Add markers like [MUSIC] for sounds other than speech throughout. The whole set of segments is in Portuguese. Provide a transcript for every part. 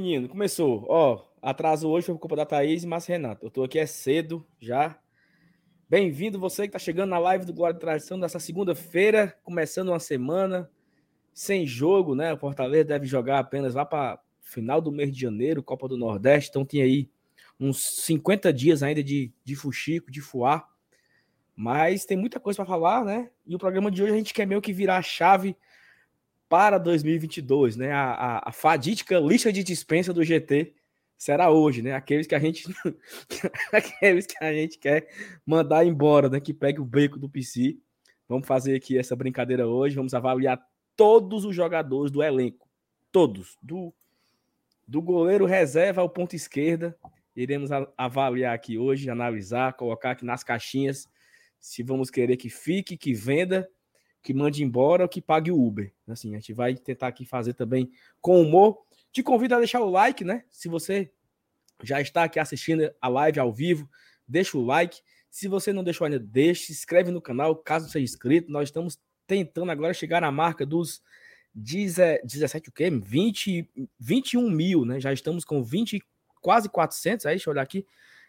menino, começou. Ó, atraso hoje por culpa da Thaís Márcio Renato. Eu tô aqui é cedo já. Bem-vindo você que tá chegando na live do Glória e Tradição dessa segunda-feira, começando uma semana sem jogo, né? O Fortaleza deve jogar apenas lá para final do mês de janeiro, Copa do Nordeste. Então tem aí uns 50 dias ainda de, de fuxico, de fuar. Mas tem muita coisa para falar, né? E o programa de hoje a gente quer meio que virar a chave para 2022, né? A, a, a fadídica lista de dispensa do GT será hoje, né? Aqueles que a gente [LAUGHS] aqueles que a gente quer mandar embora, né? Que pegue o beco do PC. Vamos fazer aqui essa brincadeira hoje. Vamos avaliar todos os jogadores do elenco, todos, do do goleiro reserva ao ponto esquerda. Iremos avaliar aqui hoje, analisar, colocar aqui nas caixinhas se vamos querer que fique, que venda que mande embora ou que pague o Uber. Assim, a gente vai tentar aqui fazer também com humor. Te convido a deixar o like, né? Se você já está aqui assistindo a live ao vivo, deixa o like. Se você não deixou ainda, deixe, se inscreve no canal, caso seja inscrito. Nós estamos tentando agora chegar na marca dos 17 o quê? 20, 21 mil, né? Já estamos com 20, quase 400, aí deixa eu olhar aqui.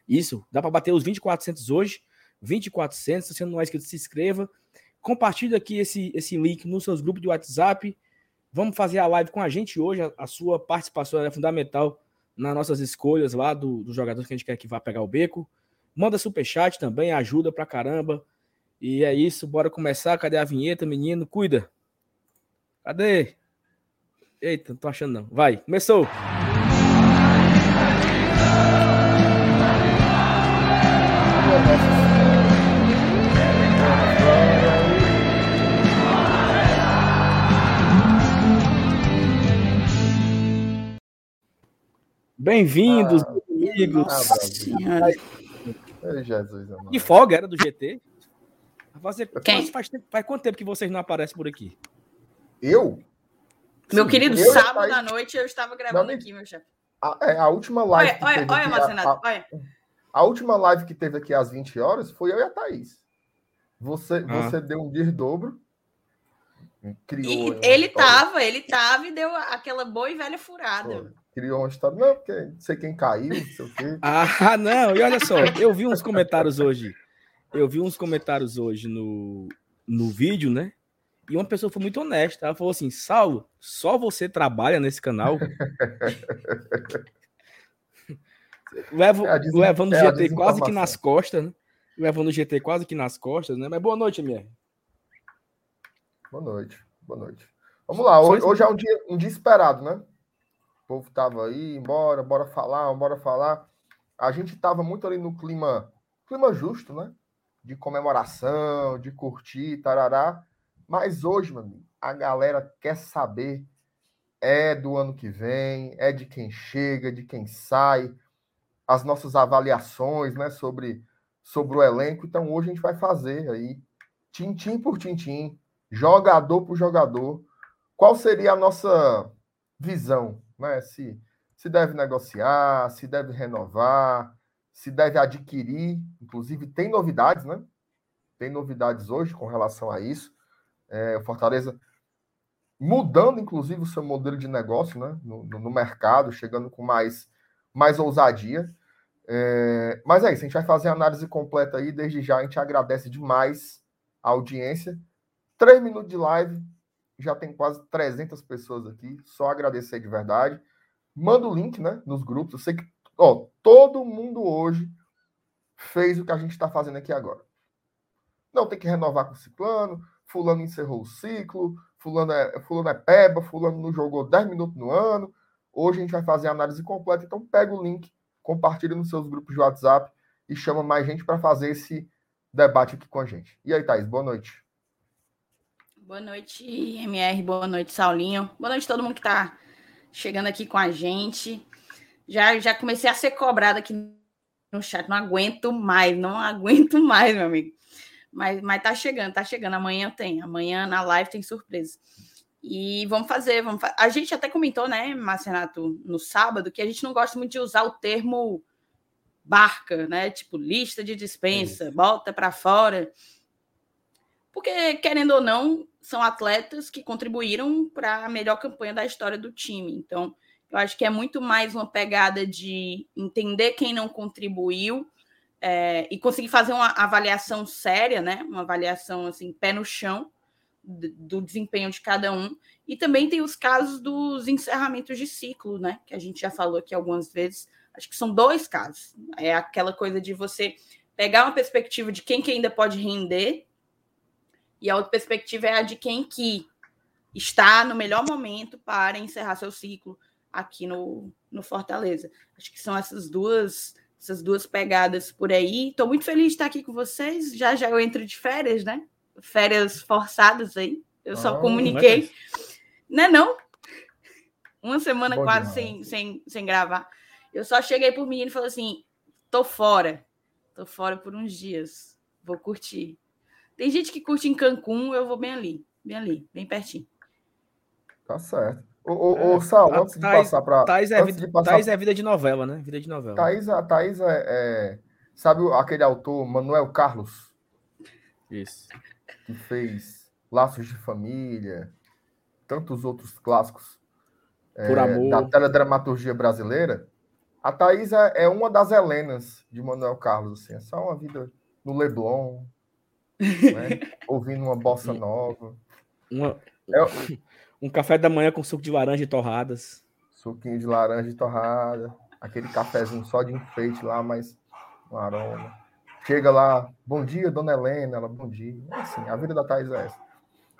Isso, dá para bater os 2.400 hoje, 2.400, se você não é inscrito, se inscreva. Compartilhe aqui esse, esse link nos seus grupos de WhatsApp. Vamos fazer a live com a gente hoje. A, a sua participação é fundamental nas nossas escolhas lá do, dos jogadores que a gente quer que vá pegar o beco. Manda superchat também, ajuda pra caramba. E é isso, bora começar. Cadê a vinheta, menino? Cuida. Cadê? Eita, não tô achando não. Vai, começou. Bem-vindos, ah, amigos. Ah, Jesus, amado. De folga era do GT? Você, Quem? Faz, faz, quanto tempo que vocês não aparecem por aqui? Eu? Meu Sim, querido, eu sábado à noite eu estava gravando não, aqui, meu chefe. A, é, a última live. Olha, olha, olha Marcenato, olha. A última live que teve aqui às 20 horas foi eu e a Thaís. Você, ah. você deu um desdobro. Criou e ele tava, ele tava e deu aquela boa e velha furada. Foi criou uma história. Não, porque não sei quem caiu, não sei o quê. [LAUGHS] Ah, não, e olha só, eu vi uns comentários hoje. Eu vi uns comentários hoje no, no vídeo, né? E uma pessoa foi muito honesta. Ela falou assim: Saulo, só você trabalha nesse canal? [LAUGHS] Levo, é levando o é GT quase que nas costas, né? Levando o GT quase que nas costas, né? Mas boa noite, minha. Boa noite, boa noite. Vamos lá, hoje, hoje é um dia, um dia esperado, né? Povo tava aí, bora, bora falar, bora falar. A gente tava muito ali no clima, clima justo, né? De comemoração, de curtir, tarará. Mas hoje, amigo, a galera quer saber é do ano que vem, é de quem chega, de quem sai, as nossas avaliações, né, sobre sobre o elenco. Então hoje a gente vai fazer aí tintim por tintim, jogador por jogador, qual seria a nossa visão né? Se, se deve negociar, se deve renovar, se deve adquirir. Inclusive, tem novidades, né? Tem novidades hoje com relação a isso. É, Fortaleza mudando, inclusive, o seu modelo de negócio né? no, no mercado, chegando com mais, mais ousadia. É, mas é isso, a gente vai fazer a análise completa aí. Desde já, a gente agradece demais a audiência. Três minutos de live, já tem quase 300 pessoas aqui. Só agradecer de verdade. Manda o link, né, nos grupos. Eu sei que, ó, todo mundo hoje fez o que a gente está fazendo aqui agora. Não tem que renovar com o ciclano, fulano encerrou o ciclo, fulano é, fulano é peba, fulano não jogou 10 minutos no ano. Hoje a gente vai fazer a análise completa, então pega o link, compartilha nos seus grupos de WhatsApp e chama mais gente para fazer esse debate aqui com a gente. E aí, Thaís, boa noite. Boa noite, MR. Boa noite, Saulinho. Boa noite a todo mundo que está chegando aqui com a gente. Já, já comecei a ser cobrado aqui no chat. Não aguento mais, não aguento mais, meu amigo. Mas, mas tá chegando, tá chegando. Amanhã tem. Amanhã na live tem surpresa. E vamos fazer, vamos fa A gente até comentou, né, Marcenato, no sábado, que a gente não gosta muito de usar o termo barca, né? Tipo, lista de dispensa, é bota para fora. Porque, querendo ou não, são atletas que contribuíram para a melhor campanha da história do time. Então, Eu acho que é muito mais uma pegada de entender quem não contribuiu é, e conseguir fazer uma avaliação séria, né? Uma avaliação assim, pé no chão do desempenho de cada um. E também tem os casos dos encerramentos de ciclo, né? Que a gente já falou aqui algumas vezes. Acho que são dois casos. É aquela coisa de você pegar uma perspectiva de quem que ainda pode render, e a outra perspectiva é a de quem que está no melhor momento para encerrar seu ciclo aqui no, no Fortaleza. Acho que são essas duas essas duas pegadas por aí. Estou muito feliz de estar aqui com vocês. Já já eu entro de férias, né? Férias forçadas aí. Eu só oh, comuniquei. Não é não? Uma semana Bom quase sem, sem, sem gravar. Eu só cheguei por menino e falei assim: tô fora. Tô fora por uns dias. Vou curtir. Tem gente que curte em Cancún, eu vou bem ali. Bem ali, bem pertinho. Tá certo. Ô, ô, ô Sal, antes de passar para. Thaís, é, vida, passar... Thaís é vida de novela, né? Vida de novela. Thaís, a Thaís é, é, Sabe aquele autor, Manuel Carlos? Isso. Que fez Laços de Família, tantos outros clássicos Por é, amor. da teledramaturgia brasileira. A Thaís é, é uma das Helenas de Manuel Carlos. Assim, é só uma vida no Leblon, né? [LAUGHS] ouvindo uma bossa nova. Uma... É, [LAUGHS] um café da manhã com suco de laranja e torradas. Suquinho de laranja e torrada. Aquele cafezinho só de enfeite lá, mas um aroma. Chega lá, bom dia, dona Helena. Ela, bom dia. É assim, a vida da Thais é essa.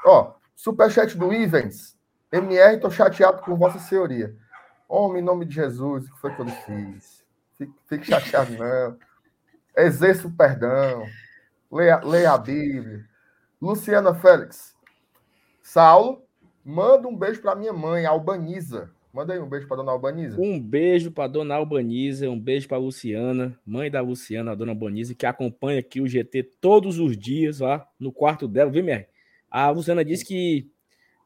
Ó, superchat do Ivens. MR, tô chateado com Vossa Senhoria. Homem, em nome de Jesus, o que foi que eu fiz? Fique, fique chateado, não. Exerça o perdão. Leia, leia a Bíblia. Luciana Félix. Saulo, Manda um beijo para minha mãe, Albaniza. Manda aí um beijo para dona Albaniza. Um beijo para dona Albaniza, um beijo para Luciana, mãe da Luciana, a dona Albaniza, que acompanha aqui o GT todos os dias lá no quarto dela, viu, minha? A Luciana disse que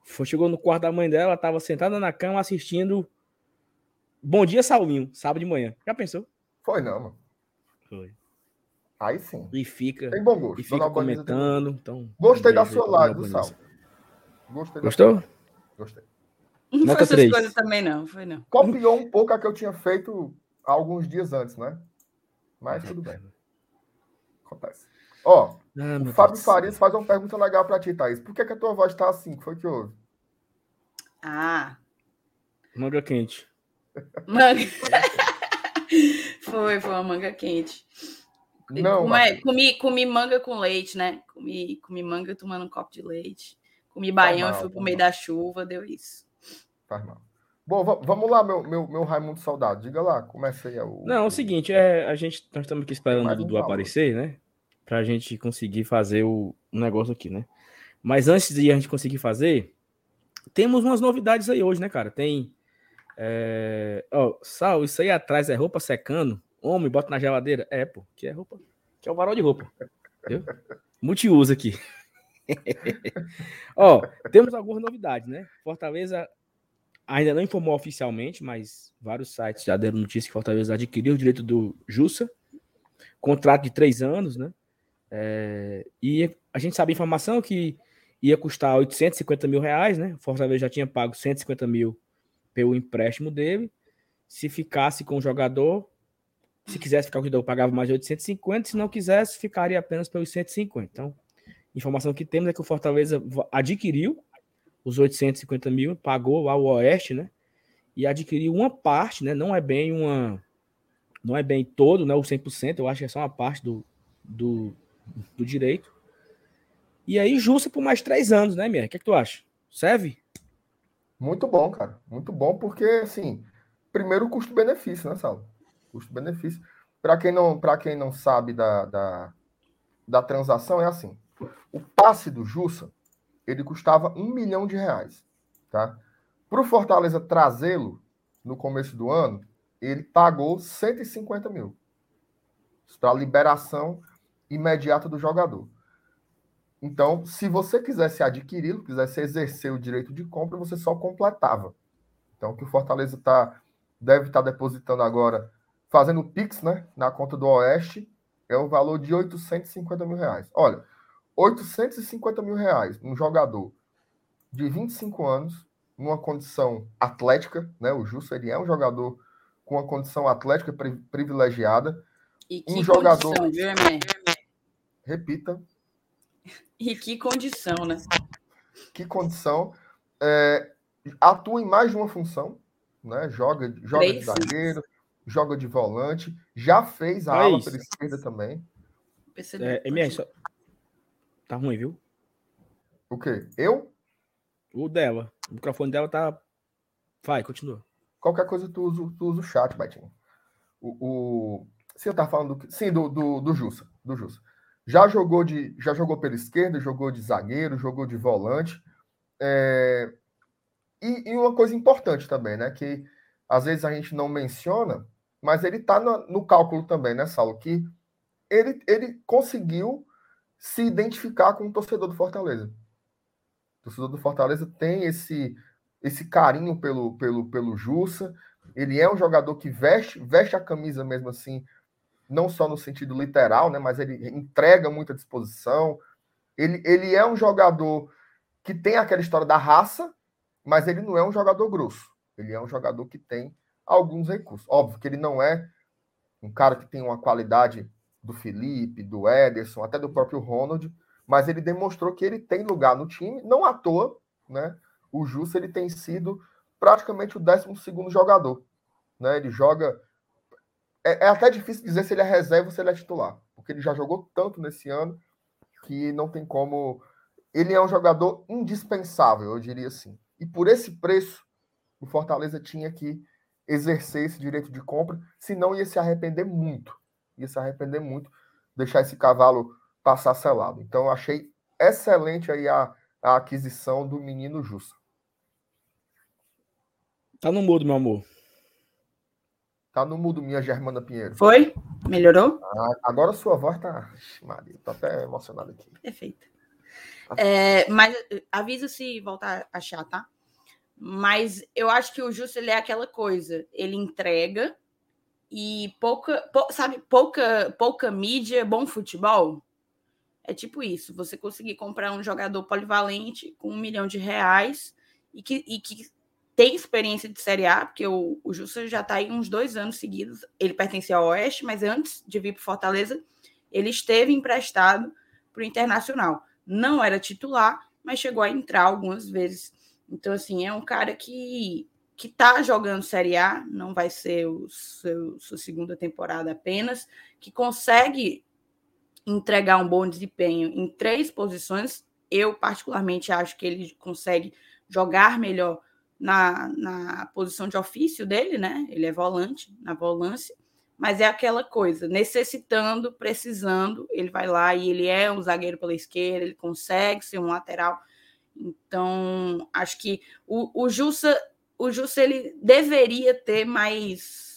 foi, chegou no quarto da mãe dela, estava sentada na cama assistindo Bom Dia Saulinho, sábado de manhã. Já pensou? Foi não, mano. Foi. Aí sim. E fica, tem bom gosto. E fica comentando. Então, Gostei da sua live, Sal. Gostei Gostou? Gostei. Não Nota foi essas coisas também, não. Foi não. Copiou um pouco a que eu tinha feito alguns dias antes, né? Mas tudo bem. Acontece. Ó, ah, o Fábio Deus. Farias faz uma pergunta legal para ti, Thaís. Por que, que a tua voz tá assim? O que foi que houve? Ah. Manga quente. Manga. [LAUGHS] foi, foi uma manga quente. Não, comi, comi, comi manga com leite, né? Comi, comi manga tomando um copo de leite. Comi baião e fui pro meio mal. da chuva, deu isso. Faz mal. Bom, vamos lá, meu, meu, meu Raimundo Soldado. Diga lá, começa aí. O... Não, é o seguinte, é, a gente, nós estamos aqui esperando o Dudu aparecer, né? Pra gente conseguir fazer o, o negócio aqui, né? Mas antes de a gente conseguir fazer, temos umas novidades aí hoje, né, cara? Tem. É... Ó, Sal, isso aí atrás é roupa secando? Homem, bota na geladeira? É, pô, que é roupa. Que é o varal de roupa. Entendeu? Multiuso aqui. [LAUGHS] Ó, temos algumas novidades, né? Fortaleza ainda não informou oficialmente, mas vários sites já deram notícia que Fortaleza adquiriu o direito do Jussa, contrato de três anos, né? É, e a gente sabe a informação que ia custar 850 mil reais, né? Fortaleza já tinha pago 150 mil pelo empréstimo dele. Se ficasse com o jogador, se quisesse ficar com o jogador, pagava mais de 850, se não quisesse, ficaria apenas pelos 150. Então, informação que temos é que o Fortaleza adquiriu os 850 mil, pagou lá o Oeste, né? E adquiriu uma parte, né? Não é bem uma. Não é bem todo, né? O 100%, eu acho que é só uma parte do, do, do direito. E aí, justa por mais três anos, né, Mier? O que, é que tu acha? Serve? Muito bom, cara. Muito bom, porque, assim, primeiro custo-benefício, né, Saulo? Custo-benefício. Para quem, não, quem não sabe da, da, da transação, é assim: o passe do Jussa, ele custava um milhão de reais. Tá? Para o Fortaleza trazê-lo no começo do ano, ele pagou 150 mil para a liberação imediata do jogador. Então, se você quisesse adquiri-lo, quisesse exercer o direito de compra, você só completava. Então, que o Fortaleza tá, deve estar tá depositando agora, fazendo o Pix né, na conta do Oeste, é o valor de 850 mil reais. Olha, 850 mil reais um jogador de 25 anos, numa condição atlética, né? O Justo ele é um jogador com uma condição atlética privilegiada. E que um jogador. Condição, Repita. E que condição, né? Que condição. É, atua em mais de uma função, né? Joga, joga de zagueiro, joga de volante, já fez a é ala pela esquerda também. É, MS, só... tá ruim, viu? O quê? Eu? O dela. O microfone dela tá. Vai, continua. Qualquer coisa tu usa, tu usa o chat, Betinho. O, o... Sim, eu tava falando do... Sim, do, do, do Jussa. Do Jussa. Já jogou de. Já jogou pela esquerda, jogou de zagueiro, jogou de volante. É... E, e, uma coisa importante também, né? Que às vezes a gente não menciona, mas ele está no, no, cálculo também, né, Saulo? Que ele, ele conseguiu se identificar com o torcedor do Fortaleza. O torcedor do Fortaleza tem esse, esse carinho pelo, pelo, pelo Jussa. Ele é um jogador que veste, veste a camisa mesmo assim, não só no sentido literal, né, mas ele entrega muita disposição. Ele, ele é um jogador que tem aquela história da raça, mas ele não é um jogador grosso. Ele é um jogador que tem alguns recursos. Óbvio que ele não é um cara que tem uma qualidade do Felipe, do Ederson, até do próprio Ronald, mas ele demonstrou que ele tem lugar no time, não à toa, né? O Justo ele tem sido praticamente o 12 jogador, né? Ele joga é, é, até difícil dizer se ele é reserva ou se ele é titular, porque ele já jogou tanto nesse ano que não tem como. Ele é um jogador indispensável, eu diria assim. E por esse preço, o Fortaleza tinha que exercer esse direito de compra, senão ia se arrepender muito. Ia se arrepender muito deixar esse cavalo passar selado. Então, eu achei excelente aí a, a aquisição do menino Jussa. Tá no mudo, meu amor. Tá no mudo, minha Germana Pinheiro. Foi? Melhorou? Ah, agora sua voz tá. Maria, tô até emocionado aqui. Perfeito. Tá é, mas avisa se voltar a achar, tá? Mas eu acho que o Justo ele é aquela coisa. Ele entrega e pouca, pou, sabe, pouca, pouca mídia, bom futebol. É tipo isso. Você conseguir comprar um jogador polivalente com um milhão de reais e que, e que tem experiência de Série A, porque o, o Justa já está aí uns dois anos seguidos. Ele pertencia ao Oeste, mas antes de vir para Fortaleza, ele esteve emprestado para o Internacional. Não era titular, mas chegou a entrar algumas vezes. Então, assim, é um cara que que está jogando Série A, não vai ser o seu, sua segunda temporada apenas, que consegue entregar um bom desempenho em três posições. Eu, particularmente, acho que ele consegue jogar melhor na, na posição de ofício dele, né? Ele é volante, na volância, mas é aquela coisa, necessitando, precisando, ele vai lá e ele é um zagueiro pela esquerda, ele consegue ser um lateral. Então, acho que o, o Jussa, o Jussa ele deveria ter mais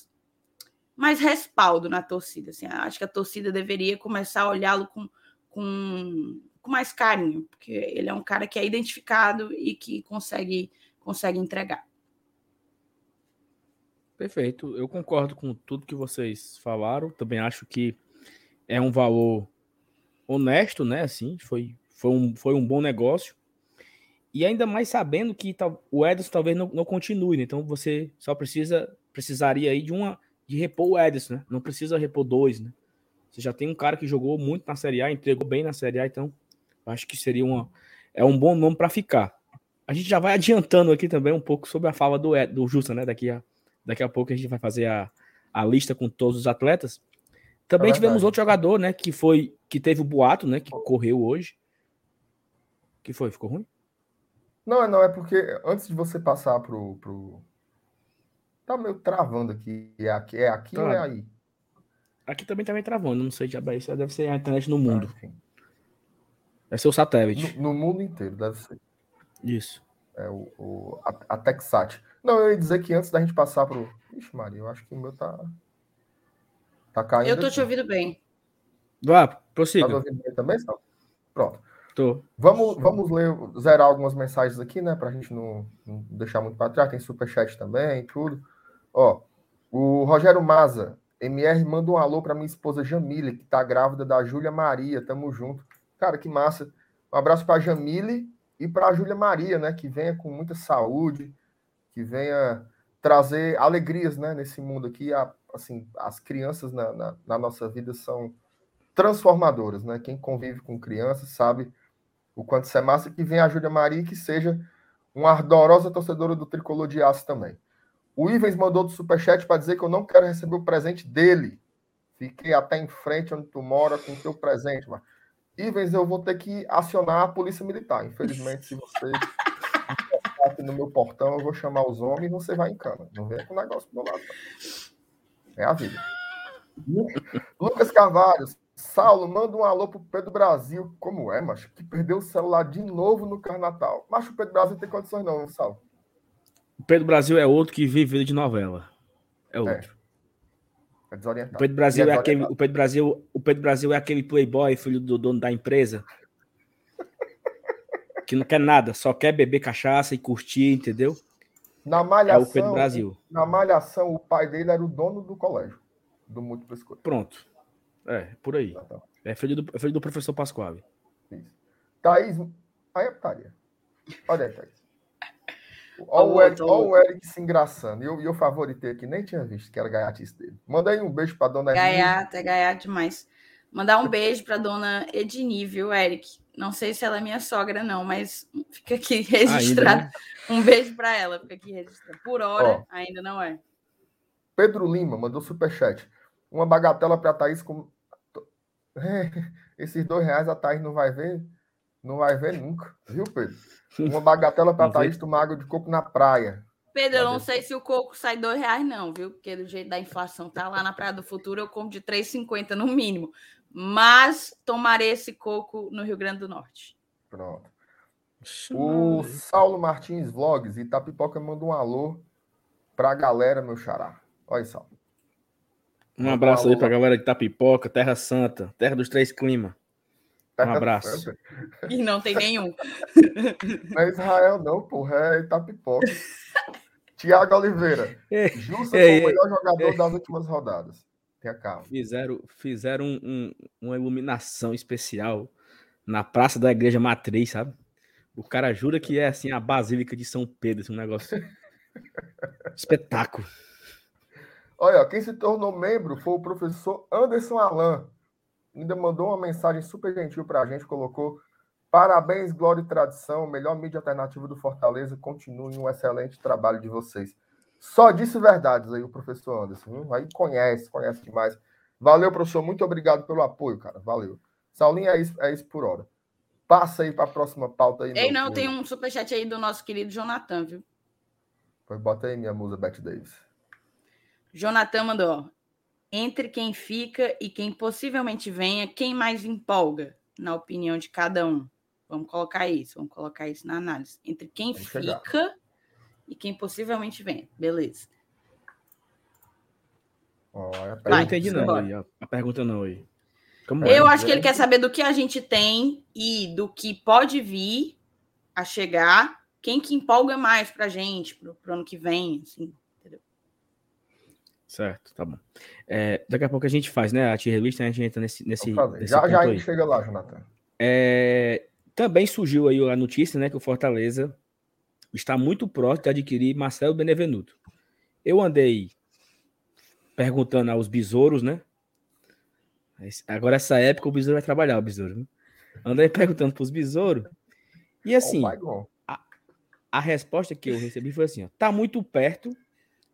mais respaldo na torcida. Assim, acho que a torcida deveria começar a olhá-lo com, com, com mais carinho, porque ele é um cara que é identificado e que consegue consegue entregar. Perfeito, eu concordo com tudo que vocês falaram. Também acho que é um valor honesto, né? Assim, foi, foi, um, foi um bom negócio. E ainda mais sabendo que o Ederson talvez não, não continue, né? Então você só precisa precisaria aí de uma de repor o Ederson, né? Não precisa repor dois, né? Você já tem um cara que jogou muito na Série A, entregou bem na Série A, então acho que seria uma é um bom nome para ficar a gente já vai adiantando aqui também um pouco sobre a fala do, do Justa, né? Daqui a, daqui a pouco a gente vai fazer a, a lista com todos os atletas. Também é tivemos outro jogador, né? Que foi que teve o boato, né? Que correu hoje. que foi? Ficou ruim? Não, não, é porque antes de você passar pro. pro... Tá meio travando aqui. É aqui, é aqui tá. ou é aí? Aqui também tá meio travando, não sei, diabo, isso deve ser a internet no mundo. Ah, deve ser o satélite. No, no mundo inteiro, deve ser. Isso. É o, o a, a, Texat. Não, eu ia dizer que antes da gente passar pro. Ixi, Maria, eu acho que o meu tá. Tá caindo. Eu tô aqui. te ouvindo bem. Vá, prossiga. Tá ouvindo bem também, Sal? Pronto. Tô. Vamos, vamos ler, zerar algumas mensagens aqui, né? Pra gente não, não deixar muito para trás. Tem superchat também, tudo. Ó, o Rogério Maza, MR, manda um alô para minha esposa Jamile, que tá grávida da Júlia Maria. Tamo junto. Cara, que massa. Um abraço para Jamile e para a Júlia Maria, né? Que venha com muita saúde, que venha trazer alegrias, né? Nesse mundo aqui, a, assim, as crianças na, na, na nossa vida são transformadoras, né? Quem convive com crianças sabe o quanto isso é massa. Que venha a Júlia Maria que seja uma ardorosa torcedora do tricolor de aço também. O Ivens mandou do superchat para dizer que eu não quero receber o presente dele. Fiquei até em frente onde tu mora com o teu presente, mas Ivens, eu vou ter que acionar a polícia militar. Infelizmente, se você aqui [LAUGHS] no meu portão, eu vou chamar os homens e você vai em cama. Não vem com o negócio do meu lado. É a vida. Lucas Carvalho, Saulo, manda um alô pro Pedro Brasil. Como é, macho? Que perdeu o celular de novo no Carnatal. Mas o Pedro Brasil tem condições, não, Saulo. O Pedro Brasil é outro que vive de novela. É, é. outro. É. é desorientado. O Pedro Brasil é, é aquele, o Pedro Brasil, o Pedro Brasil é aquele playboy, filho do dono da empresa. que não quer nada, só quer beber cachaça e curtir, entendeu? Na malhação, é o Pedro Brasil. Na malhação, o pai dele era o dono do colégio, do Múltiplo Escolha. Pronto. É, por aí. É filho do, é filho do professor Pascoal. Isso. Thaís. Aí é putaria. Olha aí, Thaís. Olha o, Eric, o Eric se engraçando. E eu, eu favoritei aqui, nem tinha visto que era gaiatice dele. Manda aí um beijo para dona Gaiata, é gaiato demais. Mandar um beijo para dona Edini, viu, Eric? Não sei se ela é minha sogra, não, mas fica aqui registrado. [LAUGHS] Ainda, né? Um beijo para ela, fica aqui registrado. Por hora, Ó, ainda não é. Pedro Lima mandou superchat. Uma bagatela para Thaís com. É, esses dois reais a Thaís não vai ver. Não vai ver nunca, viu, Pedro? Uma bagatela para Thaís tomar água de coco na praia. Pedro, eu não sei se o coco sai dois reais, não, viu? Porque do jeito da inflação tá lá na Praia do Futuro, eu como de 3,50 no mínimo. Mas tomarei esse coco no Rio Grande do Norte. Pronto. O Saulo Martins Vlogs Itapipoca manda um alô pra galera, meu xará. Olha Saulo. Um abraço um aí pra galera de Itapipoca, Terra Santa, Terra dos Três Climas. Um abraço. E não tem nenhum. Não é Israel, não, porra. É Itapipoca. [LAUGHS] Tiago Oliveira. É, Justa é, foi o melhor jogador é, das últimas rodadas. Tenha calma. Fizeram, fizeram um, um, uma iluminação especial na praça da igreja matriz, sabe? O cara jura que é assim a Basílica de São Pedro, assim, um negócio. [LAUGHS] Espetáculo. Olha, quem se tornou membro foi o professor Anderson Alain ainda mandou uma mensagem super gentil para a gente, colocou parabéns, glória e tradição, melhor mídia alternativa do Fortaleza, continue um excelente trabalho de vocês. Só disse verdades aí o professor Anderson, viu? aí conhece, conhece demais. Valeu, professor, muito obrigado pelo apoio, cara, valeu. Saulinho, é isso, é isso por hora. Passa aí para a próxima pauta aí. Ei, não, tem um superchat aí do nosso querido Jonathan, viu? Pois bota aí minha musa, Beth Davis. Jonathan mandou, entre quem fica e quem possivelmente venha, quem mais empolga, na opinião de cada um? Vamos colocar isso, vamos colocar isso na análise. Entre quem Vamos fica chegar. e quem possivelmente vem. Beleza. Oh, eu não entendi não, aí, a pergunta não aí. Como eu é? acho que ele quer saber do que a gente tem e do que pode vir a chegar. Quem que empolga mais pra gente pro, pro ano que vem, assim. Certo, tá bom. É, daqui a pouco a gente faz, né? A tier list, a gente entra nesse. nesse, nesse já já a gente chega lá, Jonathan. É, também surgiu aí a notícia, né? Que o Fortaleza está muito próximo de adquirir Marcelo Benevenuto. Eu andei perguntando aos besouros, né? Agora, essa época, o besouro vai trabalhar, o besouro. Né? Andei [LAUGHS] perguntando para os besouros. E assim, oh a, a resposta que eu recebi foi assim: ó, tá muito perto,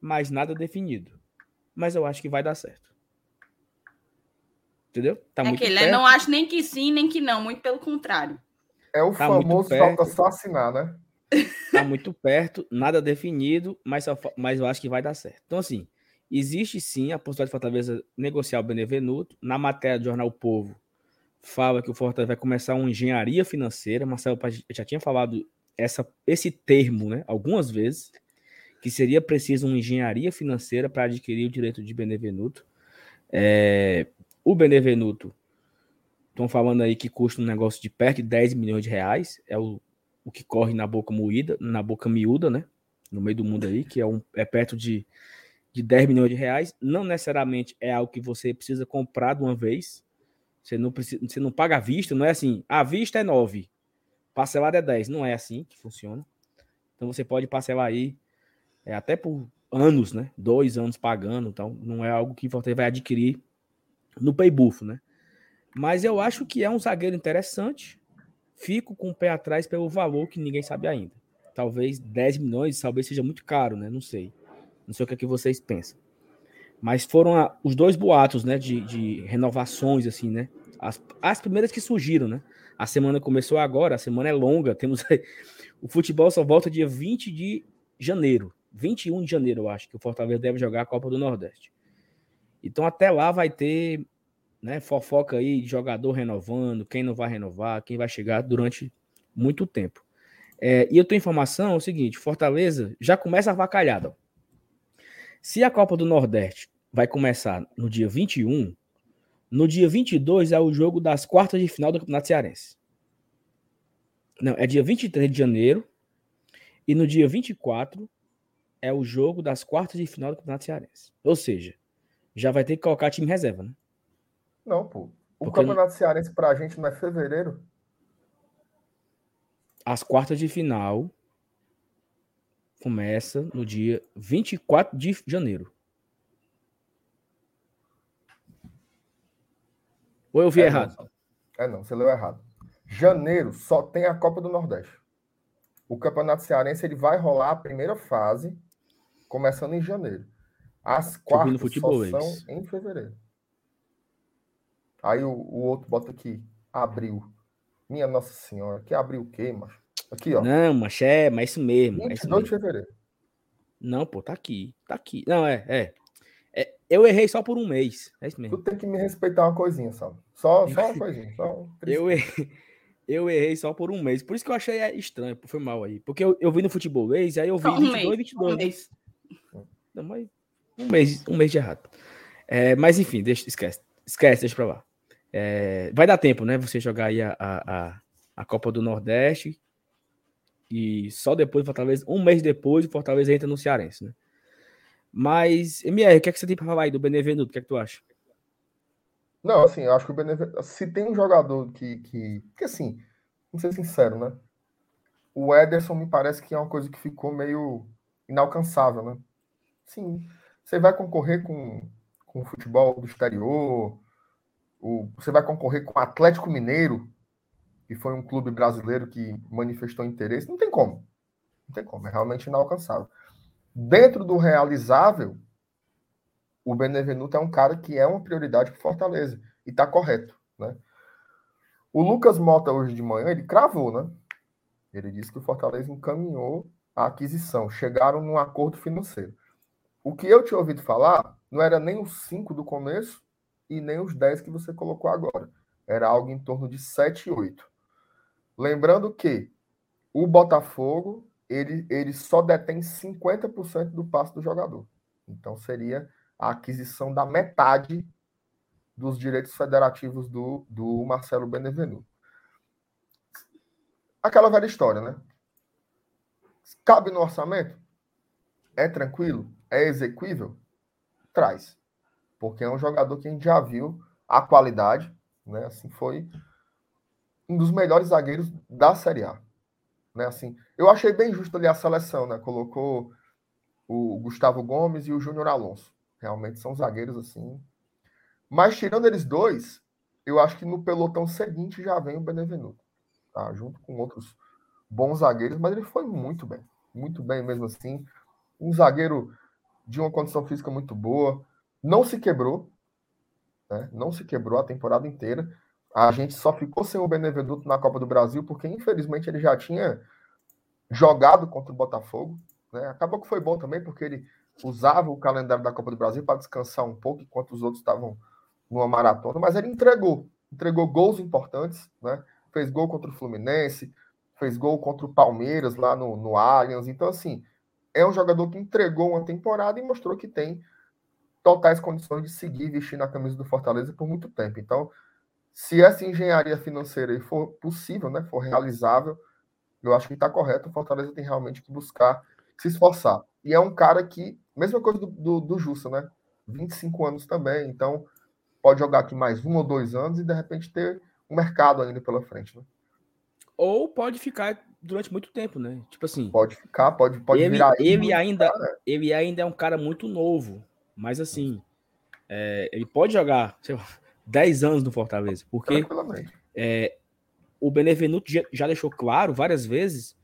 mas nada definido mas eu acho que vai dar certo. Entendeu? Tá é muito aquele, né? perto. Não acho nem que sim, nem que não, muito pelo contrário. É o tá famoso falta só assinar, né? Tá muito perto, nada definido, mas, mas eu acho que vai dar certo. Então, assim, existe sim a possibilidade de Fortaleza negociar o Benevenuto. Na matéria do Jornal o Povo, fala que o Fortaleza vai começar uma engenharia financeira. Marcelo já tinha falado essa, esse termo né, algumas vezes que seria preciso uma engenharia financeira para adquirir o direito de Benevenuto. É, o Benevenuto, estão falando aí que custa um negócio de perto de 10 milhões de reais, é o, o que corre na boca moída, na boca miúda, né? No meio do mundo aí, que é, um, é perto de, de 10 milhões de reais. Não necessariamente é algo que você precisa comprar de uma vez. Você não, precisa, você não paga à vista, não é assim, a vista é 9. parcelado é 10. Não é assim que funciona. Então você pode parcelar aí é, até por anos, né? Dois anos pagando. Então não é algo que você vai adquirir no Paybuff, né? Mas eu acho que é um zagueiro interessante. Fico com o pé atrás pelo valor que ninguém sabe ainda. Talvez 10 milhões, talvez seja muito caro, né? Não sei. Não sei o que, é que vocês pensam. Mas foram a, os dois boatos, né? De, de renovações, assim, né? As, as primeiras que surgiram, né? A semana começou agora, a semana é longa. Temos o futebol só volta dia 20 de janeiro. 21 de janeiro, eu acho, que o Fortaleza deve jogar a Copa do Nordeste. Então até lá vai ter né, fofoca aí de jogador renovando, quem não vai renovar, quem vai chegar durante muito tempo. É, e eu tenho informação é o seguinte: Fortaleza já começa a vacalhada. Se a Copa do Nordeste vai começar no dia 21, no dia 22 é o jogo das quartas de final do Campeonato Cearense. Não, é dia 23 de janeiro. E no dia 24 é o jogo das quartas de final do Campeonato Cearense. Ou seja, já vai ter que colocar time reserva, né? Não, pô. O Porque Campeonato Cearense pra gente não é fevereiro? As quartas de final começa no dia 24 de janeiro. Ou eu vi é errado? Não. É não, você leu errado. Janeiro só tem a Copa do Nordeste. O Campeonato Cearense ele vai rolar a primeira fase, começando em janeiro. As quartas só são em fevereiro. Aí o, o, outro bota aqui, abril. Minha Nossa Senhora, que abril o quê, macho? Aqui, ó. Não, mas é, mas é isso mesmo. 22 é isso mesmo. de fevereiro. Não, pô, tá aqui. Tá aqui. Não, é, é. é eu errei só por um mês. É isso mesmo. Tu tem que me respeitar uma coisinha, sabe? Só, só uma coisinha. Só eu, errei, [LAUGHS] eu errei só por um mês. Por isso que eu achei estranho, foi mal aí. Porque eu, eu vi no futebolês, aí eu vi só 22 e 22. Um mês. Não, mas um mês, um mês de errado. É, mas enfim, deixa, esquece. Esquece, deixa pra lá. É, vai dar tempo, né? Você jogar aí a, a, a Copa do Nordeste. E só depois, Fortaleza, um mês depois, o Fortaleza entra no Cearense, né? Mas, MR, o que é que você tem para falar aí do Benevenuto? O que é que tu acha? Não, assim, eu acho que o Benevenuto. Se tem um jogador que. que, que assim, vamos ser sincero, né? O Ederson me parece que é uma coisa que ficou meio inalcançável, né? Sim, você vai concorrer com, com o futebol do exterior, o, você vai concorrer com o Atlético Mineiro, que foi um clube brasileiro que manifestou interesse. Não tem como. Não tem como, é realmente inalcançável. Dentro do realizável, o Benevenuto é um cara que é uma prioridade para Fortaleza. E está correto. Né? O Lucas Mota, hoje de manhã, ele cravou, né? Ele disse que o Fortaleza encaminhou a aquisição. Chegaram num acordo financeiro. O que eu tinha ouvido falar não era nem os 5 do começo, e nem os 10 que você colocou agora. Era algo em torno de 7 e 8. Lembrando que o Botafogo ele, ele só detém 50% do passe do jogador. Então seria a aquisição da metade dos direitos federativos do, do Marcelo Benevenuto. Aquela velha história, né? Cabe no orçamento? É tranquilo? É execuível? Traz porque é um jogador que a gente já viu a qualidade, né? Assim, foi um dos melhores zagueiros da Série A. Né? Assim, eu achei bem justo ali a seleção, né? Colocou o Gustavo Gomes e o Júnior Alonso. Realmente são zagueiros assim. Mas tirando eles dois, eu acho que no pelotão seguinte já vem o Benevenuto, tá? Junto com outros bons zagueiros, mas ele foi muito bem, muito bem mesmo assim. Um zagueiro de uma condição física muito boa, não se quebrou, né? não se quebrou a temporada inteira. A gente só ficou sem o Benevenuto na Copa do Brasil porque, infelizmente, ele já tinha jogado contra o Botafogo. Né? Acabou que foi bom também, porque ele usava o calendário da Copa do Brasil para descansar um pouco, enquanto os outros estavam numa maratona, mas ele entregou, entregou gols importantes, né? Fez gol contra o Fluminense, fez gol contra o Palmeiras lá no, no Allianz. Então, assim, é um jogador que entregou uma temporada e mostrou que tem totais condições de seguir vestindo a camisa do Fortaleza por muito tempo. Então, se essa engenharia financeira for possível, né, for realizável, eu acho que está correto. O Fortaleza tem realmente que buscar se esforçar. E é um cara que, mesma coisa do, do, do né? 25 anos também, então pode jogar aqui mais um ou dois anos e de repente ter um mercado ainda pela frente. Né? Ou pode ficar durante muito tempo, né? Tipo assim. Pode ficar, pode, pode ele, virar. Ele ainda, ficar, ele ainda é um cara muito novo, mas assim, é, ele pode jogar, sei lá, [LAUGHS] 10 anos no Fortaleza, porque é, o Benevenuto já, já, deixou claro várias vezes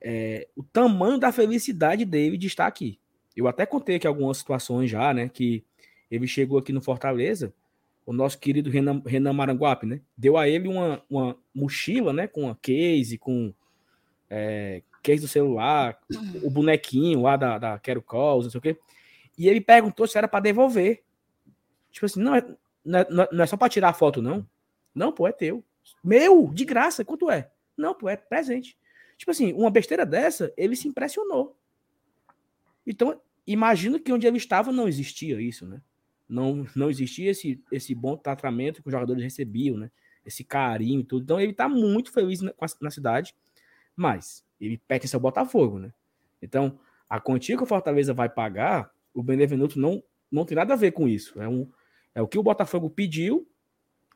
é, o tamanho da felicidade dele de estar aqui. Eu até contei aqui algumas situações já, né? Que ele chegou aqui no Fortaleza, o nosso querido Renan, Renan Maranguape, né? Deu a ele uma, uma mochila, né? Com uma case, com é, case do celular, o bonequinho lá da, da Quero Calls, não sei o quê. E ele perguntou se era para devolver. Tipo assim, não é, não é, não é só para tirar a foto, não. Não, pô, é teu. Meu, de graça, quanto é? Não, pô, é presente. Tipo assim, uma besteira dessa, ele se impressionou. Então, imagino que onde ele estava não existia isso, né? Não, não existia esse, esse bom tratamento que os jogadores recebiam, né? Esse carinho e tudo. Então, ele está muito feliz na, na cidade, mas ele pertence ao Botafogo, né? Então, a quantia que o Fortaleza vai pagar, o Benevenuto não, não tem nada a ver com isso. É, um, é o que o Botafogo pediu,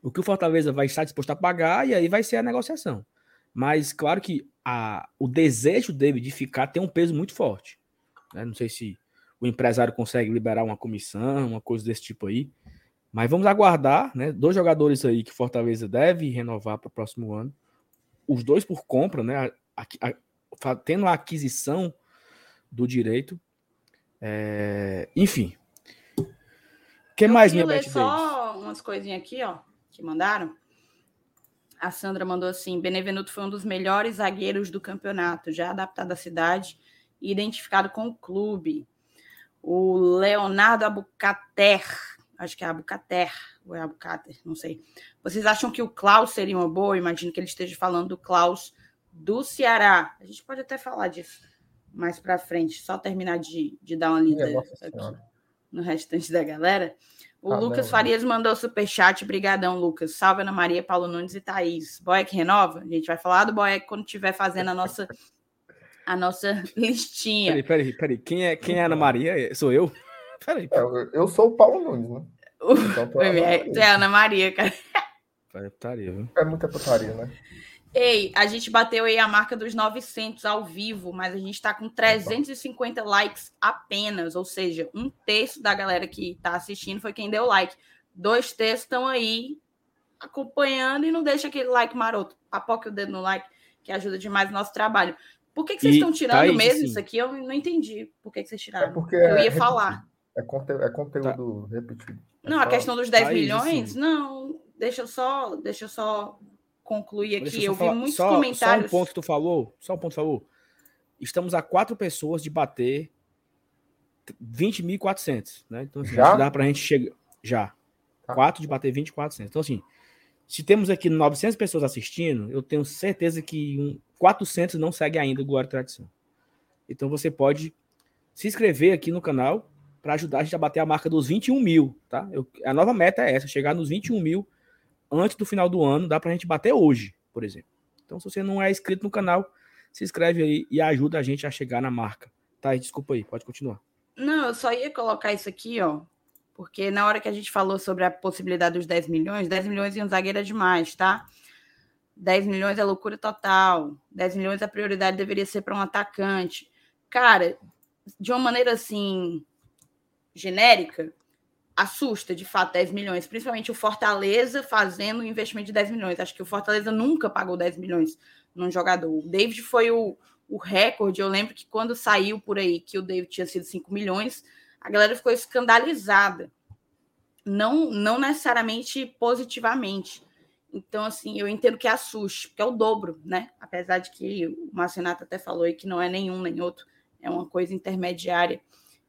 o que o Fortaleza vai estar disposto a pagar, e aí vai ser a negociação. Mas, claro que a, o desejo dele de ficar tem um peso muito forte. Né? Não sei se o empresário consegue liberar uma comissão, uma coisa desse tipo aí. Mas vamos aguardar, né? Dois jogadores aí que Fortaleza deve renovar para o próximo ano. Os dois por compra, né? A, a, a, tendo a aquisição do direito. É... Enfim. O que Eu mais, minha ler só umas coisinhas aqui, ó, que mandaram. A Sandra mandou assim: Benevenuto foi um dos melhores zagueiros do campeonato, já adaptado à cidade e identificado com o clube. O Leonardo Abucater, acho que é Abucater, ou é Abucater, não sei. Vocês acham que o Klaus seria uma boa? Imagino que ele esteja falando do Klaus do Ceará. A gente pode até falar disso mais para frente, só terminar de, de dar uma lida aqui no restante da galera. O ah, Lucas não, Farias não. mandou superchat. Brigadão, Lucas. Salve Ana Maria, Paulo Nunes e Thaís. Boeck renova? A gente vai falar do Boeck quando estiver fazendo a nossa a nossa [LAUGHS] listinha. Peraí, peraí, peraí. Quem é, quem é Ana Maria? Sou eu? [LAUGHS] Peraí. É, eu, eu sou o Paulo Nunes, né? Então, [LAUGHS] é, é Ana Maria, cara. É putaria, viu? É muita putaria, né? Ei, a gente bateu aí a marca dos 900 ao vivo, mas a gente está com 350 likes apenas, ou seja, um terço da galera que está assistindo foi quem deu like. Dois terços estão aí acompanhando e não deixa aquele like maroto. Apoque o dedo no like, que ajuda demais o nosso trabalho. Por que, que vocês e estão tirando Thaís, mesmo sim. isso aqui? Eu não entendi por que, que vocês tiraram. É porque eu ia é falar. É, conte é conteúdo tá. repetido. É não, a questão dos 10 Thaís, milhões, sim. não. Deixa eu só, deixa eu só concluir aqui. Eu, eu vi muitos só, comentários. Só um ponto que tu falou, só um ponto que tu falou. Estamos a quatro pessoas de bater 20.400, né? Então, assim, já? dá pra gente chegar. Já. Tá. Quatro de bater 20.400. Então, assim, se temos aqui 900 pessoas assistindo, eu tenho certeza que um, 400 não segue ainda o e Tradição. Então você pode se inscrever aqui no canal para ajudar a gente a bater a marca dos 21 mil, tá? Eu, a nova meta é essa, chegar nos 21 mil antes do final do ano, dá para a gente bater hoje, por exemplo. Então, se você não é inscrito no canal, se inscreve aí e ajuda a gente a chegar na marca. Tá, desculpa aí, pode continuar. Não, eu só ia colocar isso aqui, ó, porque na hora que a gente falou sobre a possibilidade dos 10 milhões, 10 milhões em um zagueiro é demais, tá? 10 milhões é loucura total. 10 milhões a prioridade deveria ser para um atacante. Cara, de uma maneira assim genérica, assusta de fato 10 milhões, principalmente o Fortaleza fazendo um investimento de 10 milhões. Acho que o Fortaleza nunca pagou 10 milhões num jogador. O David foi o, o recorde. Eu lembro que quando saiu por aí que o David tinha sido 5 milhões, a galera ficou escandalizada. Não, não necessariamente positivamente. Então, assim, eu entendo que assuste, porque é o dobro, né? Apesar de que o Marcenato até falou aí que não é nenhum nem outro, é uma coisa intermediária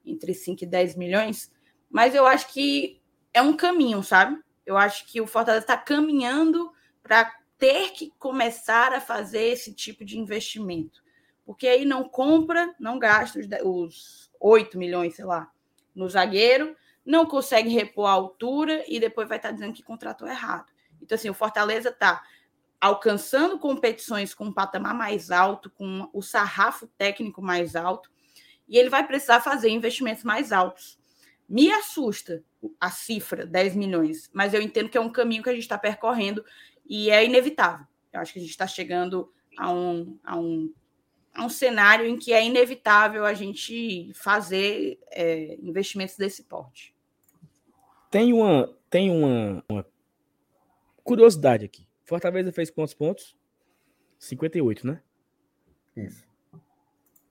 entre 5 e 10 milhões. Mas eu acho que é um caminho, sabe? Eu acho que o Fortaleza está caminhando para ter que começar a fazer esse tipo de investimento. Porque aí não compra, não gasta os, os 8 milhões, sei lá, no zagueiro, não consegue repor a altura e depois vai estar tá dizendo que contratou errado. Então, assim, o Fortaleza está alcançando competições com um patamar mais alto, com o sarrafo técnico mais alto, e ele vai precisar fazer investimentos mais altos. Me assusta a cifra, 10 milhões, mas eu entendo que é um caminho que a gente está percorrendo e é inevitável. Eu acho que a gente está chegando a um, a, um, a um cenário em que é inevitável a gente fazer é, investimentos desse porte. Tem uma, tem uma, uma curiosidade aqui. Fortaleza fez quantos pontos? 58, né? Isso.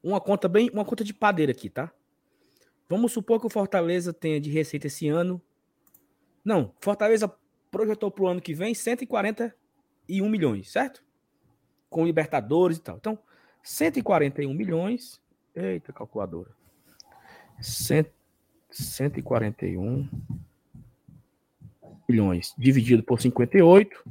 Uma conta bem, uma conta de padeira aqui, tá? Vamos supor que o Fortaleza tenha de receita esse ano. Não, Fortaleza projetou para o ano que vem 141 milhões, certo? Com Libertadores e tal. Então, 141 milhões. Eita, calculadora. 100, 141 milhões dividido por 58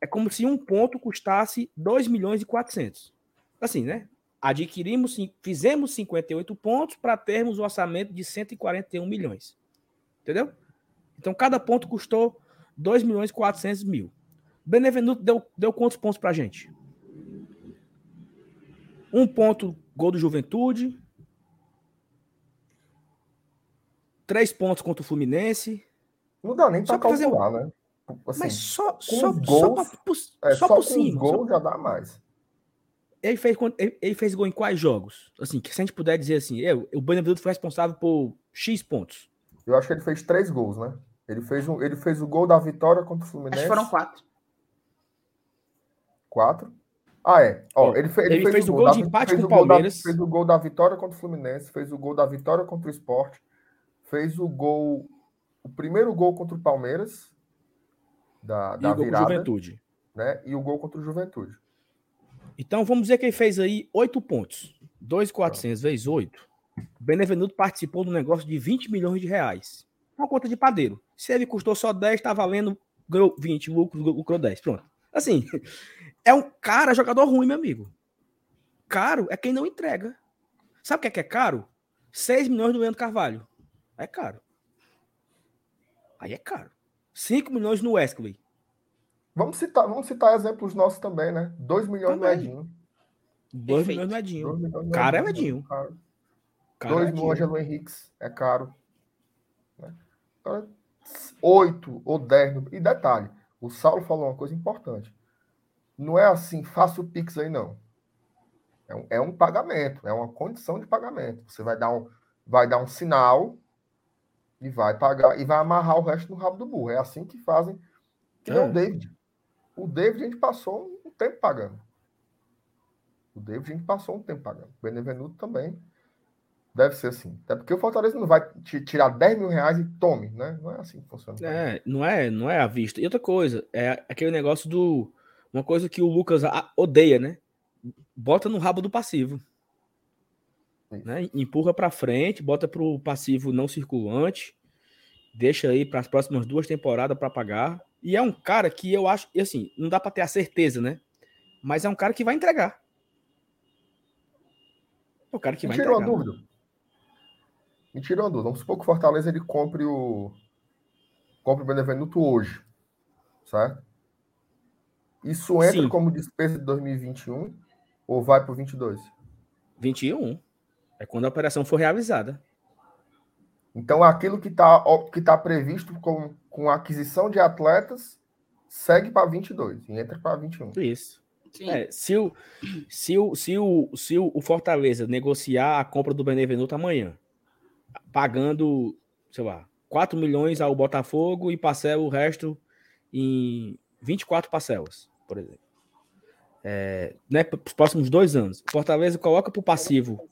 é como se um ponto custasse 2 milhões e 400. Assim, né? Adquirimos, fizemos 58 pontos para termos o um orçamento de 141 milhões. Entendeu? Então, cada ponto custou 2 milhões e 400 mil. Benevenuto deu, deu quantos pontos para a gente? Um ponto, gol do Juventude. Três pontos contra o Fluminense. Não dá nem para calcular, fazer... né? Assim, Mas só, só, gols, só, pra, é, só, só por cima. Gol já dá mais. Ele fez, ele, ele fez gol em quais jogos? Assim, que se a gente puder dizer assim, eu, o Benevenuto foi responsável por X pontos. Eu acho que ele fez três gols, né? Ele fez, um, ele fez o gol da vitória contra o Fluminense. Acho que foram quatro. Quatro? Ah, é. Ó, ele, fez, ele, ele fez, fez, o gol, gol de empate com o Palmeiras. Da, fez o gol da vitória contra o Fluminense, fez o gol da vitória contra o Sport, fez o gol, o primeiro gol contra o Palmeiras, da, da virada. Juventude. Né? E o gol contra o Juventude. Então vamos dizer que ele fez aí oito pontos. 2,400 vezes 8. Benevenuto participou do negócio de 20 milhões de reais. Uma conta de padeiro. Se ele custou só 10, está valendo, ganhou 20, lucro, lucrou 10. Pronto. Assim, [LAUGHS] é um cara jogador ruim, meu amigo. Caro é quem não entrega. Sabe o que é, que é caro? 6 milhões do Leandro Carvalho. É caro. Aí é caro. 5 milhões no Wesley. Vamos citar, vamos citar exemplos nossos também, né? 2 milhões também. no Edinho. 2 milhões no Edinho. Cara é o Edinho. 2 no Ângelo Henriques. É caro. Né? Agora, 8 ou 10. E detalhe, o Saulo falou uma coisa importante. Não é assim, faça o Pix aí, não. É um, é um pagamento, é uma condição de pagamento. Você vai dar um, vai dar um sinal e vai pagar e vai amarrar o resto no rabo do burro. É assim que fazem. Que é. o David. O David a gente passou um tempo pagando. O David a gente passou um tempo pagando. O Benevenuto também deve ser assim. Até porque o Fortaleza não vai tirar 10 mil reais e tome, né? Não é assim que funciona. É, não é, não é à vista. E outra coisa, é aquele negócio do. Uma coisa que o Lucas odeia, né? Bota no rabo do passivo. Né? Empurra para frente, bota para o passivo não circulante, deixa aí para as próximas duas temporadas para pagar. E é um cara que eu acho, e assim, não dá para ter a certeza, né? Mas é um cara que vai entregar. É o cara que Me vai tirou entregar. uma dúvida. Me tirou uma dúvida. Vamos supor que o Fortaleza ele compre o compre o Benevenuto hoje, certo? Isso entra Sim. como despesa de 2021 ou vai para o 22? 21. É quando a operação for realizada. Então, aquilo que está que tá previsto com, com a aquisição de atletas segue para 22 e entra para 21. Isso. É, se, o, se, o, se, o, se o Fortaleza negociar a compra do Benevenuto amanhã, pagando, sei lá, 4 milhões ao Botafogo e parcela o resto em 24 parcelas, por exemplo. É, né, para os próximos dois anos. Fortaleza coloca para o passivo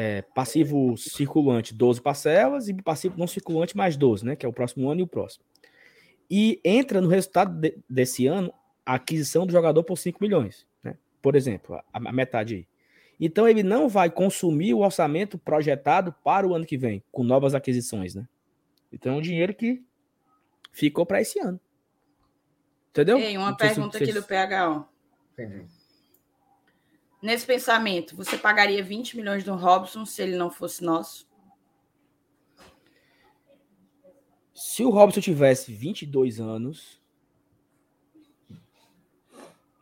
é, passivo circulante 12 parcelas e passivo não circulante mais 12, né? Que é o próximo ano e o próximo. E entra no resultado de, desse ano a aquisição do jogador por 5 milhões, né? Por exemplo, a, a, metade aí. Então ele não vai consumir o orçamento projetado para o ano que vem, com novas aquisições, né? Então é um dinheiro que ficou para esse ano. Entendeu? Ei, uma pergunta aqui do PH. Entendi. Nesse pensamento, você pagaria 20 milhões no Robson se ele não fosse nosso? Se o Robson tivesse 22 anos.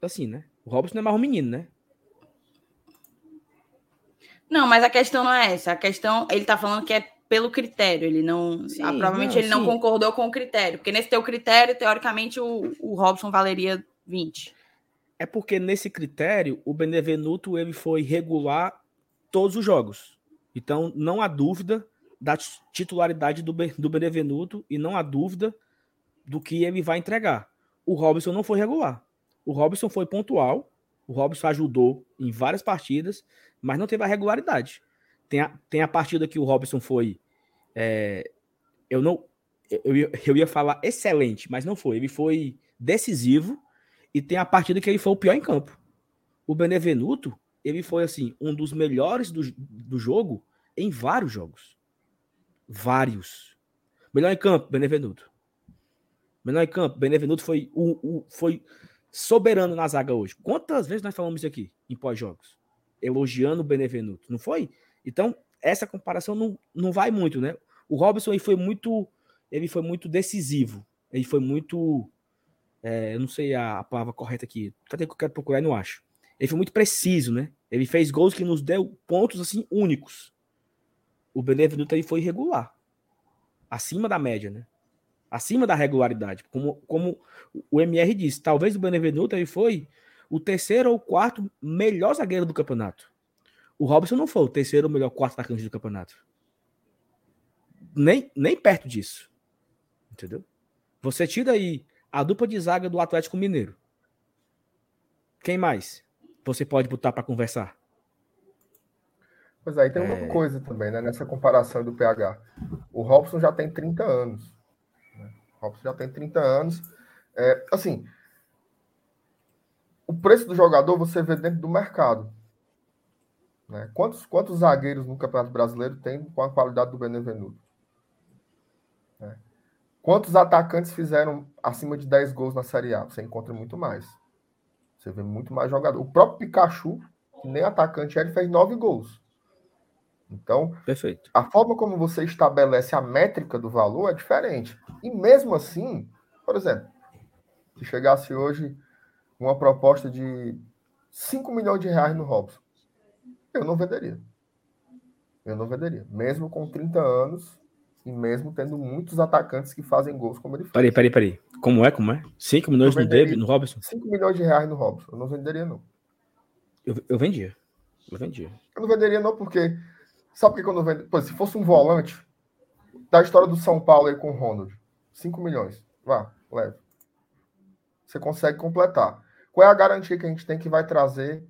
Assim, né? O Robson não é mais um menino, né? Não, mas a questão não é essa. A questão, ele tá falando que é pelo critério. Ele não. Sim, ah, provavelmente não, ele não concordou com o critério. Porque nesse teu critério, teoricamente, o, o Robson valeria 20. É porque nesse critério, o Benevenuto ele foi regular todos os jogos. Então, não há dúvida da titularidade do, do Benevenuto e não há dúvida do que ele vai entregar. O Robson não foi regular. O Robson foi pontual. O Robson ajudou em várias partidas, mas não teve a regularidade. Tem a, tem a partida que o Robson foi. É, eu não. Eu, eu ia falar excelente, mas não foi. Ele foi decisivo. E tem a partida que ele foi o pior em campo. O Benevenuto, ele foi assim, um dos melhores do, do jogo em vários jogos. Vários. Melhor em campo, Benevenuto. Melhor em campo, Benevenuto foi, o, o, foi soberano na zaga hoje. Quantas vezes nós falamos isso aqui em pós-jogos? Elogiando o Benevenuto, não foi? Então, essa comparação não, não vai muito, né? O Robson ele foi muito ele foi muito decisivo. Ele foi muito é, eu não sei a, a palavra correta aqui. Até que eu quero procurar e não acho. Ele foi muito preciso, né? Ele fez gols que nos deu pontos assim únicos. O Benevenuto aí foi irregular. Acima da média, né? Acima da regularidade. Como, como o MR disse, talvez o Benevenuto aí foi o terceiro ou quarto melhor zagueiro do campeonato. O Robson não foi o terceiro ou melhor quarto atacante do campeonato. Nem, nem perto disso. Entendeu? Você tira aí a dupla de zaga do Atlético Mineiro. Quem mais você pode botar para conversar? Pois aí tem uma é... coisa também, né? Nessa comparação do PH. O Robson já tem 30 anos. Né? O Robson já tem 30 anos. É, assim, o preço do jogador você vê dentro do mercado. Né? Quantos, quantos zagueiros no Campeonato Brasileiro tem com a qualidade do Benevenuto? Quantos atacantes fizeram acima de 10 gols na Série A? Você encontra muito mais. Você vê muito mais jogador. O próprio Pikachu, que nem atacante, ele fez 9 gols. Então, Perfeito. a forma como você estabelece a métrica do valor é diferente. E mesmo assim, por exemplo, se chegasse hoje uma proposta de 5 milhões de reais no Robson, eu não venderia. Eu não venderia. Mesmo com 30 anos e mesmo tendo muitos atacantes que fazem gols como ele faz. Peraí, peraí, peraí. Como é? Como é? 5 milhões no, David, no Robson? 5 milhões de reais no Robson. Eu não venderia, não. Eu, eu vendia. Eu vendia. Eu não venderia, não, porque. Sabe por que eu não vendo? Pô, se fosse um volante da história do São Paulo aí com o Ronald, 5 milhões. Vá, leve. Você consegue completar. Qual é a garantia que a gente tem que vai trazer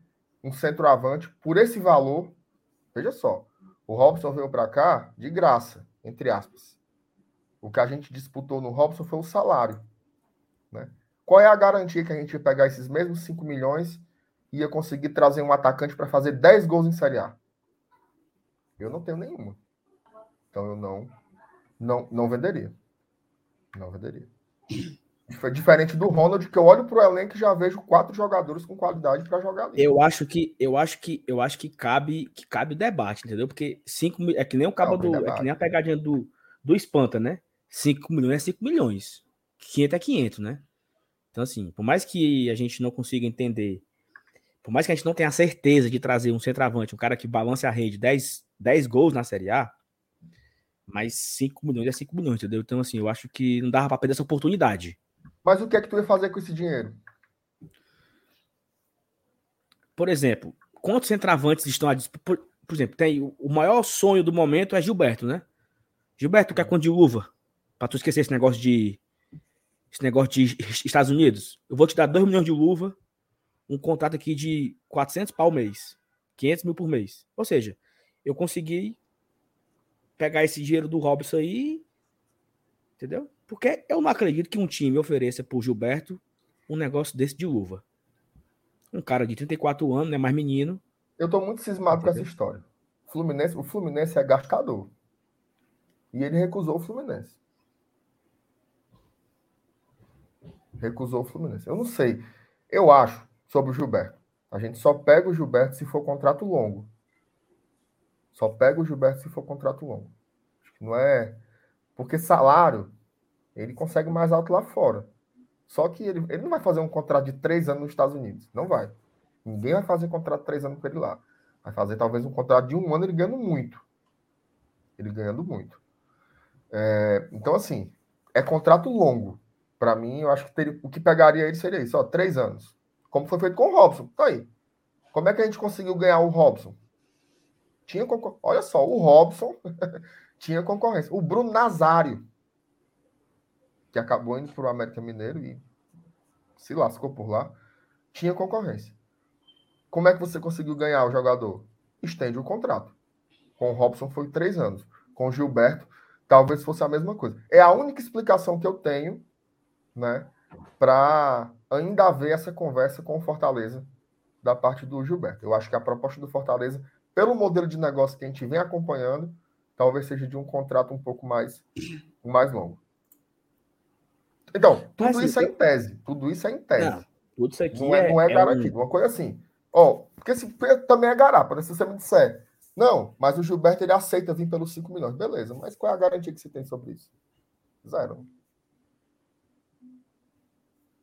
um centroavante por esse valor. Veja só, o Robson veio para cá de graça, entre aspas. O que a gente disputou no Robson foi o salário. Né? Qual é a garantia que a gente ia pegar esses mesmos 5 milhões e ia conseguir trazer um atacante para fazer 10 gols em Série A? Eu não tenho nenhuma. Então eu não, não, não venderia. Não venderia. Diferente do Ronald, que eu olho para o elenco e já vejo quatro jogadores com qualidade para jogar ali. Eu acho que eu acho que eu acho que cabe que cabe debate, entendeu? Porque cinco é que nem o cabo do debate. é que nem a pegadinha do do espanta, né? 5 milhões é 5 milhões. 500 é 500, né? Então assim, por mais que a gente não consiga entender, por mais que a gente não tenha certeza de trazer um centroavante, um cara que balance a rede 10 10 gols na Série A, mas 5 milhões é 5 milhões, entendeu? Então assim, eu acho que não dava para perder essa oportunidade. Mas o que é que tu ia fazer com esse dinheiro? Por exemplo, quantos centravantes estão a por, por exemplo, tem o maior sonho do momento é Gilberto, né? Gilberto, quer quanto de luva? Pra tu esquecer esse negócio de esse negócio de [LAUGHS] Estados Unidos. Eu vou te dar 2 milhões de luva, um contrato aqui de 400 pau mês, 500 mil por mês. Ou seja, eu consegui pegar esse dinheiro do Robson aí, entendeu? Porque eu não acredito que um time ofereça pro Gilberto um negócio desse de luva. Um cara de 34 anos, né, mais menino. Eu tô muito cismado com essa história. Fluminense, o Fluminense é gastador. E ele recusou o Fluminense. Recusou o Fluminense. Eu não sei. Eu acho sobre o Gilberto. A gente só pega o Gilberto se for contrato longo. Só pega o Gilberto se for contrato longo. Acho que não é. Porque salário ele consegue mais alto lá fora. Só que ele, ele não vai fazer um contrato de três anos nos Estados Unidos. Não vai. Ninguém vai fazer contrato de três anos com ele lá. Vai fazer talvez um contrato de um ano ele ganhando muito. Ele ganhando muito. É, então, assim, é contrato longo. Para mim, eu acho que teria, o que pegaria ele seria isso, ó, três anos. Como foi feito com o Robson. Tá aí. Como é que a gente conseguiu ganhar o Robson? Tinha Olha só, o Robson [LAUGHS] tinha concorrência. O Bruno Nazário, que acabou indo para o América Mineiro e se lascou por lá, tinha concorrência. Como é que você conseguiu ganhar o jogador? Estende o contrato. Com o Robson foi três anos. Com o Gilberto, talvez fosse a mesma coisa. É a única explicação que eu tenho, né, para ainda haver essa conversa com o Fortaleza da parte do Gilberto. Eu acho que a proposta do Fortaleza, pelo modelo de negócio que a gente vem acompanhando, talvez seja de um contrato um pouco mais, mais longo. Então, tudo Mas, isso é em tese. Tudo isso é em tese. Não, tudo isso aqui não é, não é, é garantido. Um... Uma coisa assim. Ó, porque se também é garapa, né? Se você me disser, não, mas o Gilberto ele aceita vir pelos 5 milhões. Beleza, mas qual é a garantia que você tem sobre isso? Zero.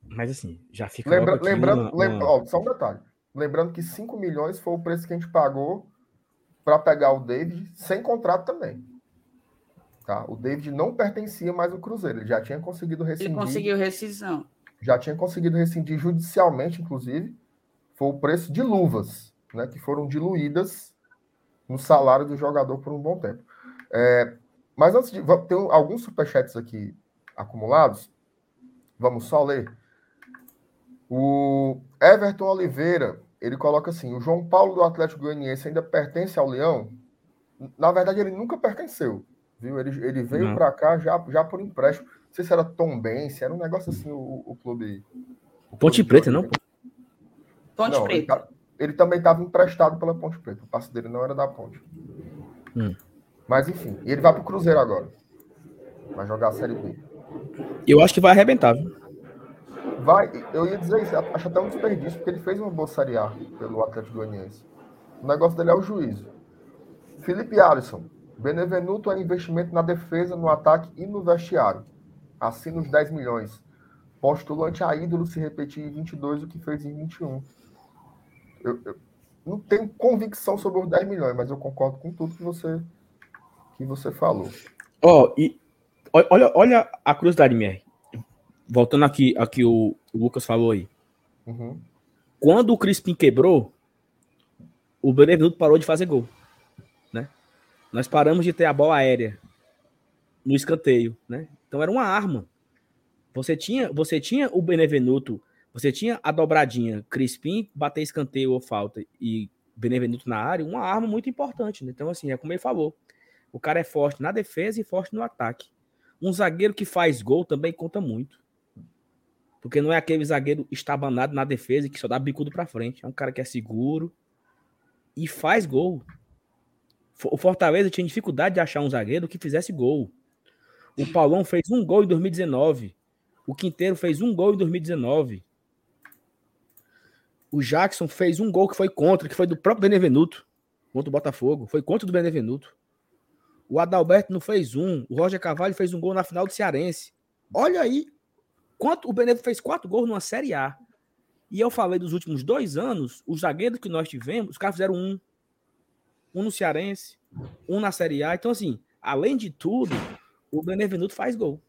Mas assim, já fica. Lembra, lembrando, uma, lembra, Ó, só um detalhe. Lembrando que 5 milhões foi o preço que a gente pagou para pegar o David sem contrato também. Tá? O David não pertencia mais ao Cruzeiro, ele já tinha conseguido rescindir. Ele conseguiu rescisão. Já tinha conseguido rescindir judicialmente, inclusive. Foi o preço de luvas, né, que foram diluídas no salário do jogador por um bom tempo. É, mas antes de. Tem alguns superchats aqui acumulados. Vamos só ler. O Everton Oliveira, ele coloca assim: o João Paulo do Atlético Goianiense ainda pertence ao Leão? Na verdade, ele nunca pertenceu viu? Ele, ele veio para cá já, já por empréstimo. Não sei se era Tom Bense, era um negócio assim o, o clube. O Ponte Preta, não? Ponte não, Preta. Ele, ele também estava emprestado pela Ponte Preta. O passe dele não era da Ponte. Hum. Mas enfim, ele vai para o Cruzeiro agora. Vai jogar a Série B. Eu acho que vai arrebentar, viu? Vai, eu ia dizer isso, acho até um desperdício, porque ele fez uma boa Série A pelo Atlético Goianiense. O negócio dele é o juízo. Felipe Alisson, Benevenuto é investimento na defesa, no ataque e no vestiário. Assina os 10 milhões. Postulante a ídolo se repetir em 22 o que fez em 21. Eu, eu não tenho convicção sobre os 10 milhões, mas eu concordo com tudo que você, que você falou. Ó, oh, e olha, olha a curiosidade, Mier. Voltando aqui, aqui o, o Lucas falou aí. Uhum. Quando o Crispim quebrou, o Benevenuto parou de fazer gol. Nós paramos de ter a bola aérea no escanteio, né? Então era uma arma. Você tinha, você tinha o Benevenuto, você tinha a dobradinha, Crispim bater escanteio ou falta e Benevenuto na área, uma arma muito importante, né? Então assim, é como ele falou. O cara é forte na defesa e forte no ataque. Um zagueiro que faz gol também conta muito. Porque não é aquele zagueiro estabanado na defesa que só dá bicudo para frente. É um cara que é seguro e faz gol. O Fortaleza tinha dificuldade de achar um zagueiro que fizesse gol. O Paulão fez um gol em 2019. O Quinteiro fez um gol em 2019. O Jackson fez um gol que foi contra, que foi do próprio Benevenuto, contra o Botafogo. Foi contra do Benevenuto. O Adalberto não fez um. O Roger Carvalho fez um gol na final do Cearense. Olha aí. Quanto, o Benevenuto fez quatro gols numa Série A. E eu falei dos últimos dois anos, os zagueiros que nós tivemos, os caras fizeram um um no Cearense, um na Série A. Então, assim, além de tudo, o Benevenuto faz gol.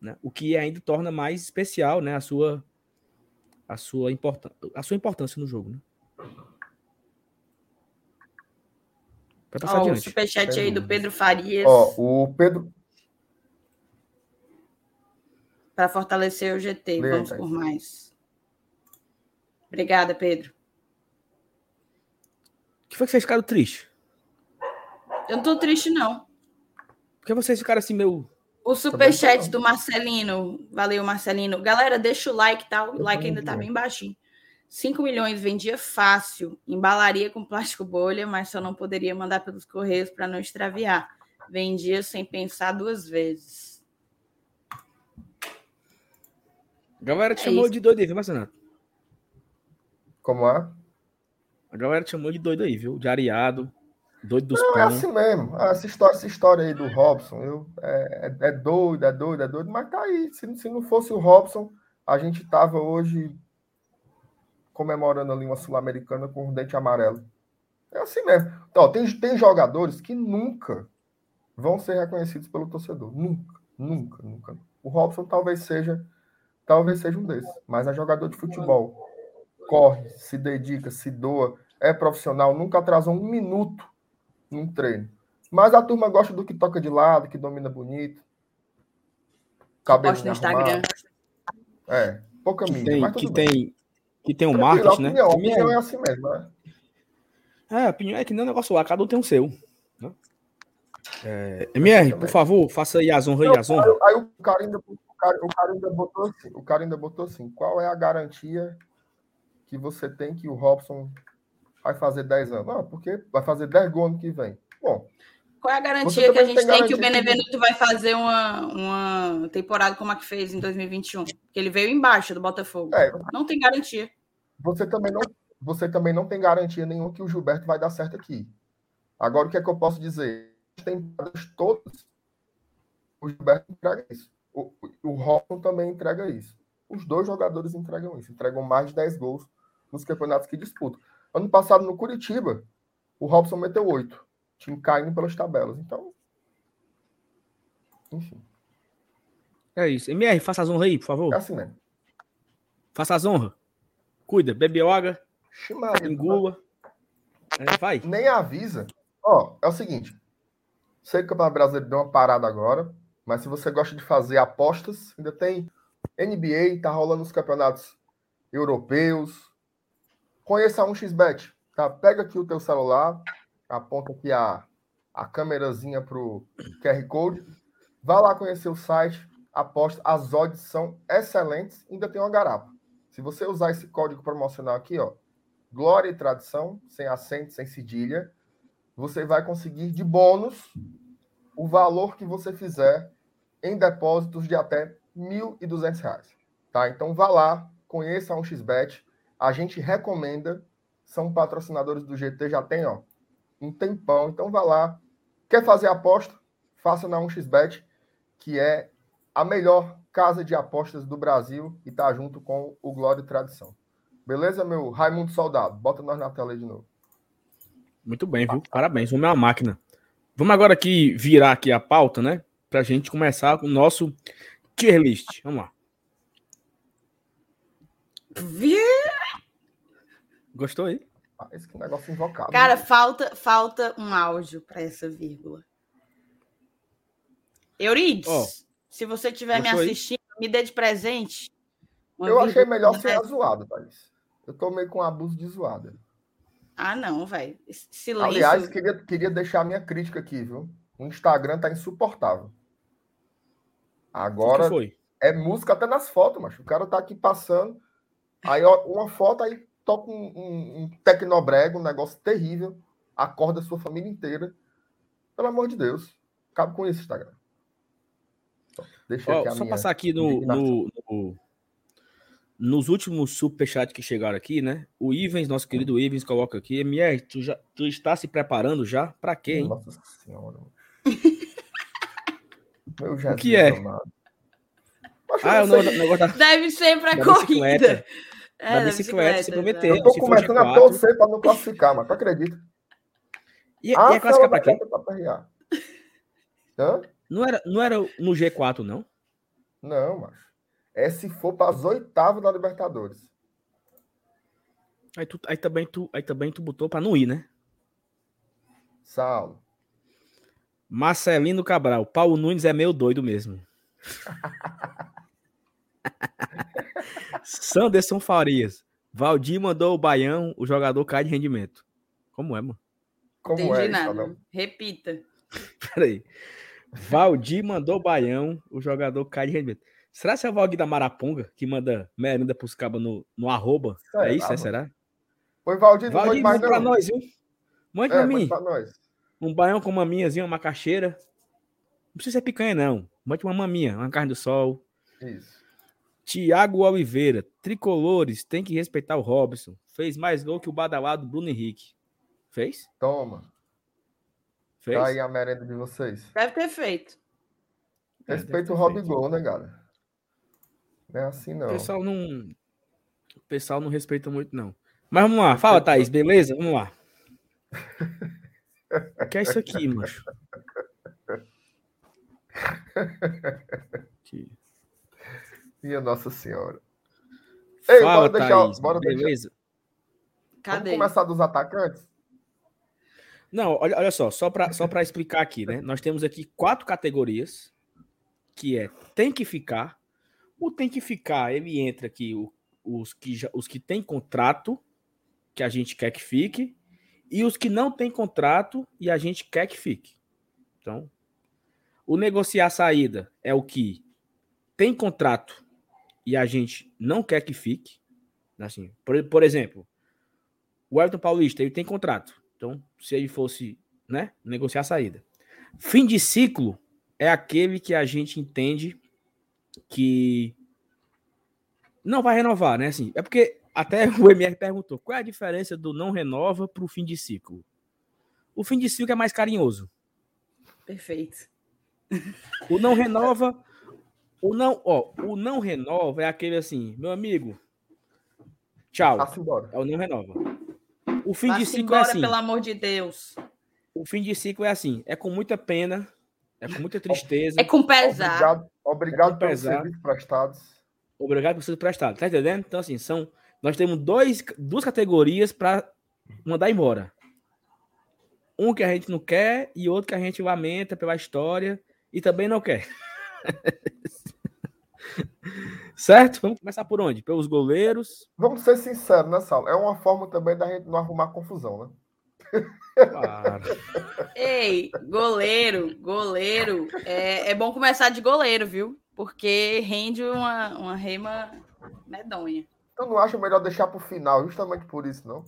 Né? O que ainda torna mais especial né? a, sua, a, sua importan a sua importância no jogo. Né? Vai passar oh, O superchat aí do Pedro Farias. Ó, oh, o Pedro. Para fortalecer o GT, Lê, vamos por mais. Obrigada, Pedro. O que foi que vocês ficaram tristes? Eu não tô triste, não. Porque vocês ficaram assim, meu. O superchat do Marcelino. Valeu, Marcelino. Galera, deixa o like, tá? O like ainda tá bem baixinho. 5 milhões vendia fácil, embalaria com plástico bolha, mas só não poderia mandar pelos correios para não extraviar. Vendia sem pensar duas vezes. A galera te é chamou isso. de doido aí, viu, Marcenato? Como é? A galera te chamou de doido aí, viu? De areado. Doido dos Não, é assim mesmo. Essa história, essa história aí do Robson, eu, é, é, é doido, é doido, é doido, mas tá aí. Se, se não fosse o Robson, a gente tava hoje comemorando ali uma Sul-Americana com um dente amarelo. É assim mesmo. Então, tem, tem jogadores que nunca, vão ser reconhecidos pelo torcedor. Nunca, nunca, nunca. O Robson talvez seja, talvez seja um desses, mas é jogador de futebol. Corre, se dedica, se doa, é profissional, nunca atrasou um minuto num treino. Mas a turma gosta do que toca de lado, que domina bonito. Cabelo no Instagram. É, pouca mídia, tem, que tem que tem um marketing, né? A opinião é assim mesmo, né? É, a opinião é que nem um negócio lá, cada um tem o um seu. Né? É, MR, por favor, faça aí as honras e as honras. Aí, aí o, cara ainda, o, cara, o cara ainda botou assim, o cara ainda botou assim, qual é a garantia que você tem que o Robson vai fazer 10 anos? Não, porque vai fazer 10 gols ano que vem. Bom, qual é a garantia que a gente tem, tem que o Benevenuto que... vai fazer uma, uma temporada como a que fez em 2021? Que ele veio embaixo do Botafogo. É, não tem garantia. Você também não, você também não tem garantia nenhuma que o Gilberto vai dar certo aqui. Agora, o que é que eu posso dizer? Temporadas todas, o Gilberto entrega isso. O, o Robson também entrega isso. Os dois jogadores entregam isso. Entregam mais de 10 gols nos campeonatos que disputam. Ano passado, no Curitiba, o Robson meteu 8 time caindo pelas tabelas. Então, enfim. É isso. MR, faça as honras aí, por favor. É assim mesmo. Faça as honras. Cuida, bebe água, engula. É, vai. Nem avisa. Ó, é o seguinte. Sei que o Campeonato Brasileiro deu uma parada agora, mas se você gosta de fazer apostas, ainda tem NBA, tá rolando os campeonatos europeus. Conheça a 1xBet, tá? Pega aqui o teu celular, aponta aqui a, a câmerazinha para o QR Code. Vá lá conhecer o site, aposta. As odds são excelentes, ainda tem uma garapa. Se você usar esse código promocional aqui, ó, Glória e Tradição, sem acento, sem cedilha, você vai conseguir de bônus o valor que você fizer em depósitos de até R$ 1.200. Tá? Então vá lá, conheça a 1xBet. A gente recomenda, são patrocinadores do GT, já tem, ó, um tempão. Então vá lá. Quer fazer aposta? Faça na 1xBet, que é a melhor casa de apostas do Brasil e tá junto com o Glória e Tradição. Beleza, meu Raimundo Soldado? Bota nós na tela aí de novo. Muito bem, viu? Parabéns, vamos uma máquina. Vamos agora aqui virar aqui a pauta, né? Pra gente começar com o nosso tier list. Vamos lá. Gostou aí? Esse que negócio invocado. Cara, né? falta, falta um áudio para essa vírgula. Eurides, oh, se você estiver me assistindo, aí? me dê de presente. Eu achei melhor ser a zoada, Thaís. Eu tô meio com abuso de zoada. Ah, não, velho. Silêncio. Aliás, queria, queria deixar a minha crítica aqui, viu? O Instagram tá insuportável. Agora é música até nas fotos, mas o cara tá aqui passando. Aí, ó, uma foto aí toca um, um, um tecnobrega, um negócio terrível, acorda a sua família inteira. Pelo amor de Deus. Acaba com isso, Instagram. Deixa oh, só passar aqui no, no, no, nos últimos superchats que chegaram aqui, né? O Ivens, nosso querido Ivens, coloca aqui: MR, tu, já, tu está se preparando já? Para quê, hein? Nossa Senhora. [LAUGHS] Meu Jesus, o que é? Ah, é o negócio da... Deve ser para corrida. É, da bicicleta, se prometeu. Eu tô começando a torcer para não classificar, mas tu acredita? E, ah, e a classificar para quem? Hã? Não era, não era no G4, não? Não, mas é se for para as oitavas da Libertadores. Aí, tu, aí, também tu, aí também tu botou para não ir, né? Saulo. Marcelino Cabral. Paulo Nunes é meio doido mesmo. [LAUGHS] Sanderson Farias. Valdir mandou o Baião, o jogador cai de rendimento. Como é, mano? Como Entendi é, nada. Repita. [LAUGHS] Peraí. Valdir mandou o Baião, o jogador cai de rendimento. Será que é o Valdir da Maraponga que manda merenda pros cabos no, no arroba? É, é isso, é, será? Foi Valdir, não Valdir, manda pra nós, viu? Mande é, pra mim. Pra um baião com maminhazinha, uma macaxeira. Não precisa ser picanha, não. Mande uma maminha, uma carne do sol. Isso. Tiago Oliveira, tricolores, tem que respeitar o Robson. Fez mais gol que o badalado Bruno Henrique. Fez? Toma. Fez? Tá aí a merenda de vocês. Deve ter feito. Respeita o Rob Gol, né, galera? Não é assim, não. O pessoal não. O pessoal não respeita muito, não. Mas vamos lá. Fala, Thaís, beleza? Vamos lá. O que é isso aqui, macho? [LAUGHS] Minha Nossa Senhora. Ei, Fala, bora deixar. Thaís, bora beleza? Deixar. Cadê? Vamos começar dos atacantes? Não, olha, olha só, só para só explicar aqui, né? Nós temos aqui quatro categorias, que é tem que ficar. O tem que ficar, ele entra aqui o, os que já, os que têm contrato, que a gente quer que fique, e os que não têm contrato e a gente quer que fique. Então, o negociar saída é o que tem contrato e a gente não quer que fique. Assim, por, por exemplo, o Everton Paulista ele tem contrato. Então, se ele fosse, né, negociar a saída. Fim de ciclo é aquele que a gente entende que não vai renovar, né? Assim, é porque até [LAUGHS] o MR perguntou qual é a diferença do não renova para o fim de ciclo. O fim de ciclo é mais carinhoso. Perfeito. O não renova, o não, ó, o não renova é aquele assim, meu amigo. Tchau. É o não renova. O fim de ciclo é embora, é assim. pelo amor de Deus. O fim de ciclo é assim. É com muita pena, é com muita tristeza. É com pesar. Obrigado, obrigado é pelos serviços prestados. Obrigado por serviços prestados. Tá entendendo? Então, assim, são, nós temos dois, duas categorias para mandar embora. Um que a gente não quer e outro que a gente lamenta pela história e também não quer. [LAUGHS] Certo? Vamos começar por onde? Pelos goleiros. Vamos ser sinceros, né, Saulo? É uma forma também da gente não arrumar confusão, né? Claro. [LAUGHS] Ei, goleiro, goleiro. É, é bom começar de goleiro, viu? Porque rende uma, uma reima medonha. Eu não acho melhor deixar pro final, justamente por isso, não?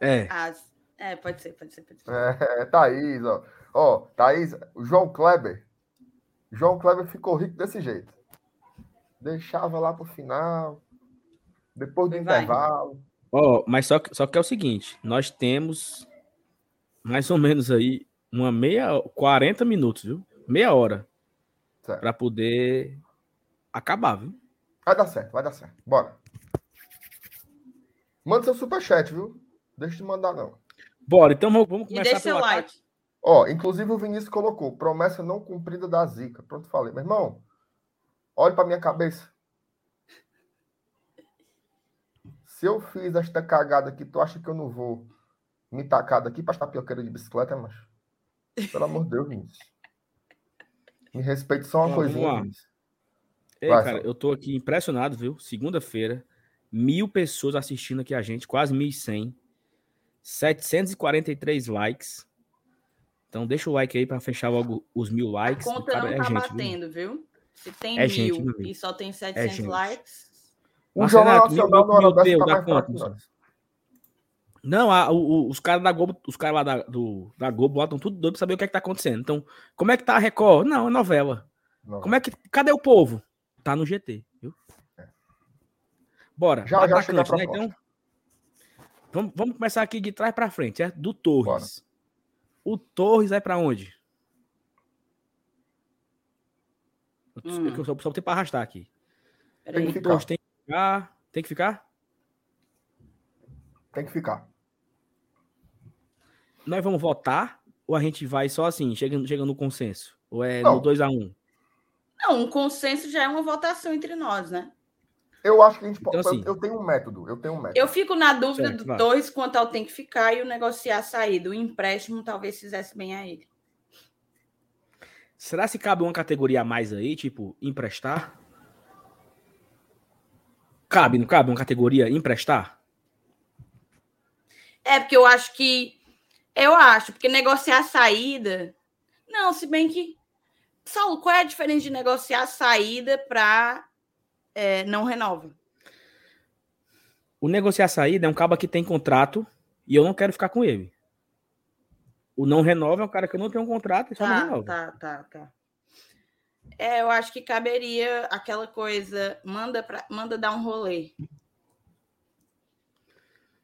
É. Ah, é, pode ser, pode ser, pode ser. É, Thaís, ó. Ó, Thaís, o João Kleber. João Kleber ficou rico desse jeito deixava lá para o final, depois do intervalo. Oh, mas só que, só que é o seguinte, nós temos mais ou menos aí uma meia, 40 minutos, viu? Meia hora para poder acabar, viu? Vai dar certo, vai dar certo. Bora. Manda seu superchat, viu? Deixa de mandar, não. Bora, então vamos, vamos começar e deixa pelo like. Ó, inclusive o Vinícius colocou promessa não cumprida da Zica. Pronto, falei. Meu irmão, Olhe para minha cabeça. Se eu fiz esta cagada aqui, tu acha que eu não vou me tacar daqui para estar pioqueira de bicicleta, mas pelo amor de Deus, Vinícius. Me respeite só uma Vamos coisinha, Vinícius. Ei, Vai, cara, só. eu tô aqui impressionado, viu? Segunda-feira, mil pessoas assistindo aqui a gente, quase 1.100. 743 likes. Então deixa o like aí para fechar logo os mil likes. A conta não é tá gente, batendo, viu? viu? Se tem é mil gente, e só tem 700 é likes. O Jornal Nacional no Nordeste tá mais fraco Não, a, o, os caras da Globo, os caras lá da, do, da Globo botam tudo doido pra saber o que é que tá acontecendo. Então, como é que tá a Record? Não, é novela. novela. Como é que. Cadê o povo? Tá no GT, viu? É. Bora. Já, já chega né? Então, vamos, vamos começar aqui de trás para frente, é? Do Torres. Bora. O Torres vai para onde? Hum. Eu só, só tem para arrastar aqui. Tem que, ficar. tem que ficar. Tem que ficar? Tem que ficar. Nós vamos votar ou a gente vai só assim, chegando, chegando no consenso? Ou é Não. no 2x1? Um? Não, um consenso já é uma votação entre nós, né? Eu acho que a gente então, pode. Assim, eu, tenho um método. Eu tenho um método. Eu fico na dúvida certo, do dois quanto ao tem que ficar e o negociar a saída. O empréstimo talvez fizesse bem a ele. Será se cabe uma categoria a mais aí, tipo, emprestar? Cabe, não cabe uma categoria emprestar? É, porque eu acho que. Eu acho, porque negociar a saída. Não, se bem que. Saulo, qual é a diferença de negociar a saída para é, não renova? O negociar a saída é um cabo que tem contrato e eu não quero ficar com ele. O não renova é um cara que não tem um contrato e só tá, não renova. Tá, tá, tá. É, eu acho que caberia aquela coisa, manda, pra, manda dar um rolê.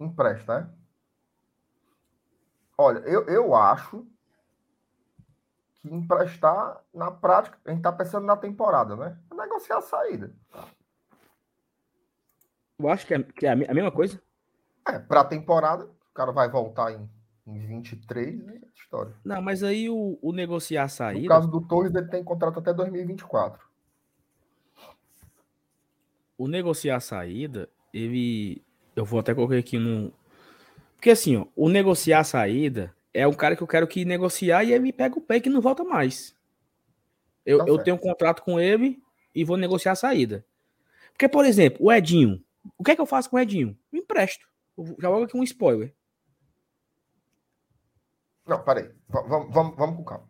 Empresta, é? Olha, eu, eu acho que emprestar, na prática, a gente tá pensando na temporada, né? É negociar a saída. Eu acho que é, que é a mesma coisa. É, pra temporada, o cara vai voltar em Em 23, né? História. Não, mas aí o, o negociar a saída. No caso do Torres, ele tem contrato até 2024. O negociar a saída, ele. Eu vou até colocar aqui no. Porque assim, ó, o negociar a saída é um cara que eu quero que negociar e ele pega o pé que não volta mais. Eu, tá eu tenho um contrato com ele e vou negociar a saída. Porque, por exemplo, o Edinho. O que é que eu faço com o Edinho? Me empresto. Eu já vou aqui um spoiler. Não, peraí. Vamos, vamos, vamos com calma.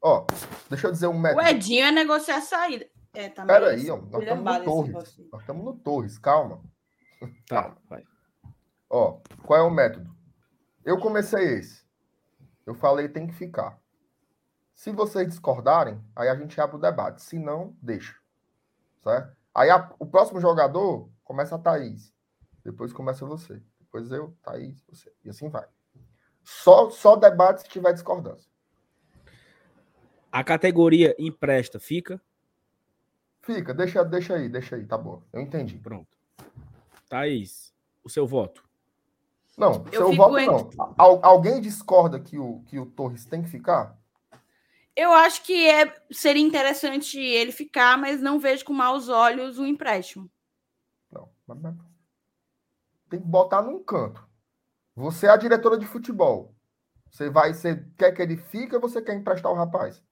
Ó, deixa eu dizer um método. O Edinho é negociar a saída. É, tá peraí, ó, nós estamos no Torres. Nós estamos no Torres, calma. Tá, vai. Ó, qual é o método? Eu comecei esse. Eu falei tem que ficar. Se vocês discordarem, aí a gente abre o debate. Se não, deixa. Certo? Aí a, o próximo jogador começa a Thaís. Depois começa você. Depois eu, Thaís, você. E assim vai. Só, só debate se tiver discordância. A categoria empresta fica? Fica, deixa, deixa aí, deixa aí, tá bom. Eu entendi. Pronto. Thaís, o seu voto? Não, eu seu voto entre... não. Al, alguém discorda que o, que o Torres tem que ficar? Eu acho que é, seria interessante ele ficar, mas não vejo com maus olhos o empréstimo. Não, mas tem que botar num canto. Você é a diretora de futebol. Você vai, você quer que ele fique ou você quer emprestar o rapaz?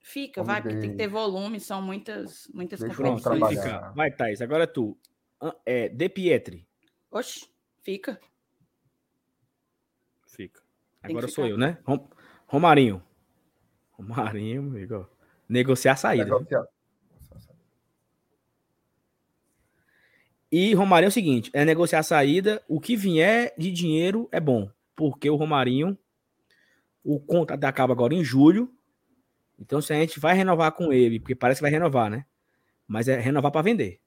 Fica, Vamos vai, porque tem que ter volume, são muitas, muitas Deixa competições. Vai, Thais, agora é tu. É, De Pietri. Oxe, fica. Fica. Agora sou eu, né? Rom... Romarinho. Romarinho, amigo. Negociar a saída. Negociar. E Romarinho é o seguinte: é negociar a saída. O que vier de dinheiro é bom. Porque o Romarinho, o contrato acaba agora em julho. Então, se a gente vai renovar com ele, porque parece que vai renovar, né? Mas é renovar para vender.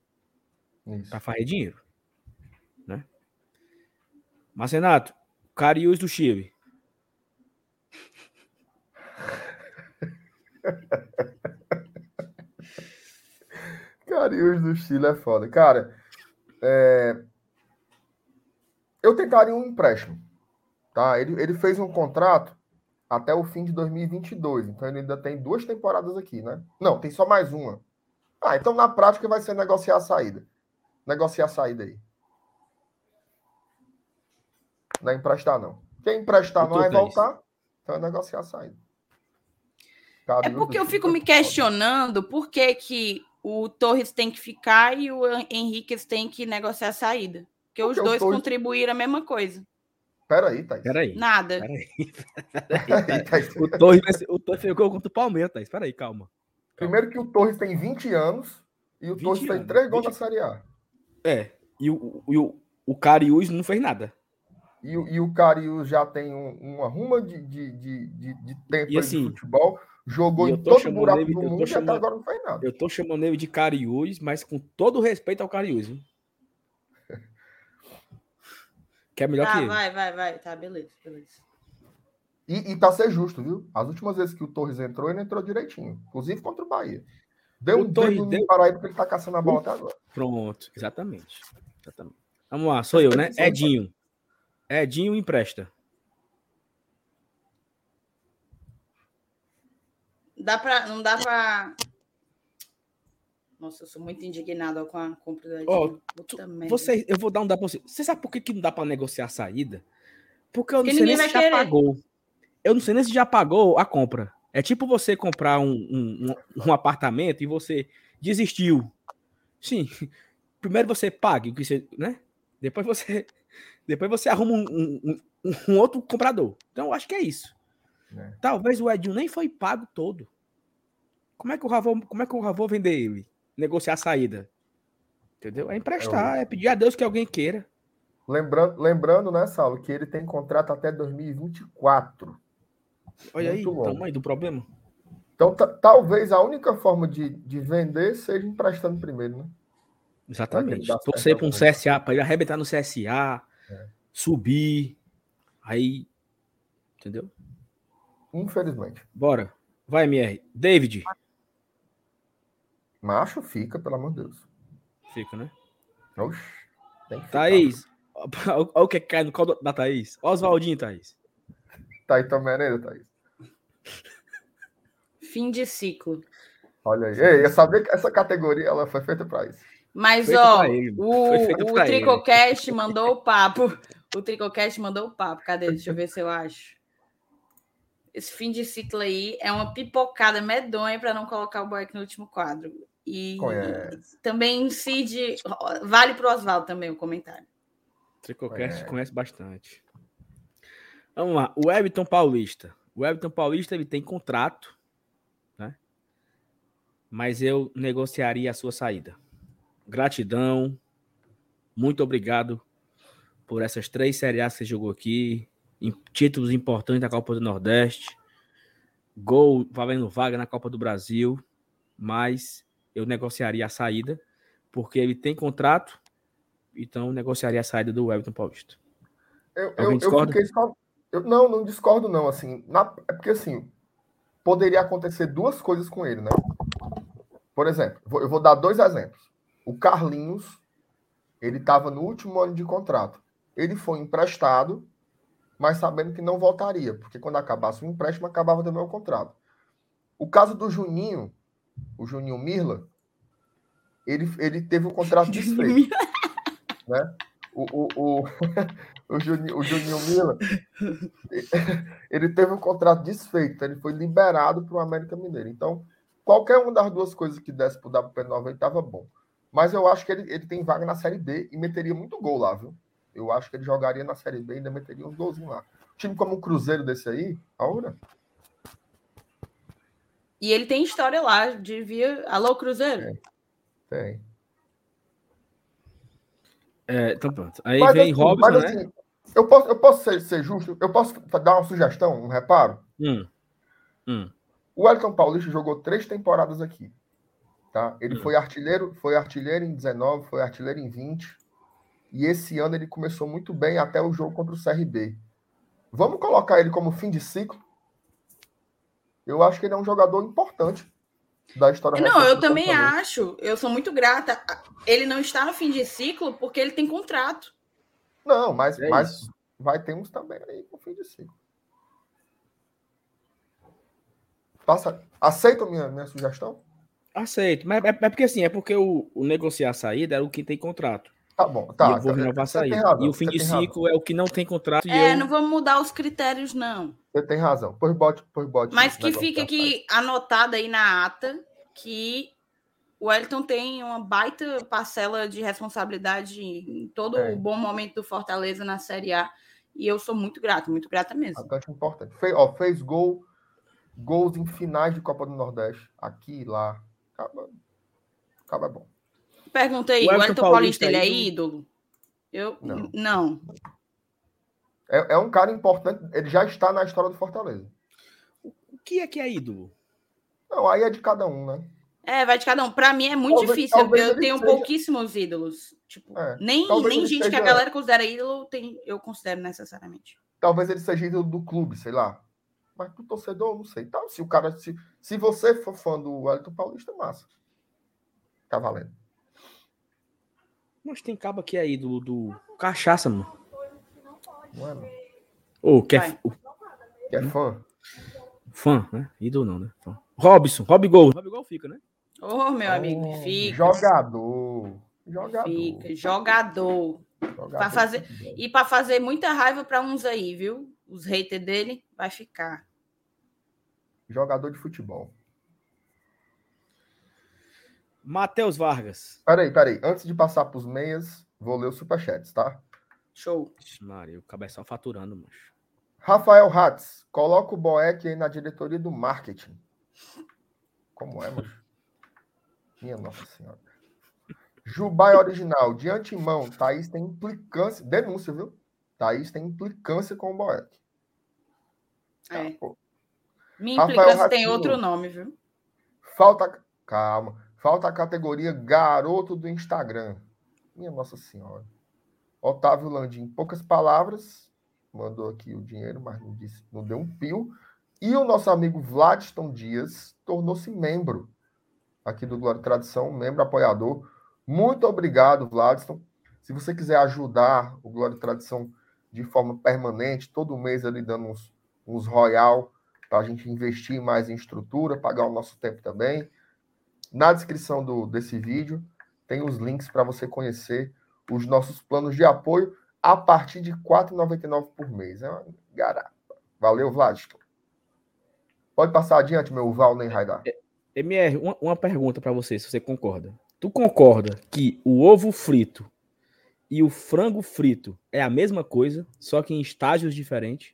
Para fazer dinheiro. Né? Mas, Renato, Cariús do Chile. [LAUGHS] Cariús do Chile é foda. Cara, é... eu tentaria um empréstimo. Tá? Ele, ele fez um contrato até o fim de 2022. Então ele ainda tem duas temporadas aqui, né? Não, tem só mais uma. Ah, então na prática vai ser negociar a saída. Negociar a saída aí. Não é emprestar, não. Quem emprestar não vai voltar, então é negociar a saída. é porque eu fico me questionando por que, que o Torres tem que ficar e o Henrique tem que negociar a saída. Porque, porque os dois Torres... contribuíram a mesma coisa. Peraí, Thaís. Peraí. Nada. Peraí. Peraí, [LAUGHS] o Torres, o Torres ficou contra o Palmeiras, Thaís. Peraí, calma. calma. Primeiro que o Torres tem 20 anos e o Torres anos, tem 3 gols 20... na Série A. É. E o, o, o Cariús não fez nada. E, e o Cariús já tem um, uma ruma de, de, de, de tempo assim, de futebol. Jogou em todo o buraco ele, do mundo chamando, e até agora não faz nada. Eu tô chamando ele de Cariús, mas com todo respeito ao Cariús. Hein? que é melhor tá, que ele. Vai, vai, vai. Tá, beleza, beleza. E, e pra ser justo, viu? As últimas vezes que o Torres entrou, ele entrou direitinho. Inclusive contra o Bahia. Deu o um Torres deu... no Paraíba porque ele tá caçando a bola até agora. Pronto, exatamente. exatamente. Vamos lá, sou eu, né? Edinho. Edinho empresta. Dá pra, não dá. Nossa, eu sou muito indignado com a compra da oh, você, Eu vou dar um dá pra você. Você sabe por que, que não dá pra negociar a saída? Porque eu não Porque sei nem se já querer. pagou. Eu não sei nem se já pagou a compra. É tipo você comprar um, um, um, apartamento e você desistiu. Sim. Primeiro você pague, né? Depois você, [LAUGHS] depois você arruma um, um, um outro comprador. Então eu acho que é isso. É. Talvez o Edinho nem foi pago todo. Como é que o Ravô, como é que o Ravô vender ele? Negociar a saída. Entendeu? É emprestar, é, é pedir a Deus que alguém queira. Lembrando, lembrando, né, Saulo, que ele tem contrato até 2024. Olha Muito aí longo. o tamanho do problema. Então, talvez a única forma de, de vender seja emprestando primeiro, né? Exatamente. Torcer para um CSA, para ele arrebentar no CSA, é. subir. Aí. Entendeu? Infelizmente. Bora. Vai, MR. David. Macho fica, pelo amor de Deus. Fica, né? Oxi, Thaís, olha o que cai no colo da Thaís. Oswaldinho, Thaís. Thaís Tomerenda, Thaís. Fim de ciclo. Olha aí. Ei, eu sabia que essa categoria ela foi feita para isso. Mas, ó, o, o Tricocast mandou o papo. O Tricocast mandou o papo. Cadê? Deixa eu ver se eu acho. Esse fim de ciclo aí é uma pipocada medonha para não colocar o Boeck no último quadro. E conhece. também incide. Vale para o Oswaldo também o comentário. Tricocast conhece bastante. Vamos lá. O Everton Paulista. O Everton Paulista ele tem contrato, né? Mas eu negociaria a sua saída. Gratidão. Muito obrigado por essas três séries que você jogou aqui. Em títulos importantes da Copa do Nordeste. Gol valendo vaga na Copa do Brasil. Mas eu negociaria a saída, porque ele tem contrato, então negociaria a saída do Everton Paulista. Eu, eu, eu fiquei só. Eu, não, não discordo, não. Assim, na, é porque assim, poderia acontecer duas coisas com ele, né? Por exemplo, eu vou dar dois exemplos. O Carlinhos, ele estava no último ano de contrato. Ele foi emprestado, mas sabendo que não voltaria, porque quando acabasse o empréstimo, acabava também o contrato. O caso do Juninho, o Juninho Mirla, ele, ele teve o contrato [LAUGHS] desfeito. né? O, o, o, [LAUGHS] o, Juninho, o Juninho Mila, ele teve o contrato desfeito, ele foi liberado para o América Mineiro. Então, qualquer uma das duas coisas que desse para o WP9 estava bom. Mas eu acho que ele, ele tem vaga na Série B e meteria muito gol lá, viu? Eu acho que ele jogaria na Série B e ainda meteria uns golzinhos lá. Um time como um Cruzeiro desse aí, Aura, e ele tem história lá, devia. Alô, Cruzeiro? Tem. tem. É, então pronto. Aí mas, vem assim, Robson, mas, né? Assim, eu posso, eu posso ser, ser, justo? Eu posso dar uma sugestão, um reparo? Hum. Hum. O Elton Paulista jogou três temporadas aqui. Tá? Ele hum. foi artilheiro, foi artilheiro em 19, foi artilheiro em 20. E esse ano ele começou muito bem até o jogo contra o CRB. Vamos colocar ele como fim de ciclo? Eu acho que ele é um jogador importante da história. Não, eu também acho. Eu sou muito grata. Ele não está no fim de ciclo porque ele tem contrato. Não, mas, é mas vai ter uns também aí no fim de ciclo. Passa, aceita minha, minha sugestão? Aceito, mas é, é porque assim, é porque o, o negociar a saída é o que tem contrato. Tá bom, tá. E eu vou renovar a saída. Razão, e o fim de ciclo razão. é o que não tem contrato. É, eu... não vamos mudar os critérios, não. Você tem razão. Pois bote, pois bote. Mas que fique aqui anotado aí na ata que o Wellington tem uma baita parcela de responsabilidade em todo é. o bom momento do Fortaleza na Série A. E eu sou muito grato, muito grata mesmo. Bastante importante. Fez, ó, fez gol, gols em finais de Copa do Nordeste. Aqui e lá. Acaba, acaba bom. Perguntei, o Wellington Paulista, ele é ídolo? Eu não. não. É, é, um cara importante, ele já está na história do Fortaleza. O que é que é ídolo? Não, aí é de cada um, né? É, vai de cada um. Para mim é muito talvez, difícil. Talvez eu tenho seja... pouquíssimos ídolos. Tipo, é, nem nem gente seja... que a galera considera ídolo, tem, eu considero necessariamente. Talvez ele seja ídolo do clube, sei lá. Mas pro torcedor, não sei. Então, se o cara. Se, se você for fã do Wellington Paulista, massa. Tá valendo. Mas tem cabo aqui aí do, do cachaça, mano. Mano. Ô, quer, quer fã? Fã, né? Ídolo não, né? Fã. Robson, Robigol. Robigol fica, né? Ô, oh, meu oh, amigo, fica. Jogador. Jogador. Fica, jogador. jogador pra fazer, e para fazer muita raiva para uns aí, viu? Os haters dele vai ficar. Jogador de futebol. Matheus Vargas. Peraí, peraí. Antes de passar para os meias, vou ler os superchats, tá? Show. Maria, o cabeção faturando, macho. Rafael Hatz, coloca o Boeck aí na diretoria do marketing. Como é, macho? Minha Nossa Senhora. Jubai Original, de antemão, Thaís tem implicância. Denúncia, viu? Thaís tem implicância com o Boeck. É. Tá, Minha implicância tem outro nome, viu? Falta. Calma. Falta a categoria garoto do Instagram. Minha Nossa Senhora. Otávio Landim, poucas palavras, mandou aqui o dinheiro, mas não, disse, não deu um pio. E o nosso amigo Vladiston Dias tornou-se membro aqui do Glória e Tradição, membro apoiador. Muito obrigado, Vladson. Se você quiser ajudar o Glória e Tradição de forma permanente, todo mês ali dando uns, uns royal para a gente investir mais em estrutura, pagar o nosso tempo também. Na descrição do, desse vídeo tem os links para você conhecer os nossos planos de apoio a partir de R$ 4,99 por mês. É uma garapa. Valeu, Vladson. Pode passar adiante, meu Valnei Raidar. É, MR, uma, uma pergunta para você, se você concorda. Tu concorda que o ovo frito e o frango frito é a mesma coisa, só que em estágios diferentes?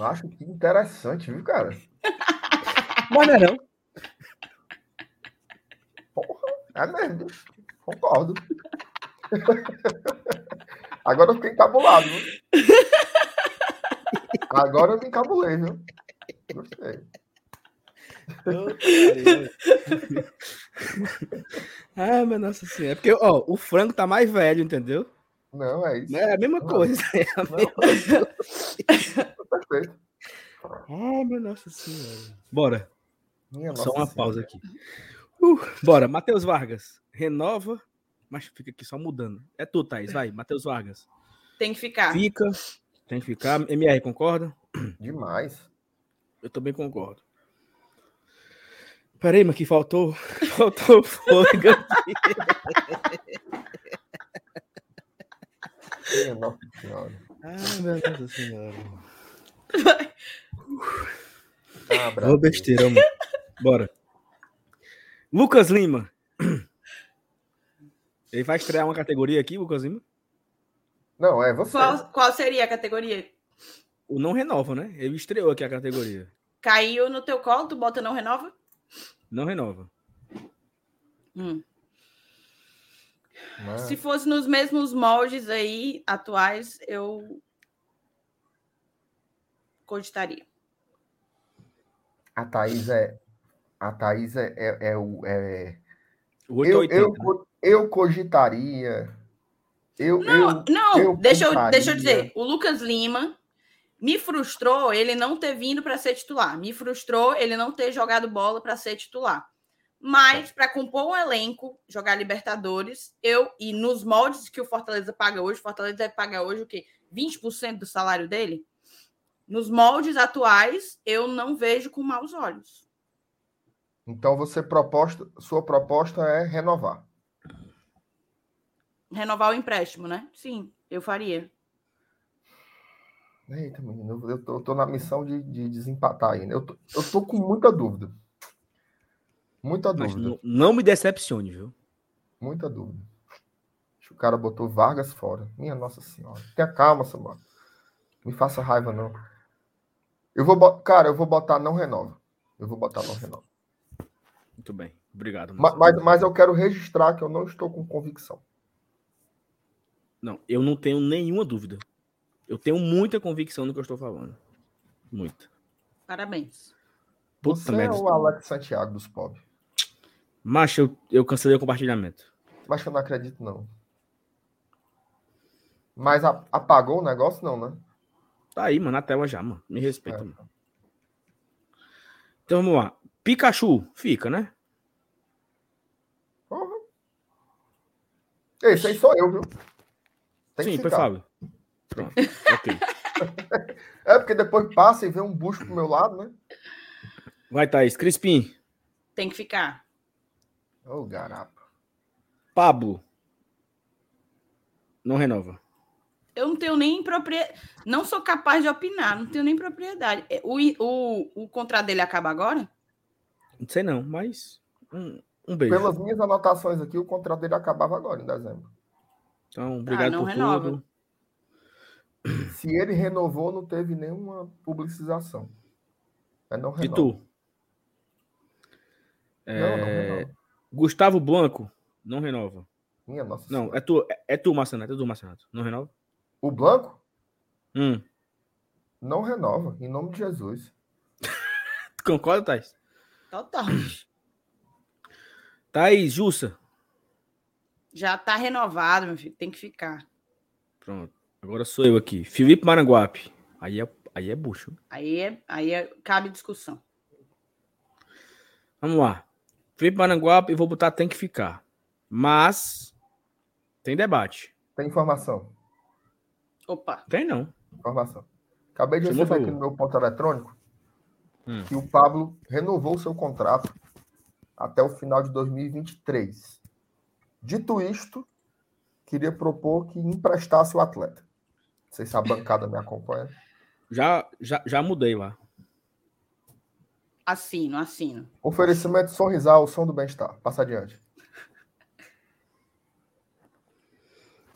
Acho que interessante, viu, cara? [LAUGHS] Mas não é não. Porra, é mesmo. Concordo. Agora eu fiquei encabulado, viu? Agora eu me encabulei, viu? Gostei. [LAUGHS] ah, meu nossa senhora. É porque, ó, o frango tá mais velho, entendeu? Não, é isso. É a mesma Não. coisa. É a mesma coisa. Perfeito. Ah, meu nossa senhora. Bora. Minha Só nossa uma senhora. pausa aqui. Uh, bora. Matheus Vargas. Renova. Mas fica aqui só mudando. É tu, Thaís. Vai, Matheus Vargas. Tem que ficar. Fica. Tem que ficar. MR, concorda? Demais. Eu também concordo. Peraí, mas que faltou. [LAUGHS] Faltou fôlego. aqui. Minha nossa senhora. Ah, meu Senhora. Ah, besteira, mano. Bora. Lucas Lima. Ele vai estrear uma categoria aqui, Lucas Lima? Não, é você. Qual, qual seria a categoria? O não renova, né? Ele estreou aqui a categoria. Caiu no teu colo, tu bota não renova? Não renova. Hum. Mas- Se fosse nos mesmos moldes aí atuais, eu cogitaria. A Thaís é. A Thaís é, é, é o. É... O Eu, 880. eu, né? eu cogitaria. Eu, Não, eu, não, eu deixa, eu, deixa eu dizer. O Lucas Lima me frustrou ele não ter vindo para ser titular. Me frustrou ele não ter jogado bola para ser titular. Mas para compor um elenco, jogar Libertadores, eu e nos moldes que o Fortaleza paga hoje, o Fortaleza deve pagar hoje o quê? 20% do salário dele? Nos moldes atuais, eu não vejo com maus olhos. Então você proposta, sua proposta é renovar. Renovar o empréstimo, né? Sim, eu faria. Eita, menino, eu tô, eu tô na missão de, de desempatar ainda. Eu tô, eu tô com muita dúvida. Muita Mas dúvida. não, não me decepcione, viu? Muita dúvida. Acho que O cara botou Vargas fora. Minha Nossa Senhora. Tenha calma, Samuel. Me faça raiva, não. Eu vou. Cara, eu vou botar não renova. Eu vou botar não renova. Muito bem. Obrigado. Ma- Marcelo. Mas, mas eu quero registrar que eu não estou com convicção. Não, eu não tenho nenhuma dúvida. Eu tenho muita convicção no que eu estou falando. Muita. Parabéns. Puta Você é merda. o Alex Santiago dos pobres. Macho, eu, eu cancelei o compartilhamento. Mas eu não acredito, não. Mas a- apagou o negócio, não, né? Tá aí, mano, na tela já, mano. Me respeita, É. mano. Então vamos lá. Pikachu, fica, né? Porra. Esse aí sou eu, viu? Tem Sim, foi. Fábio. Pronto. [LAUGHS] ok. É porque depois passa e vê um bucho pro meu lado, né? Vai, Thaís. Crispim. Tem que ficar. Ô, garapa. Pablo. Não renova. Eu não tenho nem propriedade. Não sou capaz de opinar, não tenho nem propriedade. É, O, o, o contrato dele acaba agora? Não sei não, mas um, um beijo. Pelas minhas anotações aqui, o contrato dele acabava agora, em dezembro. Então, obrigado não por renova. tudo. Se ele renovou, não teve nenhuma publicização. Mas não E renova. tu? Não, não É, renova. Gustavo Blanco. Não renova. Minha nossa Não, senhora. é tu, é, é tu, Marcenato. É tu, Marcenato. Não renova? O Blanco Hum. não renova, em nome de Jesus. [LAUGHS] Tu concorda, Thaís? Total. [COUGHS] Thaís, Jussa. Já tá renovado, meu filho. Tem que ficar. Pronto. Agora sou eu aqui. Felipe Maranguape. Aí é, aí é bucho. Aí, é, aí é, cabe discussão. Vamos lá. Felipe Maranguape, e vou botar tem que ficar. Mas tem debate. Tem informação. Opa. Tem não. Informação. Acabei de receber aqui no meu ponto eletrônico hum. que o Pablo renovou seu contrato até o final de 2023. Dito isto, queria propor que emprestasse o atleta. Não sei se a bancada me acompanha. Já, já, já mudei lá. Assino, assino. Oferecimento Sorrisal, o som do bem-estar. Passa adiante.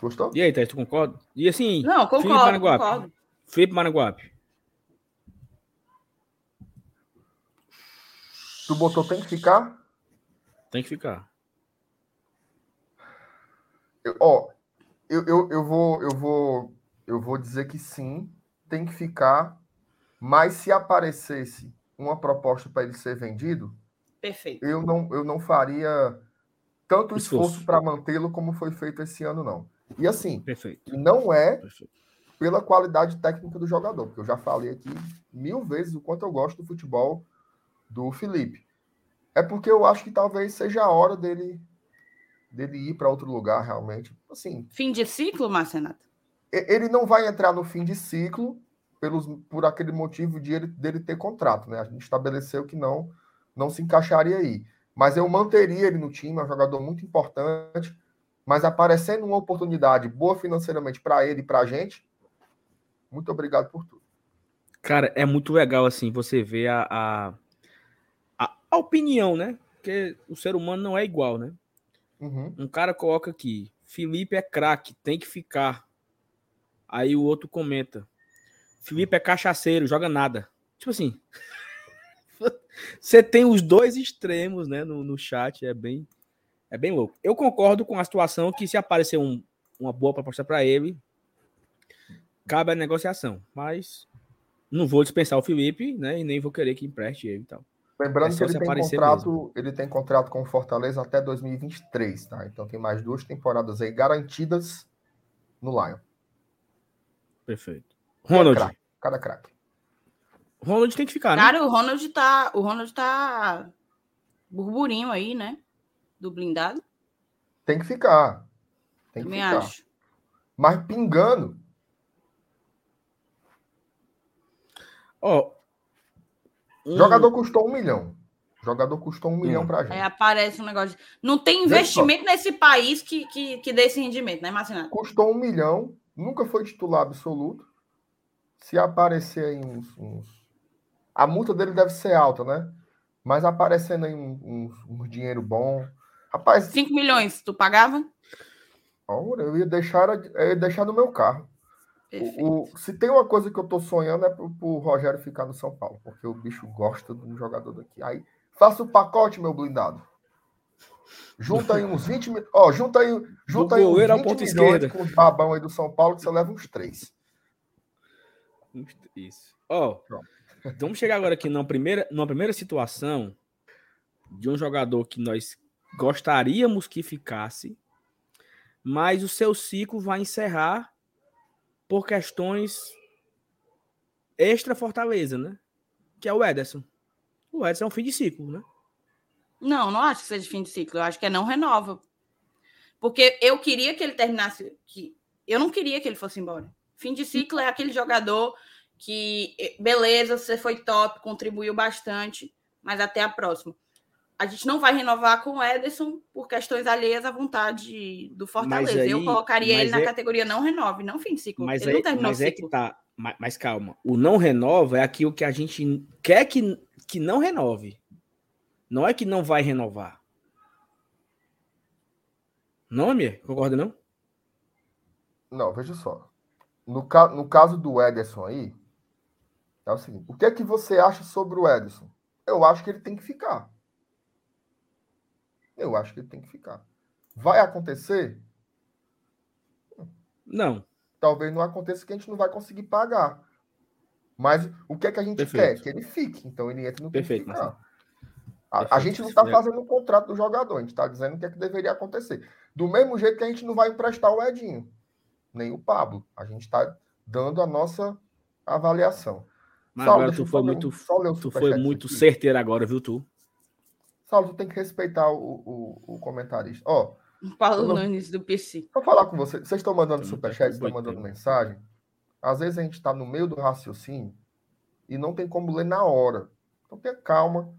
Gostou? E aí, Thaís, tu concorda? E assim. Não, concordo. Felipe Managuape. Concordo. Felipe Managuape. Tu botou tem que ficar? Tem que ficar. Eu, ó, eu, eu, eu, vou, eu, vou, eu vou dizer que sim, tem que ficar, mas se aparecesse uma proposta para ele ser vendido, Perfeito. Eu, não, eu não faria tanto esforço, esforço para mantê-lo como foi feito esse ano, não. E assim, Perfeito. não é Perfeito. pela qualidade técnica do jogador, porque eu já falei aqui mil vezes o quanto eu gosto do futebol do Felipe. É porque eu acho que talvez seja a hora dele dele ir para outro lugar realmente. Assim, fim de ciclo, Marcenato? Ele não vai entrar no fim de ciclo pelos, por aquele motivo de ele, dele ter contrato, né? A gente estabeleceu que não não se encaixaria aí. Mas eu manteria ele no time, é um jogador muito importante. Mas aparecendo uma oportunidade boa financeiramente para ele e para a gente, muito obrigado por tudo. Cara, é muito legal assim você ver a, a, a, a opinião, né? Porque o ser humano não é igual, né? Uhum. Um cara coloca aqui: Felipe é craque, tem que ficar. Aí o outro comenta: Felipe é cachaceiro, joga nada. Tipo assim. [LAUGHS] você tem os dois extremos, né? No, no chat, é bem. É bem louco. Eu concordo com a situação que se aparecer um, uma boa proposta para ele, cabe a negociação. Mas não vou dispensar o Felipe, né? E nem vou querer que empreste ele e tal. Lembrando é que ele tem, contrato, ele tem contrato com o Fortaleza até 2023, tá? Então tem mais duas temporadas aí garantidas no Lion. Perfeito. Ronald. Crack, cada craque. Ronald tem que ficar, né? Cara, o Ronald tá. O Ronald tá burburinho aí, né? Do blindado? Tem que ficar. Tem que Também ficar. acho. Mas pingando. Ó. Oh, um... Jogador custou um milhão. Jogador custou um milhão pra gente. Aí aparece um negócio. De... Não tem investimento nesse país que, que, que dê esse rendimento, né, Marcelo? Custou um milhão, nunca foi titular absoluto. Se aparecer aí uns, uns, A multa dele deve ser alta, né? Mas aparecendo aí um, um, um dinheiro bom, Rapaz. 5 milhões, tu pagava? Ora, eu ia deixar, eu ia deixar no meu carro. O, o, se tem uma coisa que eu tô sonhando é pro, pro Rogério ficar no São Paulo, porque o bicho gosta de um jogador daqui. Aí, faça o pacote, meu blindado. Junta aí uns 20 mil. Ó, junta aí, junta aí uns 20 milhões esquerda. com os babão aí do São Paulo, que você leva uns três. Isso. Ó, vamos chegar agora aqui numa primeira, numa primeira situação de um jogador que nós gostaríamos que ficasse, mas o seu ciclo vai encerrar por questões extra Fortaleza, né? Que é o Ederson. O Ederson é um fim de ciclo, né? Não, não acho que seja fim de ciclo. Eu acho que é não renova. Porque eu queria que ele terminasse. Que... Eu não queria que ele fosse embora. Fim de ciclo é aquele jogador que, eh, beleza, você foi top, contribuiu bastante, mas até a próxima a gente não vai renovar com o Ederson por questões alheias à vontade do Fortaleza. Aí, eu colocaria ele é... na categoria não renove, não fim de ciclo. Mas, ele é, não terminou mas é que tá. Mas, mas, calma, o não renova é aquilo que a gente quer que, que não renove. Não é que não vai renovar. Não, Amir? Concorda, não? Não, veja só. No, ca... no caso do Ederson aí, é o seguinte: o que é que você acha sobre o Ederson? Eu acho que ele tem que ficar. Eu acho que ele tem que ficar. Vai acontecer? Não. Talvez não aconteça que a gente não vai conseguir pagar. Mas o que é que a gente Perfeito. quer? Que ele fique. Então ele entra no Perfeito, ficar. A, a, gente não está fazendo o um contrato do jogador, a gente está dizendo o que é que deveria acontecer. Do mesmo jeito que a gente não vai emprestar o Edinho, nem o Pablo. A gente está dando a nossa avaliação. Mas Saulo, agora tu foi muito, tu foi muito certeiro agora, viu, tu? Saulo, tu tem que respeitar o, o, o comentarista. Ó. Paulo não... Nunes do PC. Vou falar com vocês. Vocês estão mandando superchat, estão mandando mensagem. Às vezes a gente está no meio do raciocínio e não tem como ler na hora. Então tenha calma,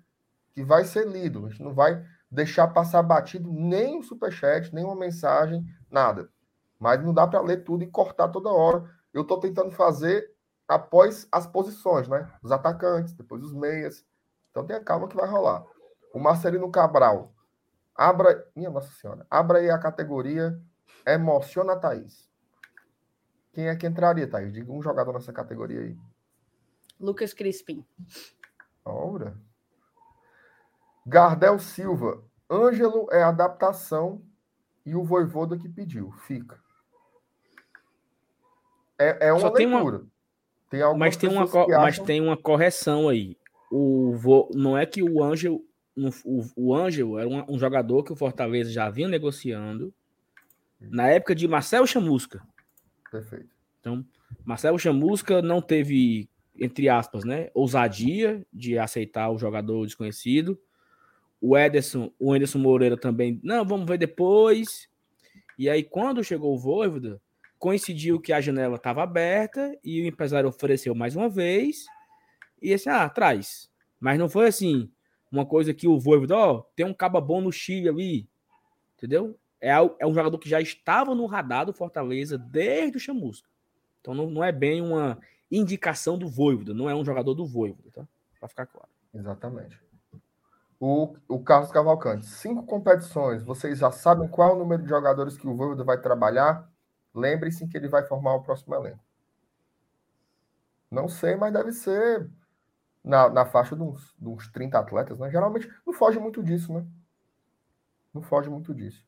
que vai ser lido. A gente não vai deixar passar batido nem um superchat, nem uma mensagem, nada. Mas não dá para ler tudo e cortar toda hora. Eu estou tentando fazer após as posições, né? Os atacantes, depois os meias. Então tenha calma que vai rolar. O Marcelino Cabral. Abra. Minha Nossa Senhora. Abra aí a categoria Emociona Thaís. Quem é que entraria, Thaís? Diga um jogador nessa categoria aí. Lucas Crispim. Obra. Gardel Silva. Ângelo é adaptação e o Voivoda que pediu. Fica. É, é uma Só leitura. Tem uma... Tem mas, tem uma acham... mas tem uma correção aí. O vo... Não é que o Ângelo. O, o Ângelo era um, um, jogador que o Fortaleza já vinha negociando na época de Marcelo Chamusca. Perfeito. Então, Marcelo Chamusca não teve, entre aspas, né, ousadia de aceitar o jogador desconhecido o Ederson, o Ederson Moreira também, não, vamos ver depois. E aí, quando chegou o Voivoda, coincidiu que a janela estava aberta e o empresário ofereceu mais uma vez. E assim, ah, traz. Mas não foi assim, uma coisa que o Voivoda, ó, tem um caba bom no Chile ali, entendeu? É, é um jogador que já estava no radar do Fortaleza desde o Chamusca. Então não, não é bem uma indicação do Voivoda, não é um jogador do Voivoda, tá? Para ficar claro. Exatamente. O, o Carlos Cavalcante, cinco competições. Vocês já sabem qual é o número de jogadores que o Voivoda vai trabalhar? Lembre-se que ele vai formar o próximo elenco. Não sei, mas deve ser na, na faixa de uns, de uns 30 atletas, né? Geralmente não foge muito disso, né? Não foge muito disso.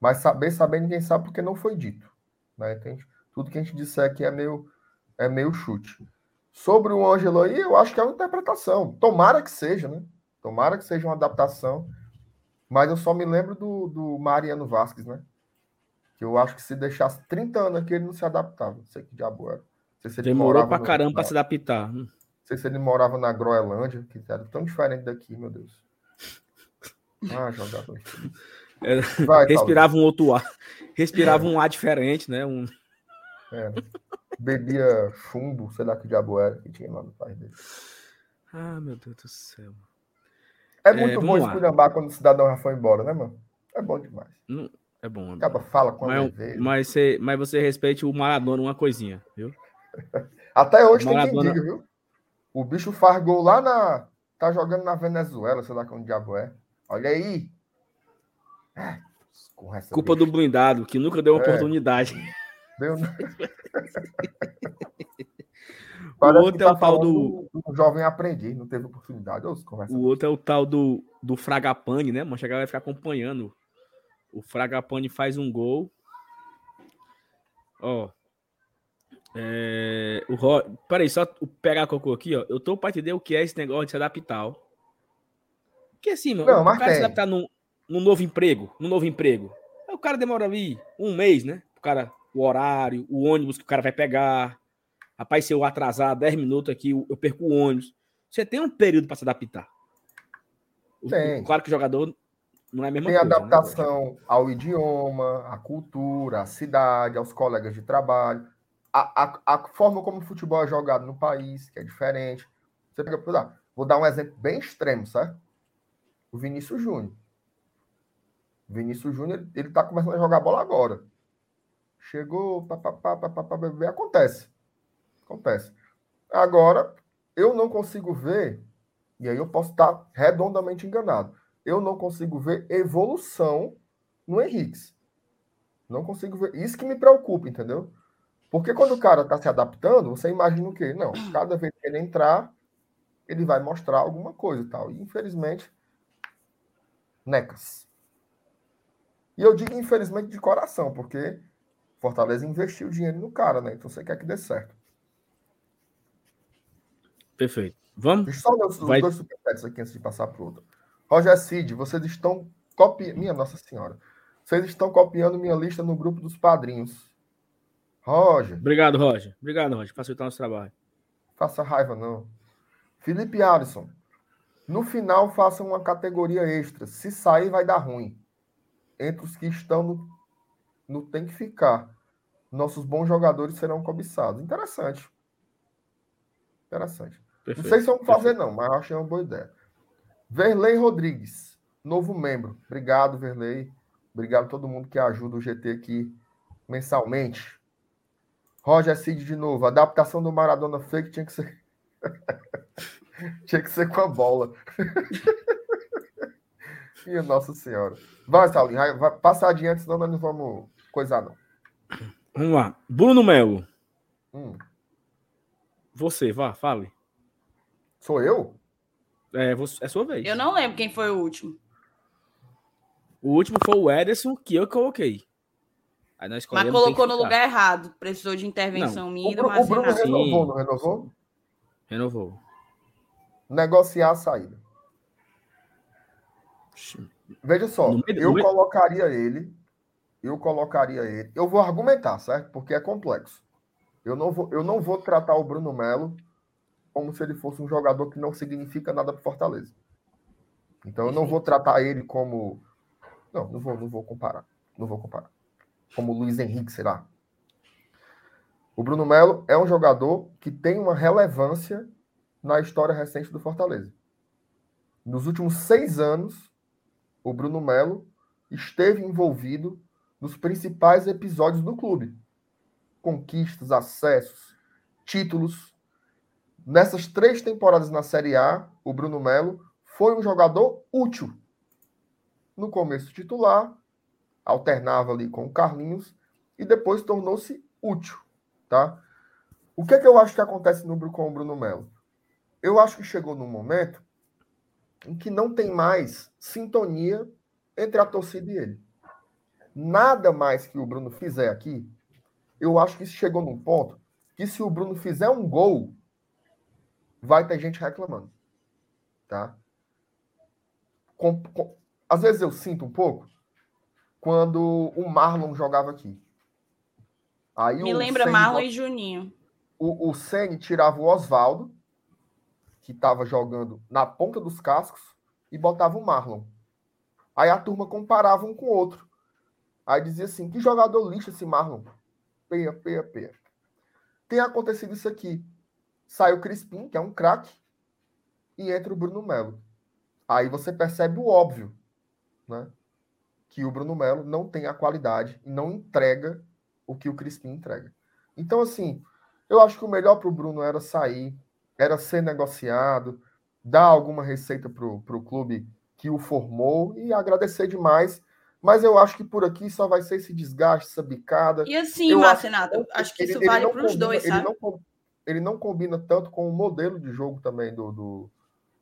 Mas saber, saber ninguém sabe porque não foi dito. Né? Entende? Tudo que a gente disser aqui é meio, é meio chute. Sobre o Ângelo aí, eu acho que é uma interpretação. Tomara que seja, né? Tomara que seja uma adaptação. Mas eu só me lembro do, do Mariano Vasquez, né? Que eu acho que se deixasse 30 anos aqui, ele não se adaptava. Não sei que diabo era. Se Demorou pra caramba para se adaptar. Não sei se ele morava na Groenlândia, que era tão diferente daqui, meu Deus. Ah, jogador. É, Vai, respirava um outro ar. Respirava é. um ar diferente, né? Um... É. Bebia chumbo, sei lá que diabo era que tinha lá no país dele. Ah, meu Deus do céu. É, é muito é, bom esculhambar quando o cidadão já foi embora, né, mano? É bom demais. Não, é bom. É Acaba fala quando mas, veio. Mas você, mas você respeite o Maradona uma coisinha, viu? [LAUGHS] Até hoje Maradona... tem quem diga, viu? O bicho faz gol lá na. Tá jogando na Venezuela, sei lá como diabo é. Olha aí. É, Culpa bicho. do blindado, que nunca deu é. oportunidade. Deu. [LAUGHS] o outro é tá o tal do... do. jovem aprendiz, não teve oportunidade. O outro é o tal do, do Fragapane, né? Mas chegar vai ficar acompanhando. O Fragapane faz um gol. Ó. É, o Ro... Peraí, só pegar a cocô aqui, ó. Eu tô pra entender o que é esse negócio de se adaptar. Porque assim, mano, não, o cara tem. se adaptar num, num novo emprego, num novo emprego. O cara demora ali um mês, né? O cara, o horário, o ônibus que o cara vai pegar Rapaz, se eu atrasar 10 minutos aqui, eu perco o ônibus. Você tem um período para se adaptar. Tem. Claro que o jogador não é a mesma tem coisa. Tem né? adaptação né? ao idioma, à cultura, à cidade, aos colegas de trabalho, a, a, a, forma como o futebol é jogado no país, que é diferente. Você pega, vou dar um exemplo bem extremo, certo? O Vinícius Júnior. O Vinícius Júnior, ele tá começando a jogar bola agora. Chegou, papapá, papapá, acontece. Acontece. Agora, eu não consigo ver, e aí eu posso estar redondamente enganado, eu não consigo ver evolução no Henrique. Não consigo ver. Isso que me preocupa, entendeu? Porque quando o cara está se adaptando, você imagina o quê? Não, cada vez que ele entrar, ele vai mostrar alguma coisa e tal. E infelizmente, necas. E eu digo infelizmente de coração, porque Fortaleza investiu dinheiro no cara, né? Então você quer que dê certo. Perfeito. Vamos? Deixa só os, Vai... dois superchats aqui antes de passar para o outro. Roger Cid, vocês estão copiando. Minha Nossa Senhora. Vocês estão copiando minha lista no grupo dos padrinhos. Roger. Obrigado, Roger. Obrigado, Roger. Facilitar nosso trabalho. Faça raiva, não. Felipe Alisson. No final, façam uma categoria extra. Se sair, vai dar ruim. Entre os que estão no, no tem que ficar. Nossos bons jogadores serão cobiçados. Interessante. Interessante. Perfeito, não sei se vamos fazer, não, mas achei uma boa ideia. Verlei Rodrigues, novo membro. Obrigado, Verlei. Obrigado a todo mundo que ajuda o GT aqui mensalmente. Roger Cid de novo. A adaptação do Maradona fake tinha que ser. [LAUGHS] tinha que ser com a bola. [LAUGHS] Minha Nossa Senhora. Vai, Saulinho. Vai, vai passar adiante, senão nós não vamos coisar, não. Vamos lá. Bruno Melo. Hum. Você, vá, fale. Sou eu? É, você, é sua vez. Eu não lembro quem foi o último. O último foi o Ederson, que eu coloquei. Aí nós Mas colocou no lugar errado. Precisou de intervenção não. minha. O, o Bruno renovou, não renovou? Renovou. Negociar a saída. Veja só, eu colocaria ele. Eu colocaria ele. Eu vou argumentar, certo? Porque é complexo. Eu não vou, eu não vou tratar o Bruno Melo como se ele fosse um jogador que não significa nada para Fortaleza. Então eu não vou tratar ele como. Não, não vou, não vou comparar. Não vou comparar. Como o Luiz Henrique, sei lá. O Bruno Melo é um jogador que tem uma relevância na história recente do Fortaleza. Nos últimos seis anos, o Bruno Melo esteve envolvido nos principais episódios do clube. Conquistas, acessos, títulos, Nessas três temporadas na Série A, o Bruno Melo foi um jogador útil. No começo titular, alternava ali com o Carlinhos e depois tornou-se útil, tá? O que é que eu acho que acontece no, com o Bruno Melo? Eu acho que chegou num momento em que não tem mais sintonia entre a torcida e ele. Nada mais que o Bruno fizer aqui, eu acho que chegou num ponto que se o Bruno fizer um gol, vai ter gente reclamando. Tá? Com, com, às vezes eu sinto um pouco quando o Marlon jogava aqui. Aí Me lembra Senni, Marlon e Juninho. O, o Sene tirava o Oswaldo, que estava jogando na ponta dos cascos, e botava o Marlon. Aí a turma comparava um com o outro. Aí dizia assim: que jogador lixo esse Marlon. Peia, peia, peia. Tem acontecido isso aqui sai o Crispim, que é um craque, e entra o Bruno Melo. Aí você percebe o óbvio, né? Que o Bruno Melo não tem a qualidade e não entrega o que o Crispim entrega. Então, assim, eu acho que o melhor para o Bruno era sair, era ser negociado, dar alguma receita para o clube que o formou e agradecer demais. Mas eu acho que por aqui só vai ser esse desgaste, essa bicada. E assim, Márcio Renato, acho que isso ele, vale para os dois, sabe? Ele não, ele não combina tanto com o modelo de jogo também do, do,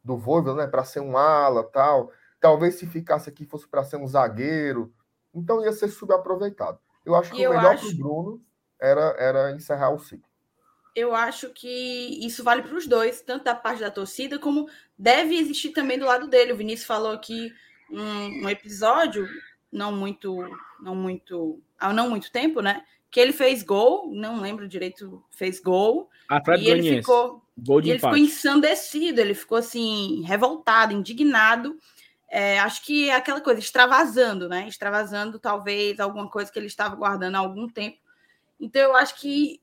do Voivoda, né? Para ser um ala tal. Talvez se ficasse aqui fosse para ser um zagueiro. Então ia ser subaproveitado. Eu acho que e o melhor acho... para o Bruno era, era encerrar o ciclo. Eu acho que isso vale para os dois, tanto da parte da torcida, como deve existir também do lado dele. O Vinícius falou aqui um, um episódio, não muito, não muito, há não muito tempo, né? que ele fez gol, não lembro direito, fez gol. Atlético e ele ficou, gol de ele ficou ensandecido, ele ficou assim, revoltado, indignado. É, acho que é aquela coisa, extravasando, né? Extravasando talvez alguma coisa que ele estava guardando há algum tempo. Então eu acho que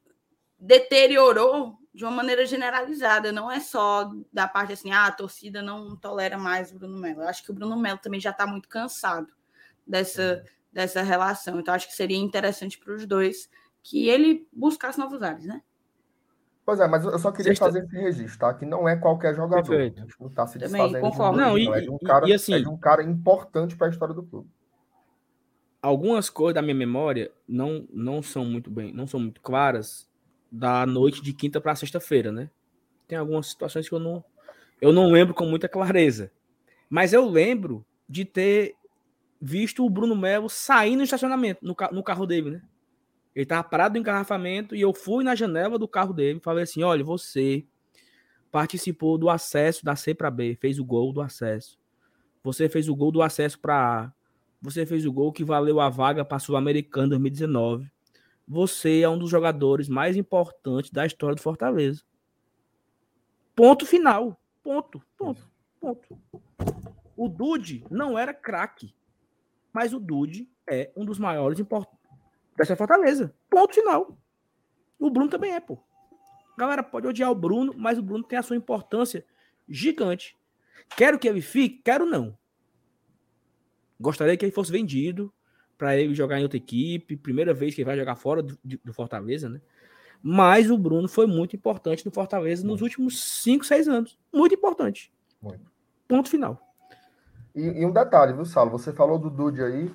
deteriorou de uma maneira generalizada, não é só da parte assim, ah, a torcida não tolera mais o Bruno Melo. Eu acho que o Bruno Melo também já está muito cansado dessa dessa relação. Então, acho que seria interessante para os dois que ele buscasse novos ares, né? Pois é, mas eu só queria Sexta... fazer esse registro, tá? Que não é qualquer jogador. Perfeito. A gente não está se desfazendo Também, não, e, é, de um cara, e assim, é de um cara importante para a história do clube. Algumas coisas da minha memória não, não são muito bem, não são muito claras da noite de quinta para sexta-feira, né? Tem algumas situações que eu não, eu não lembro com muita clareza. Mas eu lembro de ter visto o Bruno Melo sair no estacionamento, no, no carro dele, né? Ele tava parado no engarrafamento e eu fui na janela do carro dele e falei assim: olha, você participou do acesso da C para B, fez o gol do acesso. Você fez o gol do acesso para A. Você fez o gol que valeu a vaga para Sul-Americano 2019. Você é um dos jogadores mais importantes da história do Fortaleza. Ponto final. Ponto. Ponto. Ponto. O Dude não era craque, mas o Dude é um dos maiores dessa Fortaleza. Ponto final. O Bruno também é, pô. Galera pode odiar o Bruno, mas o Bruno tem a sua importância gigante. Quero que ele fique? Quero não. Gostaria que ele fosse vendido para ele jogar em outra equipe. Primeira vez que ele vai jogar fora do, do Fortaleza, né? Mas o Bruno foi muito importante no Fortaleza nos últimos 5, 6 anos. Muito importante. Muito. Ponto final. E, e, um detalhe, viu, Saulo? Você falou do Dude aí.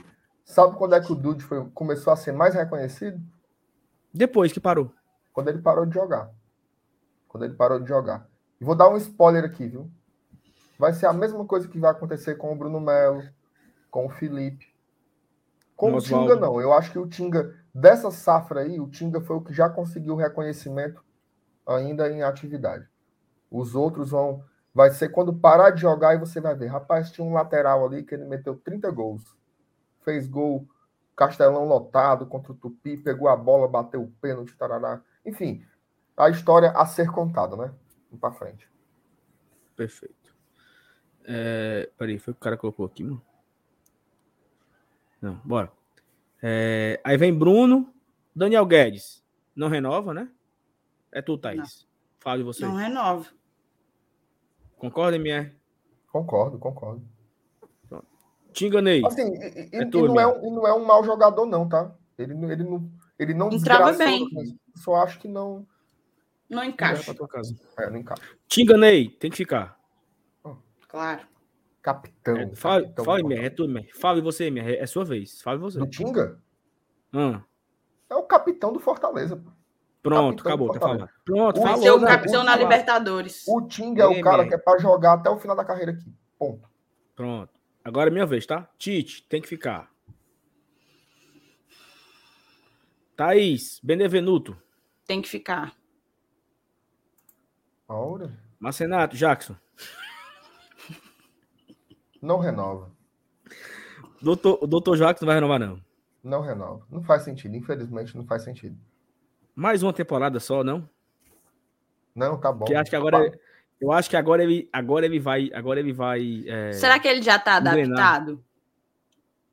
Sabe quando é que o Dude foi, começou a ser mais reconhecido? Depois que parou. Quando ele parou de jogar. Quando ele parou de jogar. E vou dar um spoiler aqui, viu? Vai ser a mesma coisa que vai acontecer com o Bruno Melo, com o Felipe. Com o Tinga, não. Eu acho que o Tinga, dessa safra aí, o Tinga foi o que já conseguiu reconhecimento ainda em atividade. Os outros vão. Vai ser quando parar de jogar e você vai ver. Rapaz, tinha um lateral ali que ele meteu 30 gols. Fez gol, Castelão lotado contra o Tupi, pegou a bola, bateu o pênalti, tarará. Enfim, a história a ser contada, né? Vamos pra frente. Perfeito. É, peraí, foi o que o cara colocou aqui, mano? Não, bora. É, aí vem Bruno, Daniel Guedes. Não renova, né? É tu, Thaís. Não. Fala de você. Não renova. Concorda, MR? Concordo, concordo. Te enganei. Assim, e, é tu, e não, é um, não é um mau jogador, não, tá? Ele, ele não, ele não Entrava bem. Só acho que não. Não encaixa. Não casa. É, não encaixa. Te enganei, tem que ficar. Claro. Capitão. É, fala, capitão fala, MR, é tu, MR. Fale você, MR, é sua vez. Fale você. Do Tinga? Hum. É o capitão do Fortaleza. Pronto, capitão acabou, tá falando. Pronto, o falou. Seu capitão na Libertadores. O Tinga é o cara que é para jogar até o final da carreira aqui. Ponto. Pronto. Agora é minha vez, tá? Tite, tem que ficar. Thaís, Benevenuto. Tem que ficar. Aura? Marcenato, Jackson. Não renova. Doutor, o doutor Jackson não vai renovar, não. Não renova. Não faz sentido. Infelizmente, não faz sentido. Mais uma temporada só, não? Não, tá bom. Que acho que agora, eu acho que agora ele, agora ele vai, agora ele vai. É, Será que ele já está adaptado?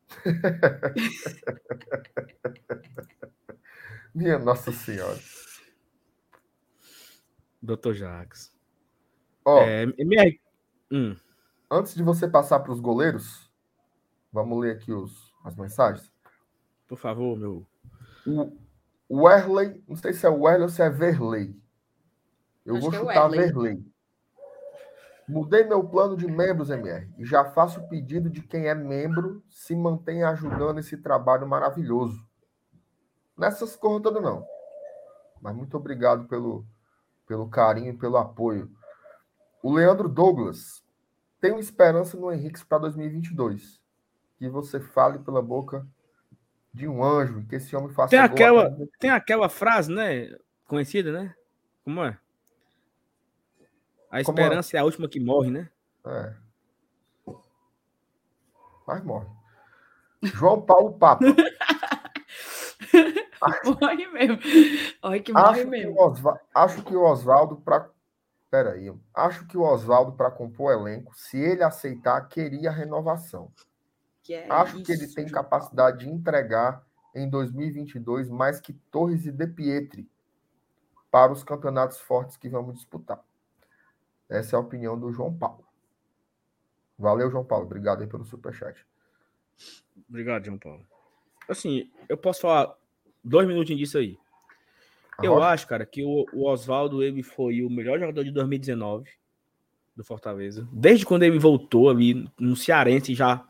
[LAUGHS] Minha Nossa Senhora. Doutor Jax. Ó, é, MR... hum. Antes de você passar para os goleiros, vamos ler aqui os, as mensagens. Por favor, meu. O Werley, não sei se é o Werley ou se é Verley. Eu Acho vou é chutar é Verley. Mudei meu plano de membros, MR, e já faço o pedido de quem é membro se mantenha ajudando esse trabalho maravilhoso. Nessas corras todas, não. Mas muito obrigado pelo, pelo carinho e pelo apoio. O Leandro Douglas. Tenho esperança no Henrique para 2022. Que você fale pela boca de um anjo e que esse homem faça. Tem aquela, tem aquela frase, né? Conhecida, né? Como é? A esperança é? é a última que morre, né? É. Mas morre. João Paulo Papa. [LAUGHS] morre mesmo. Olha que morre acho mesmo. Que acho que o Oswaldo, para. Peraí. Acho que o Oswaldo, para compor o elenco, se ele aceitar, queria renovação. Que é acho isso, que ele tem capacidade de entregar em 2022 mais que Torres e De Pietri para os campeonatos fortes que vamos disputar. Essa é a opinião do João Paulo. Valeu, João Paulo. Obrigado aí pelo superchat. Obrigado, João Paulo. Assim, eu posso falar dois minutinhos disso aí. Eu acho, cara, que o, o Oswaldo ele foi o melhor jogador de 2019 do Fortaleza. Desde quando ele voltou ali no Cearense já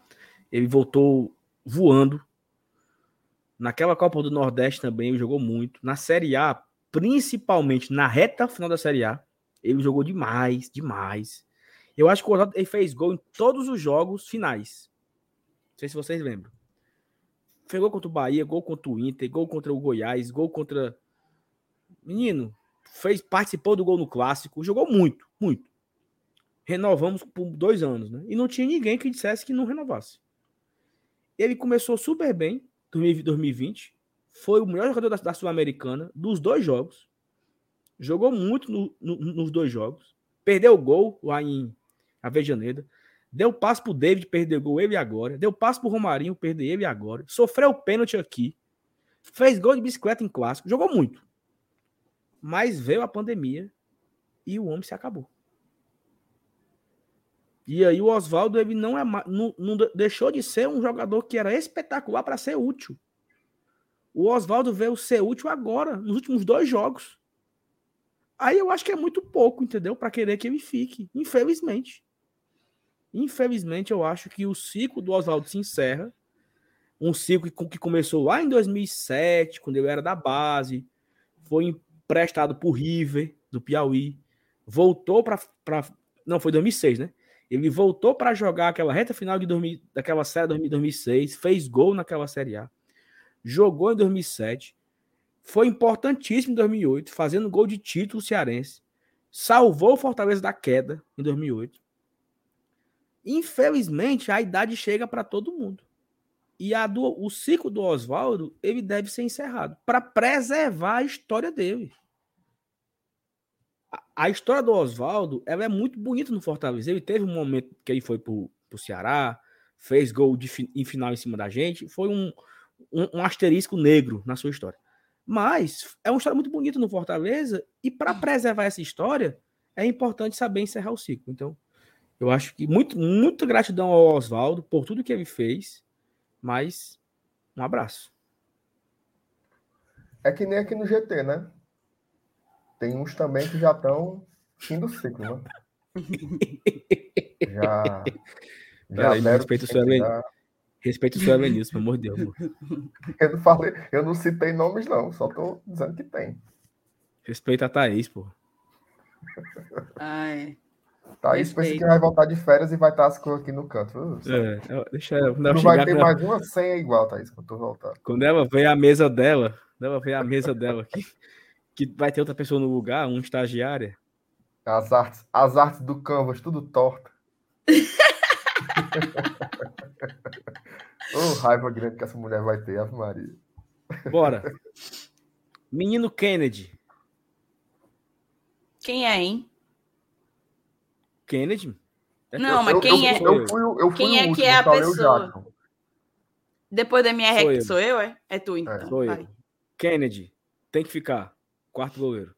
ele voltou voando. Naquela Copa do Nordeste também ele jogou muito. Na Série A, principalmente na reta final da Série A, ele jogou demais, demais. Eu acho que o Oswaldo fez gol em todos os jogos finais. Não sei se vocês lembram. Fez gol contra o Bahia, gol contra o Inter, gol contra o Goiás, gol contra. Menino, fez, participou do gol no clássico, jogou muito, muito. Renovamos por dois anos, né? E não tinha ninguém que dissesse que não renovasse. Ele começou super bem, 2020. Foi o melhor jogador da, da Sul-Americana, dos dois jogos. Jogou muito no, no, nos dois jogos. Perdeu o gol lá em, a Vejaneda. Deu passo pro David, perdeu gol ele agora. Deu passo pro Romarinho, perdeu ele agora. Sofreu pênalti aqui. Fez gol de bicicleta em clássico. Jogou muito. Mas veio a pandemia e o homem se acabou. E aí o Oswaldo ele não, é, não, não deixou de ser um jogador que era espetacular para ser útil. O Oswaldo veio ser útil agora, nos últimos dois jogos. Aí eu acho que é muito pouco, entendeu? Para querer que ele fique, infelizmente. Infelizmente, eu acho que o ciclo do Oswaldo se encerra. Um ciclo que começou lá em 2007, quando ele era da base, foi emprestado por River, do Piauí, voltou para. Não, foi 2006, né? Ele voltou para jogar aquela reta final de 2000, daquela série 2006, fez gol naquela Série A, jogou em 2007, foi importantíssimo em 2008, fazendo gol de título cearense, salvou o Fortaleza da queda em 2008. Infelizmente, a idade chega para todo mundo. E a do, o ciclo do Oswaldo, ele deve ser encerrado para preservar a história dele. A, a história do Oswaldo, ela é muito bonita no Fortaleza. Ele teve um momento que ele foi para o Ceará, fez gol de, em final em cima da gente, foi um, um, um asterisco negro na sua história. Mas é uma história muito bonita no Fortaleza e para preservar essa história é importante saber encerrar o ciclo. Então, eu acho que muito, muita gratidão ao Oswaldo por tudo que ele fez, mas um abraço. É que nem aqui no GT, né? Tem uns também que já estão fim do ciclo, né? [LAUGHS] já. já Peraí, respeito o seu elenco. Respeito o seu Elenilson, pelo amor de Deus. [LAUGHS] Eu não, falei, eu não citei nomes, não. Só tô dizendo que tem. Respeita a Thaís, pô. Ai. Thaís pensa que vai voltar de férias e vai estar as coisas aqui no canto. É, deixa Não vai ter mais uma senha igual, Thaís, quando tu voltar. Quando ela vê a mesa dela, quando ela vê a mesa dela aqui, que vai ter outra pessoa no lugar, um estagiária. As artes, as artes do Canvas, tudo torta. [LAUGHS] oh, raiva grande que essa mulher vai ter, Ave Maria. Bora. Menino Kennedy. Quem é, hein? Kennedy? É não, mas quem é? Eu fui, eu fui quem é último, que é a pessoa? Depois da minha sou rec, eu. sou eu, é? É tu, então. É, sou eu. Kennedy, tem que ficar. Quarto goleiro.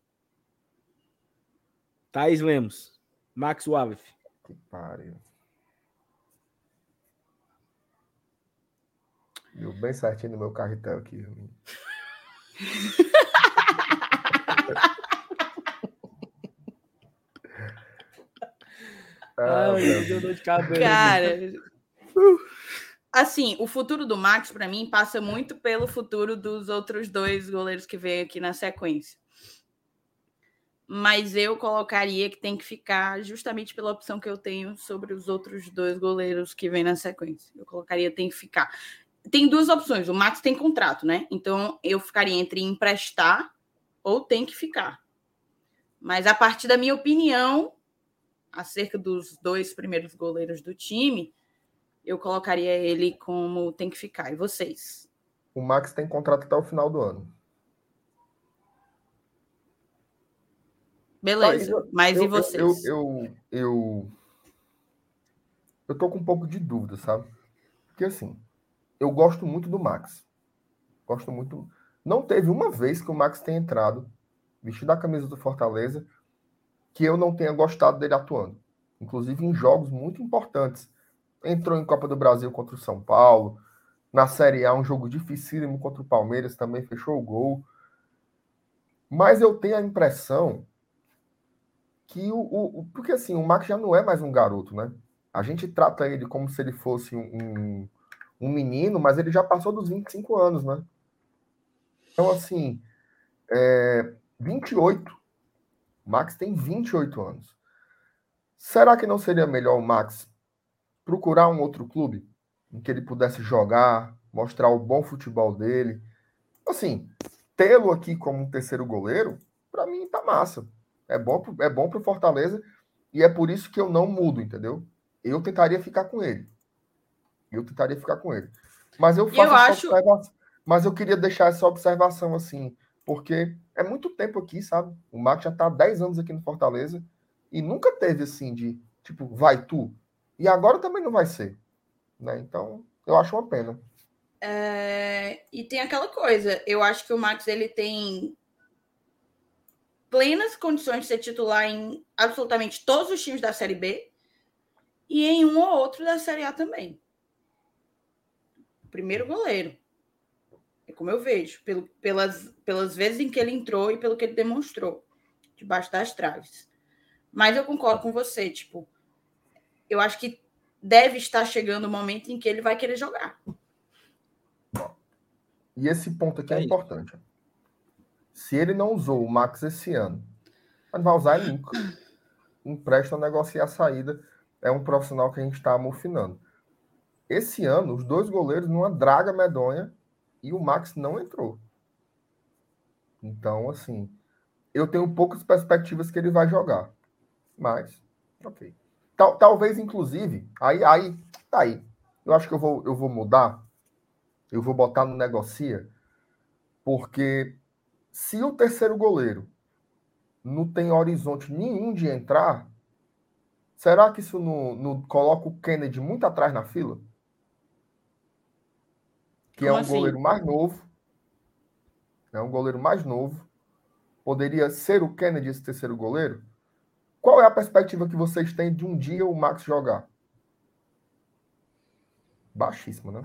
Thaís Lemos. Max Wallace. Que pariu. Viu bem certinho no meu carretel aqui. [LAUGHS] ah, Ai, deu dor de cabelo. Cara, assim, o futuro do Max, para mim, passa muito pelo futuro dos outros dois goleiros que veio aqui na sequência. Mas eu colocaria que tem que ficar justamente pela opção que eu tenho sobre os outros dois goleiros que vêm na sequência. Eu colocaria tem que ficar tem duas opções. O Max tem contrato, né? Então eu ficaria entre emprestar ou tem que ficar. Mas a partir da minha opinião acerca dos dois primeiros goleiros do time, eu colocaria ele como tem que ficar. E vocês? O Max tem contrato até o final do ano. Beleza. Mas, eu, e vocês? Eu, eu, eu, eu, eu tô com um pouco de dúvida, sabe? Porque assim, eu gosto muito do Max. Gosto muito. Não teve uma vez que o Max tenha entrado, vestido a camisa do Fortaleza, que eu não tenha gostado dele atuando. Inclusive em jogos muito importantes. Entrou em Copa do Brasil contra o São Paulo. Na Série A, um jogo dificílimo contra o Palmeiras, também fechou o gol. Mas eu tenho a impressão que o, o, Porque assim, o Max já não é mais um garoto, né? A gente trata ele como se ele fosse um, um menino, mas ele já passou dos 25 anos, né? Então, assim, é, 28. Max tem 28 anos. Será que não seria melhor o Max procurar um outro clube em que ele pudesse jogar, mostrar o bom futebol dele? Assim, tê-lo aqui como um terceiro goleiro, para mim tá massa. É bom, é bom pro Fortaleza e é por isso que eu não mudo, entendeu? Eu tentaria ficar com ele. Eu tentaria ficar com ele. Mas eu faço eu acho... observação. Mas eu queria deixar essa observação assim, porque é muito tempo aqui, sabe? O Marcos já está há 10 anos aqui no Fortaleza e nunca teve assim de Tipo, vai tu. E agora também não vai ser. Né? Então, eu acho uma pena. É... E tem aquela coisa, eu acho que o Max ele tem plenas condições de ser titular em absolutamente todos os times da Série B e em um ou outro da Série A também. Primeiro goleiro. É como eu vejo, pelo, pelas, pelas vezes em que ele entrou e pelo que ele demonstrou, debaixo das traves. Mas eu concordo com você, tipo, eu acho que deve estar chegando o momento em que ele vai querer jogar. E esse ponto aqui é, é importante. Se ele não usou o Max esse ano, não vai usar ele nunca. [LAUGHS] Empresta, negociar a saída. É um profissional que a gente está amofinando. Esse ano, os dois goleiros numa draga medonha e o Max não entrou. Então, assim, eu tenho poucas perspectivas que ele vai jogar. Mas, ok. Tal, talvez, inclusive, aí, aí, tá aí. Eu acho que eu vou, eu vou mudar. Eu vou botar no negocia, porque se o terceiro goleiro não tem horizonte nenhum de entrar, será que isso não, não coloca o Kennedy muito atrás na fila? Que é Como é um assim? goleiro mais novo. É um goleiro mais novo. Poderia ser o Kennedy esse terceiro goleiro? Qual é a perspectiva que vocês têm de um dia o Max jogar? Baixíssimo, né?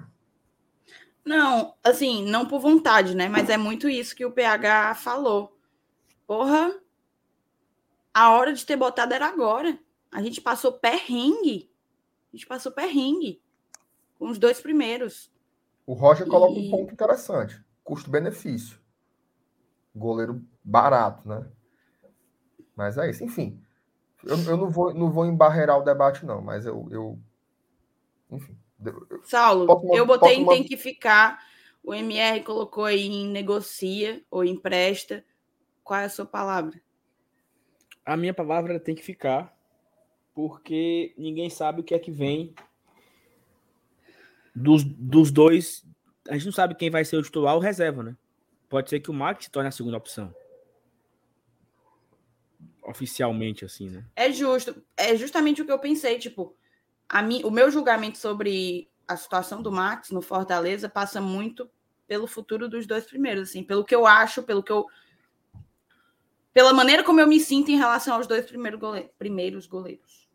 Não, assim, não por vontade, né? Mas é muito isso que o PH falou. Porra, a hora de ter botado era agora. A gente passou perrengue. A gente passou perrengue com os dois primeiros. O Roger coloca e... um ponto interessante: custo-benefício. Goleiro barato, né? Mas é isso. Enfim, eu, eu não, vou, não vou embarrear o debate, não, mas eu. eu enfim. Eu, Saulo, posso, eu botei em tem que ficar. O MR colocou aí em negocia ou empresta. Qual é a sua palavra? A minha palavra tem que ficar, porque ninguém sabe o que é que vem dos, dos dois. A gente não sabe quem vai ser o titular ou reserva, né? Pode ser que o Max se torne a segunda opção oficialmente, assim, né? É justo. É justamente o que eu pensei, tipo, a mim, o meu julgamento sobre a situação do Max no Fortaleza passa muito pelo futuro dos dois primeiros, assim, pelo que eu acho, pelo que eu pela maneira como eu me sinto em relação aos dois primeiros, gole... primeiros goleiros.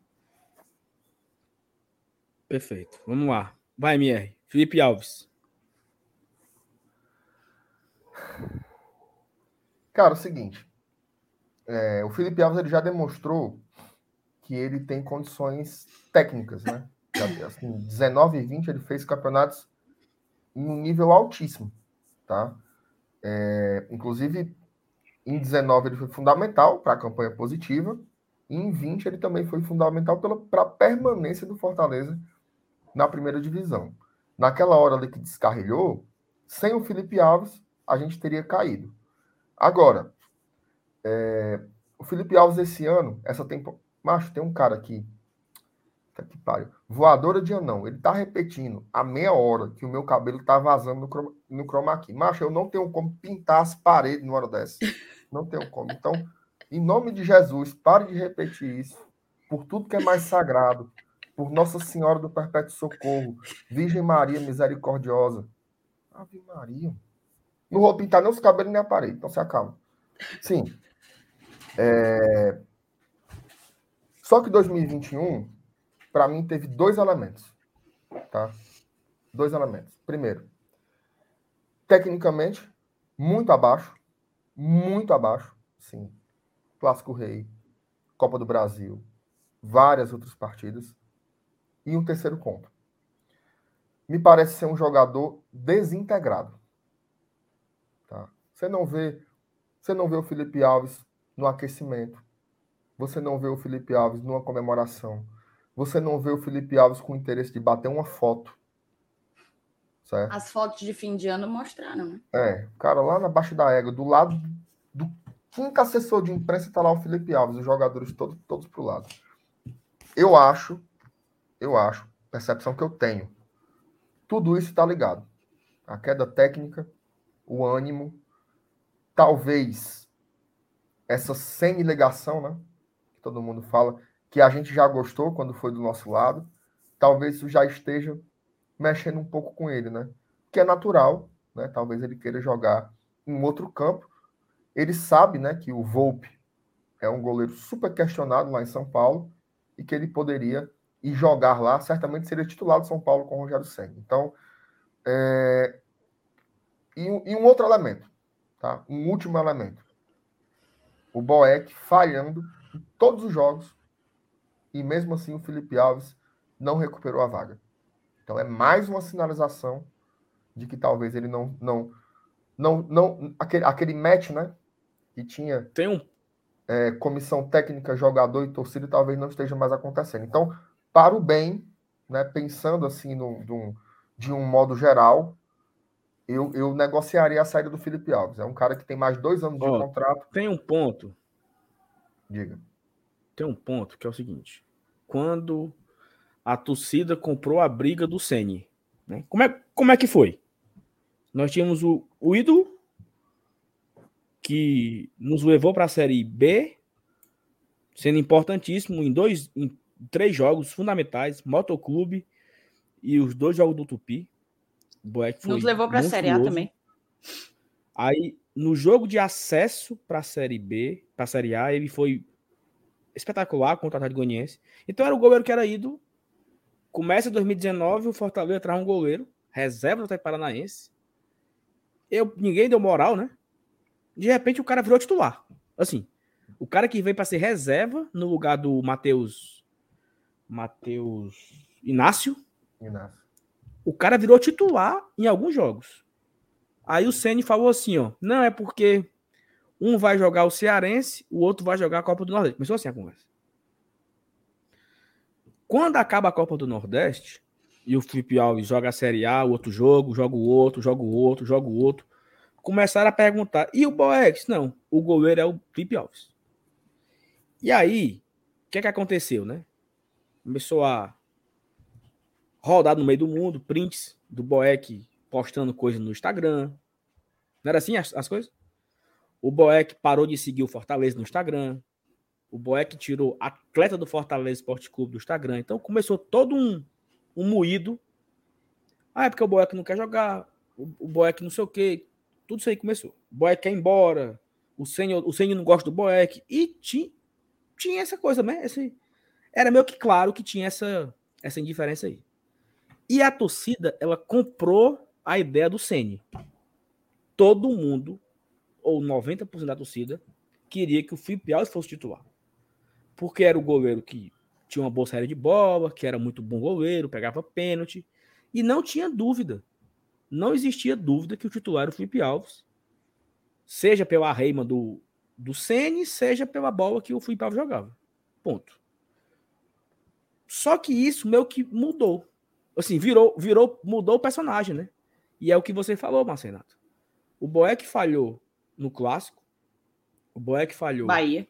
Perfeito. Vamos lá. Vai, MR. Felipe Alves. Cara, é o seguinte. É, o Felipe Alves ele já demonstrou que ele tem condições técnicas, né? Assim, 19 e 20 ele fez campeonatos em um nível altíssimo, tá? É, inclusive, em 19 ele foi fundamental para a campanha positiva, e em 20 ele também foi fundamental para a permanência do Fortaleza na primeira divisão. Naquela hora ali que descarrilhou, sem o Felipe Alves, a gente teria caído. Agora, é, o Felipe Alves esse ano, essa temporada. Macho, tem um cara aqui. Tá que pariu. Voadora de anão. Ele tá repetindo a meia hora que o meu cabelo tá vazando no chroma, no chroma. Macho, eu não tenho como pintar as paredes numa hora dessa. Não tenho como. Então, em nome de Jesus, pare de repetir isso. Por tudo que é mais sagrado. Por Nossa Senhora do Perpétuo Socorro. Virgem Maria Misericordiosa. Ave Maria. Não vou pintar nem os cabelos nem a parede. Então se acalma. Sim. É... Só que 2021, para mim, teve dois elementos. Tá? Dois elementos. Primeiro, tecnicamente, muito abaixo. Muito abaixo. Sim. Clássico Rei, Copa do Brasil, várias outras partidas. E um terceiro ponto. Me parece ser um jogador desintegrado. Tá? Você não vê, você não vê o Felipe Alves no aquecimento. Você não vê o Felipe Alves numa comemoração. Você não vê o Felipe Alves com interesse de bater uma foto. Certo? As fotos de fim de ano mostraram, né? É, cara, lá na baixa da égua, do lado do quinto assessor de imprensa, tá lá o Felipe Alves, os jogadores todos, todos pro lado. Eu acho, eu acho, percepção que eu tenho, tudo isso está ligado. A queda técnica, o ânimo, talvez essa semi-legação, né? Que todo mundo fala. que a gente já gostou quando foi do nosso lado, talvez isso já esteja mexendo um pouco com ele, né? Que é natural, né? Talvez ele queira jogar em outro campo. Ele sabe, né, que o Volpe é um goleiro super questionado lá em São Paulo e que ele poderia ir jogar lá, certamente seria titular do São Paulo com o Rogério Senna. Então, é... e, e um outro elemento, tá? Um último elemento. O Boeck falhando em todos os jogos e mesmo assim o Felipe Alves não recuperou a vaga. Então é mais uma sinalização de que talvez ele não não não não aquele, aquele match, né? Que tinha tem um é, comissão técnica, jogador e torcida talvez não esteja mais acontecendo. Então, para o bem, né? Pensando assim no, de um modo geral, eu, eu negociaria a saída do Felipe Alves. É um cara que tem mais dois anos de contrato. Tem um ponto. Diga. Tem um ponto que é o seguinte: quando a torcida comprou a briga do Sene, né? Como é, como é que foi? Nós tínhamos o, o ídolo que nos levou para a Série B, sendo importantíssimo em dois, em três jogos fundamentais, Motoclube e os dois jogos do Tupi. Boeck foi Nos levou para a Série A também. Aí, no jogo de acesso para a Série B, para a Série A, ele foi espetacular contra o Atlético Goianiense. Então era o goleiro que era ido. Começa 2019, o Fortaleza traz um goleiro, reserva do Atlético Paranaense. Eu, ninguém deu moral, né? De repente o cara virou titular. Assim, o cara que veio para ser reserva no lugar do Matheus Matheus Inácio. Inácio o cara virou titular em alguns jogos. Aí o Ceni falou assim, ó, não é porque um vai jogar o Cearense, o outro vai jogar a Copa do Nordeste. Começou assim a conversa. Quando acaba a Copa do Nordeste e o Felipe Alves joga a Série A, o outro jogo, joga o outro, joga o outro, joga o outro, começaram a perguntar: e o Boex? Não, o goleiro é o Felipe Alves. E aí, o que é que aconteceu, né? Começou a rodado no meio do mundo, prints do Boeck postando coisas no Instagram. Não era assim as, as coisas? O Boeck parou de seguir o Fortaleza no Instagram. O Boeck tirou atleta do Fortaleza Esporte Clube do Instagram. Então começou todo um, um moído. Ah, é porque o Boeck não quer jogar. O, o Boeck não sei o quê. Tudo isso aí começou. O Boeck quer ir embora. O senhor, o senhor não gosta do Boeck. E tinha, tinha essa coisa, né? Esse, era meio que claro que tinha essa, essa indiferença aí. E a torcida, ela comprou a ideia do Ceni. Todo mundo, ou 90% da torcida, queria que o Felipe Alves fosse titular. Porque era o goleiro que tinha uma boa série de bola, que era muito bom goleiro, pegava pênalti. E não tinha dúvida. Não existia dúvida que o titular era o Felipe Alves. Seja pela reima do, do Sene, seja pela bola que o Felipe Alves jogava. Ponto. Só que isso meio que mudou assim, virou, virou, mudou o personagem, né? E é o que você falou, Marcenato. O Boeck falhou no clássico. O Boeck falhou. Bahia.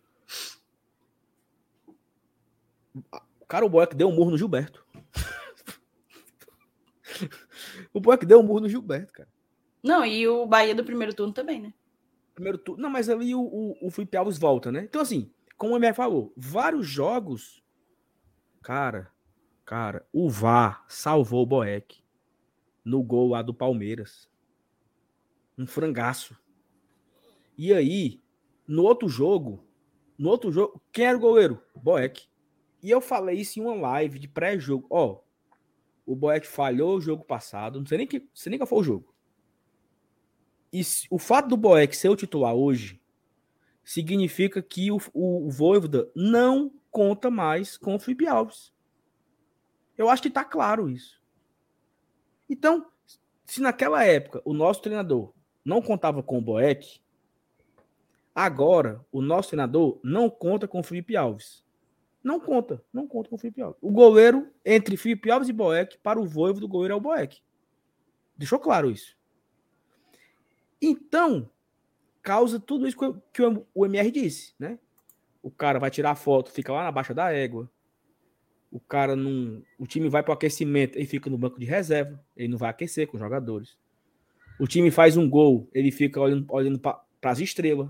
Cara, o Boeck deu um murro no Gilberto. o Boeck deu um murro no Gilberto, cara. Não, e o Bahia do primeiro turno também, né? Primeiro turno. Não, mas ali o, o, o Felipe Alves volta, né? Então, assim, como o MR falou, vários jogos, cara, Cara, o VAR salvou o Boeck no gol lá do Palmeiras. Um frangaço. E aí, no outro jogo, no outro jogo, quem era o goleiro? Boeck. E eu falei isso em uma live de pré-jogo. Ó, o Boeck falhou o jogo passado, não sei nem que, sei nem qual foi o jogo. E o fato do Boeck ser o titular hoje significa que o, o, o Voivoda não conta mais com o Felipe Alves. Eu acho que está claro isso. Então, se naquela época o nosso treinador não contava com o Boeck, agora o nosso treinador não conta com o Felipe Alves. Não conta, não conta com o Felipe Alves. O goleiro entre Felipe Alves e Boeck, para o voivo do goleiro é o Boeck. Deixou claro isso. Então, causa tudo isso que o MR disse, né? O cara vai tirar foto, fica lá na baixa da égua, o cara não. O time vai para o aquecimento, ele fica no banco de reserva, ele não vai aquecer com os jogadores. O time faz um gol, ele fica olhando, olhando para as estrelas.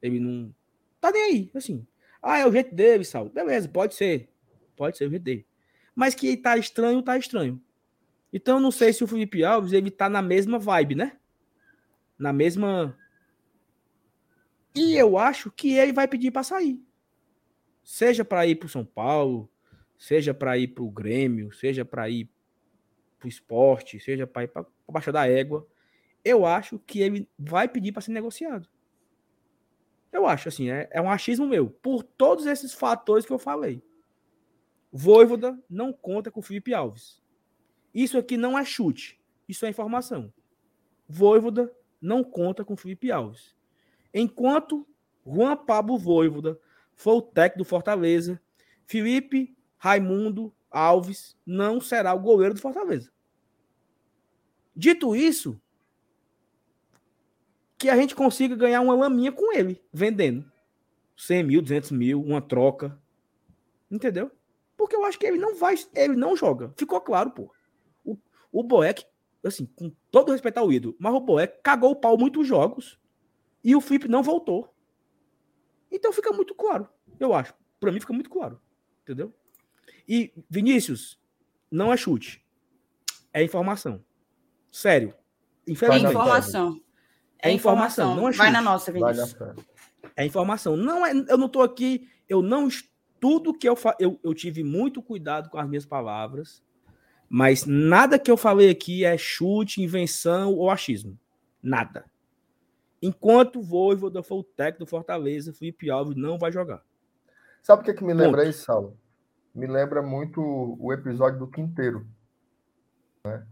Ele não. Tá nem aí, assim. Ah, é o jeito dele, Sal. Beleza, pode ser. Pode ser o jeito dele. Mas que tá estranho, tá estranho. Então, não sei se o Felipe Alves ele tá na mesma vibe, né? Na mesma. E eu acho que ele vai pedir para sair. Seja para ir para São Paulo, seja para ir para o Grêmio, seja para ir para o esporte, seja para ir para baixo da égua. Eu acho que ele vai pedir para ser negociado. Eu acho, assim, é, é um achismo meu. Por todos esses fatores que eu falei. Voivoda não conta com o Felipe Alves. Isso aqui não é chute. Isso é informação. Voivoda não conta com o Felipe Alves. Enquanto Juan Pablo Voivoda for o técnico do Fortaleza, Felipe Raimundo Alves não será o goleiro do Fortaleza. Dito isso, que a gente consiga ganhar uma laminha com ele, vendendo. 100 mil, 200 mil, uma troca. Entendeu? Porque eu acho que ele não vai, ele não joga. Ficou claro, pô. O, o Boeck, assim, com todo respeito ao ídolo, mas o Boeck cagou o pau muitos jogos e o Felipe não voltou. Então fica muito claro, eu acho. Para mim fica muito claro. Entendeu? E Vinícius, não é chute. É informação. Sério. Infelizmente. É informação. É informação, não é Vai na nossa, Vinícius. É informação. Não é, eu não estou aqui, eu não tudo que eu, eu eu tive muito cuidado com as minhas palavras, mas nada que eu falei aqui é chute, invenção ou achismo. Nada. Enquanto o Voivoda for o técnico do Fortaleza, Felipe Alves não vai jogar. Sabe o que, é que me lembra isso, Saulo? Me lembra muito o episódio do Quinteiro. Né?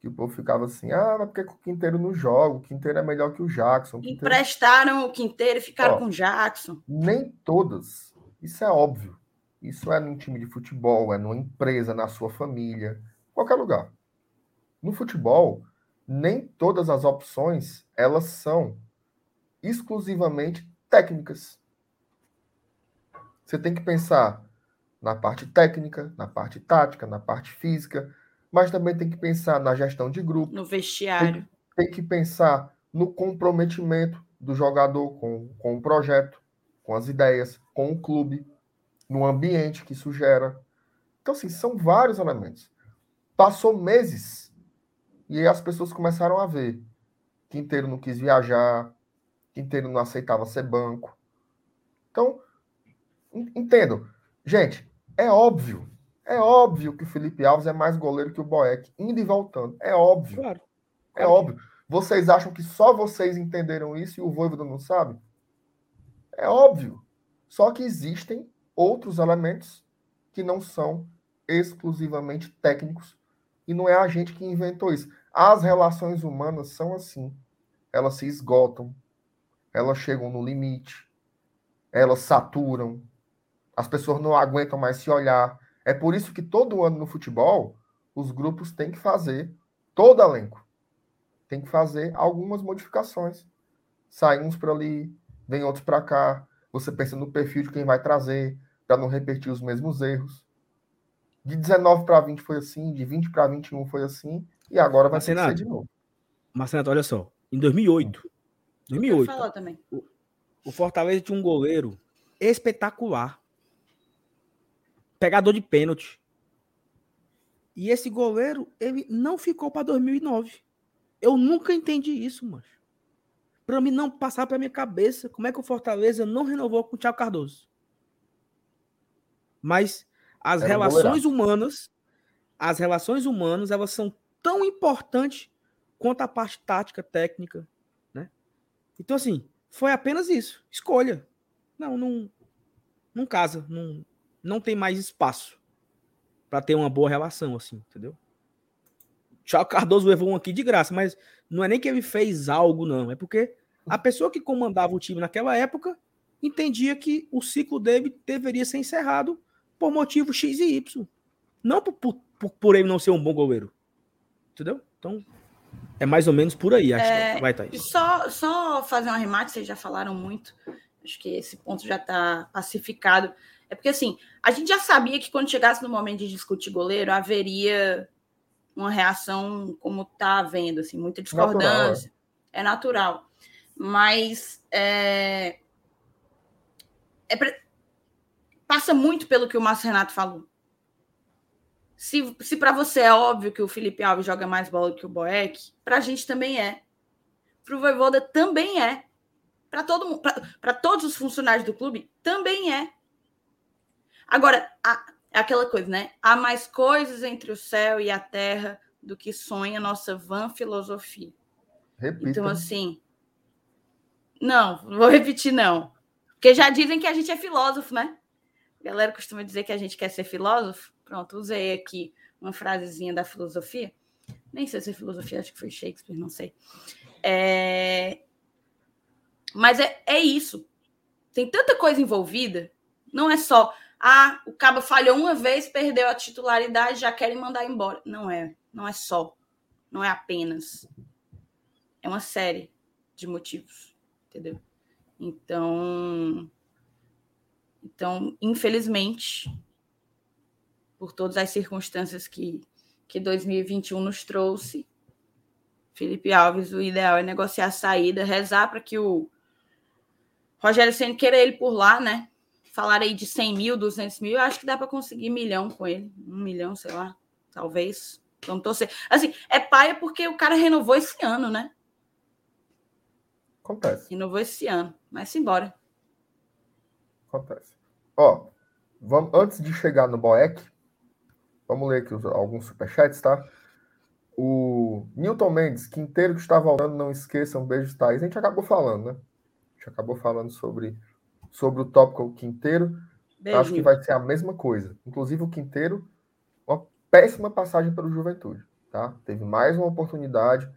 que o povo ficava assim, ah, mas por que o Quinteiro não joga? O Quinteiro é melhor que o Jackson. O Quinteiro... Emprestaram o Quinteiro e ficaram Ó, com o Jackson. Nem todas. Isso é óbvio. Isso é num time de futebol, é numa empresa, na sua família, qualquer lugar. No futebol, nem todas as opções elas são exclusivamente técnicas. Você tem que pensar na parte técnica, na parte tática, na parte física, mas também tem que pensar na gestão de grupo. No vestiário. Tem, tem que pensar no comprometimento do jogador com, com o projeto, com as ideias, com o clube, no ambiente que isso gera. Então, assim, são vários elementos. Passou meses e as pessoas começaram a ver. Quinteiro não quis viajar, Quinteiro não aceitava ser banco. Então, entendo. Gente, é óbvio é óbvio que o Felipe Alves é mais goleiro que o Boeck, indo e voltando. É óbvio. Claro. É claro. óbvio. Vocês acham que só vocês entenderam isso e o Voivoda não sabe? É óbvio. Só que existem outros elementos que não são exclusivamente técnicos e não é a gente que inventou isso. As relações humanas são assim. Elas se esgotam, elas chegam no limite, elas saturam, as pessoas não aguentam mais se olhar, é por isso que todo ano no futebol, os grupos têm que fazer, todo elenco, tem que fazer algumas modificações. Sai uns para ali, vem outros para cá. Você pensa no perfil de quem vai trazer, para não repetir os mesmos erros. De 19 para 20 foi assim, de 20 para 21 foi assim, e agora vai ser de novo. Marcenato, olha só. Em 2008, 2008 o, o Fortaleza tinha um goleiro espetacular pegador de pênalti. E esse goleiro, ele não ficou para 2009. Eu nunca entendi isso, mano. Para mim não passar para minha cabeça como é que o Fortaleza não renovou com o Thiago Cardoso. Mas as Era relações humanas, as relações humanas, elas são tão importantes quanto a parte tática, técnica? Então assim, foi apenas isso, escolha. Não, não não casa, não não tem mais espaço para ter uma boa relação, assim, entendeu? Thiago Cardoso levou um aqui de graça, mas não é nem que ele fez algo, não. É porque a pessoa que comandava o time naquela época entendia que o ciclo dele deveria ser encerrado por motivo X e Y. Não por, por, por ele não ser um bom goleiro. Entendeu? Então, é mais ou menos por aí, acho é, que vai estar isso. Só, só fazer um arremate, vocês já falaram muito. Acho que esse ponto já está pacificado. É porque, assim, a gente já sabia que quando chegasse no momento de discutir goleiro, haveria uma reação como está havendo, assim, muita discordância. Natural, é. é natural. Mas é, é pre... passa muito pelo que o Márcio Renato falou. Se, se para você é óbvio que o Felipe Alves joga mais bola que o Boeck, para a gente também é. Para o Voivoda também é. Para todo para todos os funcionários do clube também é. Agora, é aquela coisa, né? Há mais coisas entre o céu e a terra do que sonha a nossa vã filosofia. Repita. Então, assim. Não, vou repetir, não. Porque já dizem que a gente é filósofo, né? A galera costuma dizer que a gente quer ser filósofo. Pronto, usei aqui uma frasezinha da filosofia. Nem sei se é filosofia, acho que foi Shakespeare, não sei. É... Mas é, é isso. Tem tanta coisa envolvida. Não é só, ah, o Cabo falhou uma vez, perdeu a titularidade, já querem mandar embora. Não é. Não é só. Não é apenas. É uma série de motivos. Entendeu? Então, então, infelizmente, por todas as circunstâncias que, que 2021 nos trouxe, Felipe Alves, o ideal é negociar a saída, rezar para que o Rogério Senna queira ele por lá, né? Falar aí de 100 mil, 200 mil, eu acho que dá para conseguir milhão com ele. Um milhão, sei lá, talvez. Então, torcer. Assim, é paia porque o cara renovou esse ano, né? Acontece. Renovou esse ano. Mas embora. Acontece. Ó, vamos, antes de chegar no Boeck, vamos ler aqui alguns superchats, tá? O Newton Mendes, Quinteiro que está voltando, não esqueçam, um beijo, Thaís. A gente acabou falando, né? A gente acabou falando sobre, sobre o tópico Quinteiro. Beijo. Acho que vai ser a mesma coisa. Inclusive, o Quinteiro, uma péssima passagem pelo Juventude, tá? Teve mais uma oportunidade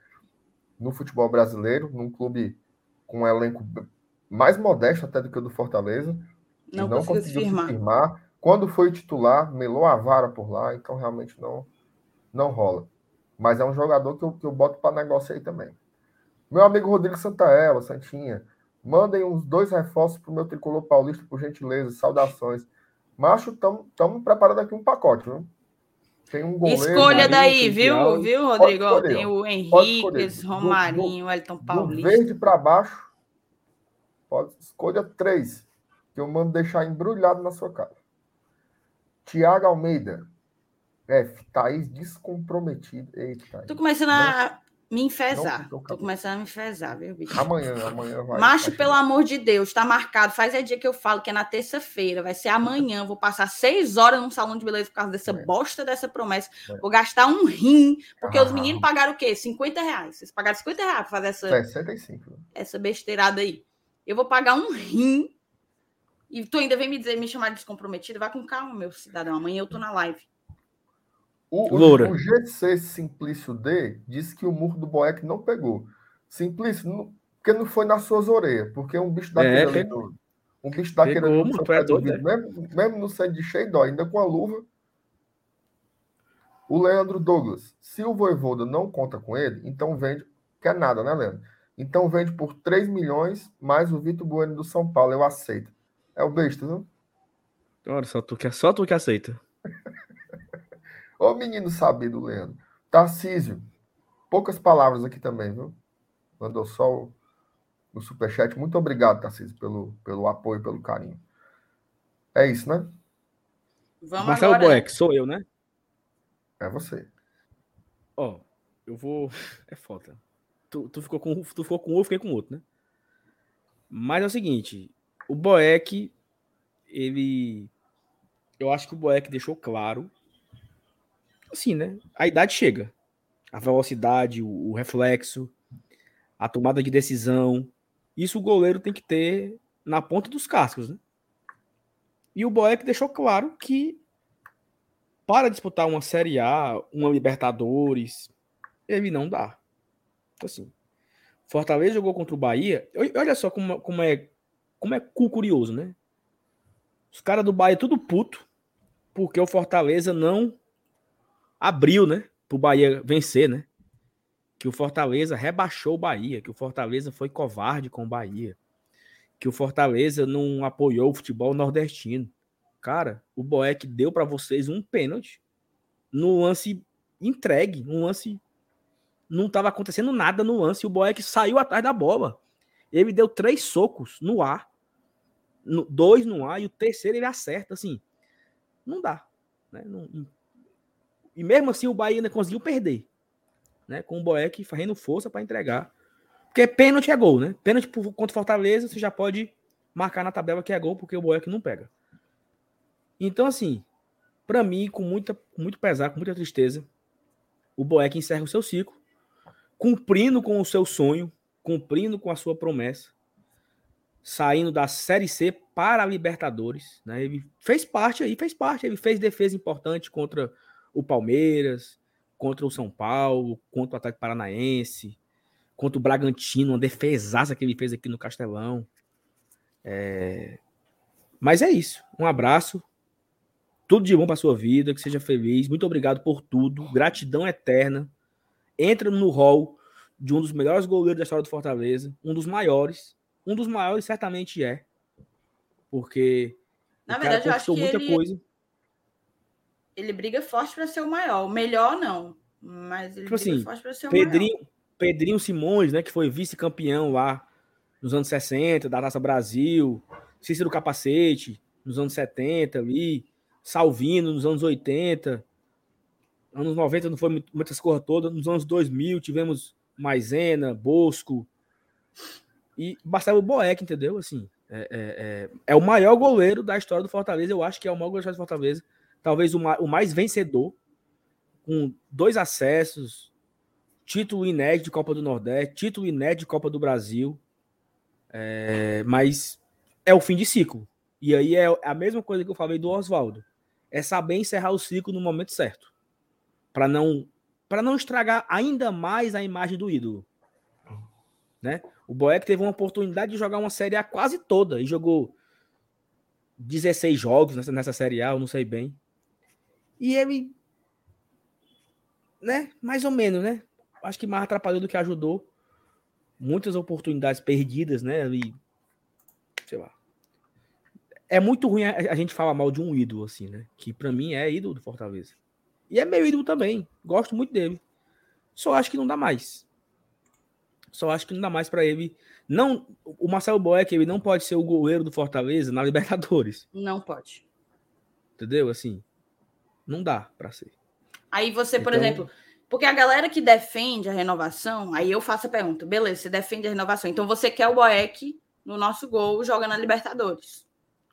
no futebol brasileiro, num clube com um elenco mais modesto até do que o do Fortaleza. Não, não conseguiu se firmar. firmar. Quando foi titular, melou a vara por lá, então realmente não, não rola. Mas é um jogador que eu, que eu boto para negócio aí também. Meu amigo Rodrigo Santaella, Santinha, mandem uns dois reforços para o meu tricolor paulista, por gentileza. Saudações. Macho, estamos preparando aqui um pacote, viu? Tem um goleiro. Escolha daí, viu, viu, Rodrigo? Tem o Henrique, Romarinho, Elton Paulista. Do verde para baixo, pode escolha três, que eu mando deixar embrulhado na sua cara. Tiago Almeida. F. Thaís descomprometida. Eita. Tô começando a me enfesar. Não, Tô começando a me enfesar, viu, bicho? Amanhã, amanhã vai. Macho, vai pelo amor de Deus, tá marcado. Faz é dia que eu falo que é na terça-feira. Vai ser amanhã. Vou passar seis horas num salão de beleza por causa dessa é. bosta dessa promessa. É. Vou gastar um rim, porque ah. os meninos pagaram o quê? 50 reais. Vocês pagaram 50 reais pra fazer essa. 65. Essa besteirada aí. Eu vou pagar um rim. E tu ainda vem me dizer, me chamar de descomprometida? Vai com calma, meu cidadão. Amanhã eu tô na live. O, o, o GC Simplício D disse que o murro do Boeck não pegou. Simplício, não, porque não foi nas suas orelhas, porque um bicho daquele é, do, um bicho daquele pegou, ali, pé do vidro, é. mesmo, mesmo no sangue de cheio dó, ainda com a luva. O Leandro Douglas, se o Voivoda não conta com ele, então vende, quer nada, né, Leandro? Então vende por 3 milhões mais o Vitor Bueno do São Paulo, eu aceito. É o besta, viu? Olha, só tu que, só tu que aceita. [LAUGHS] Ô menino sabido, Leandro. Tarcísio. Poucas palavras aqui também, viu? Mandou só o, o superchat. Muito obrigado, Tarcísio, pelo, pelo apoio, pelo carinho. É isso, né? Vamos Marcelo agora. Boeck, sou eu, né? É você. Ó, oh, eu vou. [LAUGHS] É foda. Tu, tu, ficou com, tu ficou com um, eu fiquei com outro, né? Mas é o seguinte, o Boeck, ele. Eu acho que o Boeck deixou claro assim, né? A idade chega. A velocidade, o, reflexo, a tomada de decisão. Isso o goleiro tem que ter na ponta dos cascos, né? E o Boeck deixou claro que para disputar uma Série A, uma Libertadores, ele não dá. Então, assim, Fortaleza jogou contra o Bahia. Olha só como, como é como é curioso, né? Os caras do Bahia tudo puto porque o Fortaleza não abriu, né? Pro Bahia vencer, né? Que o Fortaleza rebaixou o Bahia, que o Fortaleza foi covarde com o Bahia, que o Fortaleza não apoiou o futebol nordestino. Cara, o Boeck deu para vocês um pênalti no lance entregue, no lance não estava acontecendo nada no lance, o Boeck saiu atrás da bola. Ele deu três socos no ar. Dois no ar e o terceiro ele acerta, assim. Não dá. Né? Não, e mesmo assim o Bahia ainda conseguiu perder. Né? Com o Boeck fazendo força para entregar. Porque pênalti é gol, né? Pênalti contra Fortaleza, você já pode marcar na tabela que é gol, porque o Boeck não pega. Então, assim, para mim, com muita, muito pesar, com muita tristeza, o Boeck encerra o seu ciclo, cumprindo com o seu sonho, cumprindo com a sua promessa, saindo da Série C para a Libertadores. Né? Ele fez parte aí, fez parte, ele fez defesa importante contra o Palmeiras, contra o São Paulo, contra o Atlético Paranaense, contra o Bragantino, uma defesaça que ele fez aqui no Castelão. É... Mas é isso. Um abraço. Tudo de bom para sua vida, que seja feliz. Muito obrigado por tudo. Gratidão eterna. Entra no hall de um dos melhores goleiros da história do Fortaleza, um dos maiores. Um dos maiores certamente é. Porque Na verdade, eu acho que muita ele... coisa. Ele briga forte para ser o maior. O melhor não, mas ele tipo briga assim, forte para ser o Pedrinho, maior. Pedrinho Simões, né, que foi vice-campeão lá nos anos 60 da Taça Brasil, Cícero Capacete nos anos 70 ali, Salvino nos anos 80, anos 90 não foi muitas coisas todas, nos anos 2000 tivemos Maisena, Bosco e Marcelo Boeck, entendeu? Assim, é, é, é, é, o maior goleiro da história do Fortaleza, eu acho que é o maior goleiro da história do Fortaleza, talvez o, ma o mais vencedor, com dois acessos, título inédito de Copa do Nordeste, título inédito de Copa do Brasil, é, mas é o fim de ciclo. E aí é a mesma coisa que eu falei do Oswaldo. É saber encerrar o ciclo no momento certo. Para não para não estragar ainda mais a imagem do ídolo. Né? O Boeck teve uma oportunidade de jogar uma Série A quase toda e jogou 16 jogos nessa, nessa Série A, eu não sei bem. E ele né, mais ou menos, né? Acho que mais atrapalhou do que ajudou. Muitas oportunidades perdidas, né? Ali, sei lá é muito ruim a, a, gente falar mal de um ídolo, assim, né? Que para mim é ídolo do Fortaleza. E é meu ídolo também. Gosto muito dele. Só acho que não dá mais. Só acho que não dá mais para ele. Não, o Marcelo Boeck, ele não pode ser o goleiro do Fortaleza na [LAUGHS] Libertadores. Não pode. Entendeu? Assim, não dá para ser. Aí você, por então... exemplo, porque a galera que defende a renovação, aí eu faço a pergunta, beleza, você defende a renovação, então você quer o Boeck no nosso gol joga na Libertadores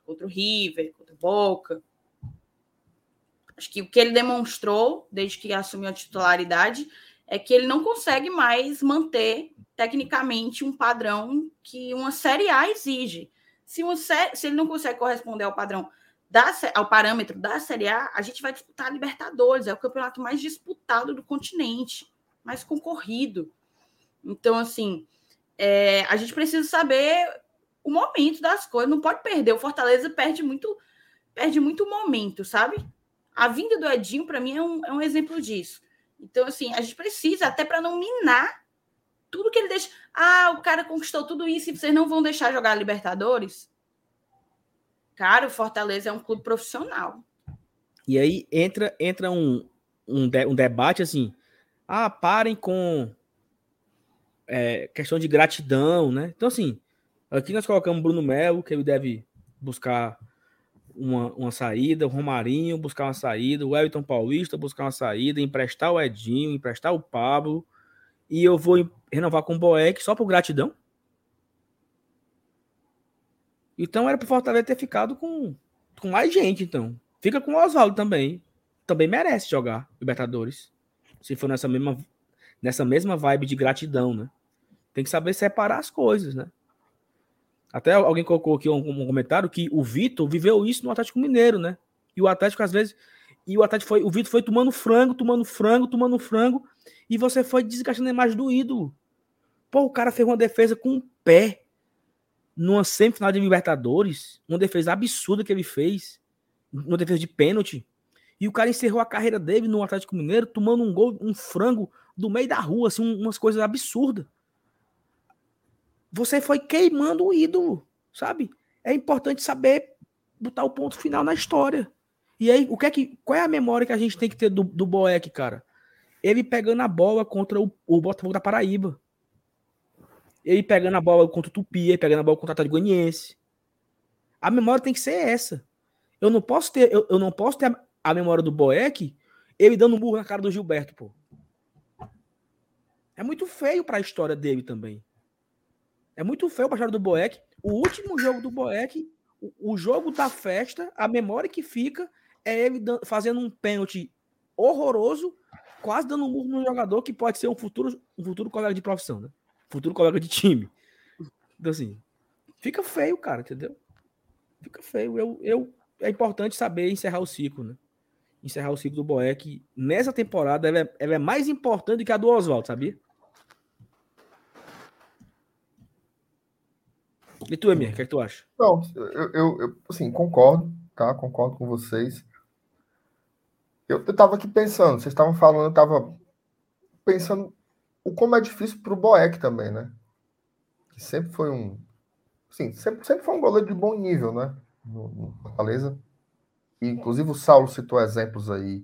contra o River, contra o Boca. Acho que o que ele demonstrou desde que assumiu a titularidade é que ele não consegue mais manter tecnicamente um padrão que uma Série A exige. Se, se ele não consegue corresponder ao padrão da, ao parâmetro da Série A, a gente vai disputar a Libertadores, é o campeonato mais disputado do continente, mais concorrido. Então, assim, é, a gente precisa saber o momento das coisas, não pode perder. O Fortaleza perde muito, perde muito momento, sabe? A vinda do Edinho, para mim, é um, é um exemplo disso. Então, assim, a gente precisa, até para não minar tudo que ele deixa. Ah, o cara conquistou tudo isso e vocês não vão deixar jogar Libertadores? Cara, o Fortaleza é um clube profissional. E aí entra, entra um, um, de, um debate assim. Ah, parem com é, questão de gratidão, né? Então, assim, Aqui nós colocamos Bruno Melo, que ele deve buscar uma, uma saída, o Romarinho buscar uma saída, o Elton Paulista buscar uma saída, emprestar o Edinho, emprestar o Pablo, e eu vou renovar com o Boeck só por gratidão. Então era pro Fortaleza ter ficado com, com mais gente, então. Fica com o Oswaldo também. Também merece jogar Libertadores. Se for nessa mesma, nessa mesma vibe de gratidão, né? Tem que saber separar as coisas, né? Até alguém colocou aqui um, um comentário que o Vitor viveu isso no Atlético Mineiro, né? E o Atlético, às vezes, e o Atlético foi, o Vitor foi tomando frango, tomando frango, tomando frango, e você foi desgastando a imagem do ídolo. Pô, o cara fez uma defesa com o pé numa semifinal de Libertadores, uma defesa absurda que ele fez, uma defesa de pênalti. E o cara encerrou a carreira dele no Atlético Mineiro tomando um gol, um frango do meio da rua, assim, umas coisas absurdas você foi queimando o ídolo, sabe? É importante saber botar o ponto final na história. E aí, o que é que, qual é a memória que a gente tem que ter do, do Boeck, cara? Ele pegando a bola contra o, o Botafogo da Paraíba. Ele pegando a bola contra o Tupi, ele pegando a bola contra o Atlético Goianiense. A memória tem que ser essa. Eu não posso ter, eu, eu não posso ter a, a memória do Boeck, ele dando um burro na cara do Gilberto, pô. É muito feio para a história dele também. É muito feio a história do Boeck. O último jogo do Boeck, o, o, jogo da festa, a memória que fica é ele fazendo um pênalti horroroso, quase dando um murro no jogador que pode ser um futuro, um futuro colega de profissão, né? Futuro colega de time. Então, assim, fica feio, cara, entendeu? Fica feio. Eu, eu, é importante saber encerrar o ciclo, né? Encerrar o ciclo do Boeck. Nessa temporada, ela é, ela é mais importante do que a do Oswaldo, sabia? E tu, Emir, o que, é que tu acha? Não, eu, eu, eu, assim, concordo, tá? Concordo com vocês. Eu, eu tava aqui pensando, vocês estavam falando, eu tava pensando o como é difícil pro Boeck também, né? Que sempre foi um. Sim, sempre, sempre foi um goleiro de bom nível, né? No, no Fortaleza. E, inclusive o Saulo citou exemplos aí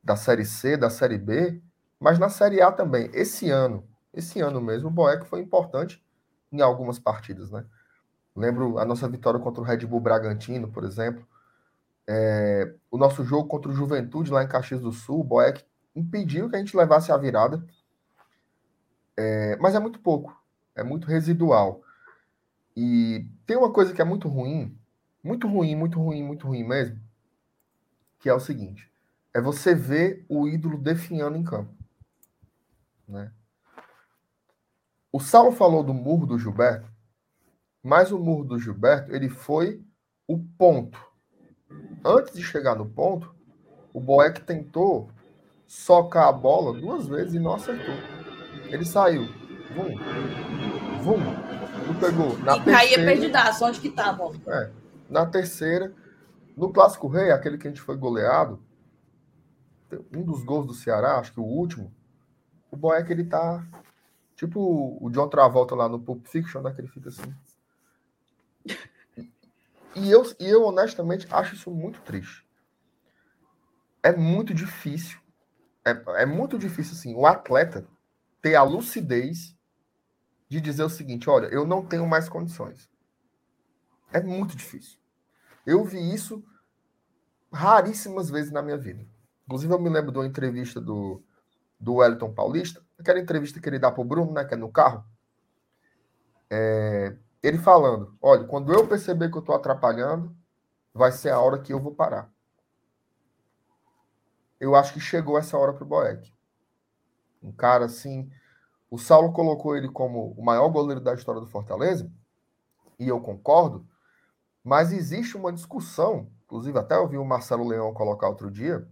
da Série C, da Série B, mas na Série A também. Esse ano, esse ano mesmo, o Boeck foi importante em algumas partidas, né? Lembro a nossa vitória contra o Red Bull Bragantino, por exemplo. É, o nosso jogo contra o Juventude lá em Caxias do Sul, o Boeck impediu que a gente levasse a virada. É, mas é muito pouco, é muito residual. E tem uma coisa que é muito ruim, muito ruim, muito ruim, muito ruim mesmo, que é o seguinte: é você ver o ídolo definhando em campo. Né? O Saulo falou do murro do Gilberto. Mas o murro do Gilberto, ele foi o ponto. Antes de chegar no ponto, o Boeck tentou socar a bola duas vezes e não acertou. Ele saiu. Vum. Vum. Não pegou. Na e terceira, caía perdidaço. Onde que tava? É. Na terceira, no Clássico Rei, aquele que a gente foi goleado, um dos gols do Ceará, acho que o último, o Boeck, ele tá tipo o John Travolta lá no Pulp Fiction, né, que ele fica assim. E eu, e eu, honestamente, acho isso muito triste. É muito difícil. É, é muito difícil, assim, o atleta ter a lucidez de dizer o seguinte: olha, eu não tenho mais condições. É muito difícil. Eu vi isso raríssimas vezes na minha vida. Inclusive, eu me lembro de uma entrevista do, do Wellington Paulista, aquela entrevista que ele dá para o Bruno, né, que é no carro. É, ele falando: olha, quando eu perceber que eu estou atrapalhando, vai ser a hora que eu vou parar. Eu acho que chegou essa hora para o Boeck. Um cara assim. O Saulo colocou ele como o maior goleiro da história do Fortaleza, e eu concordo, mas existe uma discussão, inclusive até eu vi o Marcelo Leão colocar outro dia,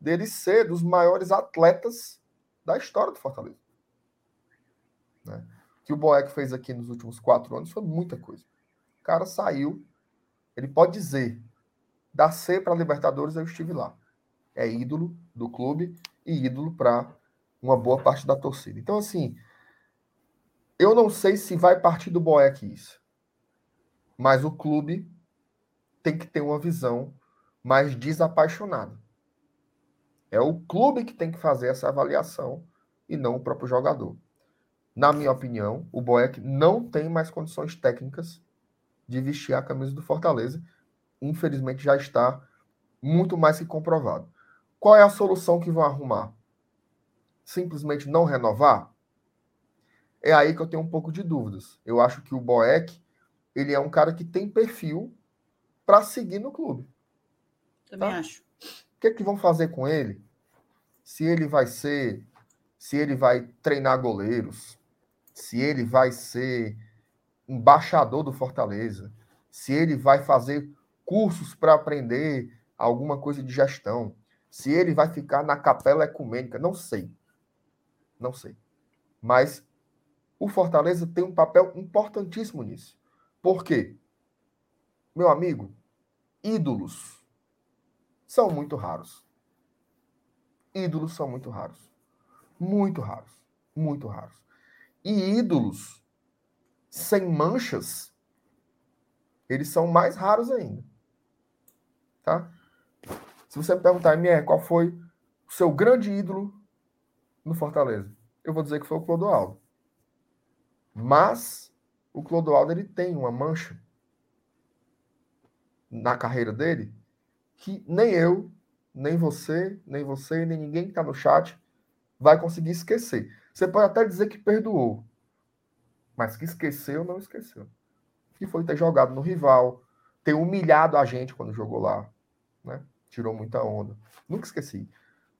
dele ser dos maiores atletas da história do Fortaleza. Né? Que o Boeck fez aqui nos últimos quatro anos foi muita coisa. O cara saiu, ele pode dizer, da C para Libertadores eu estive lá. É ídolo do clube e ídolo para uma boa parte da torcida. Então, assim, eu não sei se vai partir do Boeck isso, mas o clube tem que ter uma visão mais desapaixonada. É o clube que tem que fazer essa avaliação e não o próprio jogador na minha opinião, o Boeck não tem mais condições técnicas de vestir a camisa do Fortaleza. Infelizmente já está muito mais que comprovado. Qual é a solução que vão arrumar? Simplesmente não renovar? É aí que eu tenho um pouco de dúvidas. Eu acho que o Boeck, ele é um cara que tem perfil para seguir no clube. Também tá? acho. O que, é que vão fazer com ele? Se ele vai ser, se ele vai treinar goleiros, se ele vai ser embaixador do Fortaleza, se ele vai fazer cursos para aprender alguma coisa de gestão, se ele vai ficar na capela ecumênica, não sei. Não sei. Mas o Fortaleza tem um papel importantíssimo nisso. Por quê? Meu amigo, ídolos são muito raros. Ídolos são muito raros. Muito raros. Muito raros. E ídolos sem manchas, eles são mais raros ainda. Tá? Se você me perguntar, MR, qual foi o seu grande ídolo no Fortaleza? Eu vou dizer que foi o Clodoaldo. Mas o Clodoaldo ele tem uma mancha. na carreira dele que nem eu, nem você, nem você, nem ninguém que está no chat vai conseguir esquecer. Você pode até dizer que perdoou, mas que esqueceu, não esqueceu. Que foi ter jogado no rival, ter humilhado a gente quando jogou lá, né? Tirou muita onda. Nunca esqueci.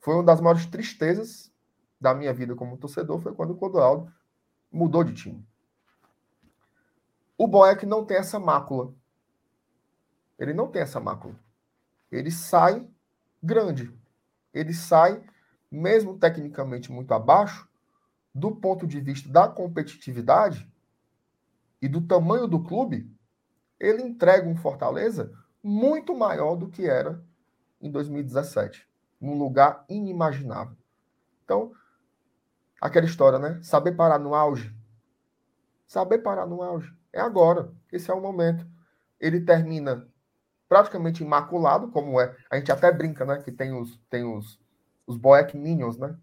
Foi uma das maiores tristezas da minha vida como torcedor, foi quando o Clodoaldo mudou de time. O Boeck não tem essa mácula. Ele não tem essa mácula. Ele sai grande. Ele sai, mesmo tecnicamente muito abaixo, do ponto de vista da competitividade e do tamanho do clube, ele entrega um Fortaleza muito maior do que era em 2017, num lugar inimaginável. Então, aquela história, né? Saber parar no auge. Saber parar no auge. É agora. Esse é o momento. Ele termina praticamente imaculado, como é. A gente até brinca, né? Que tem os, tem os, os Boeck Minions, né?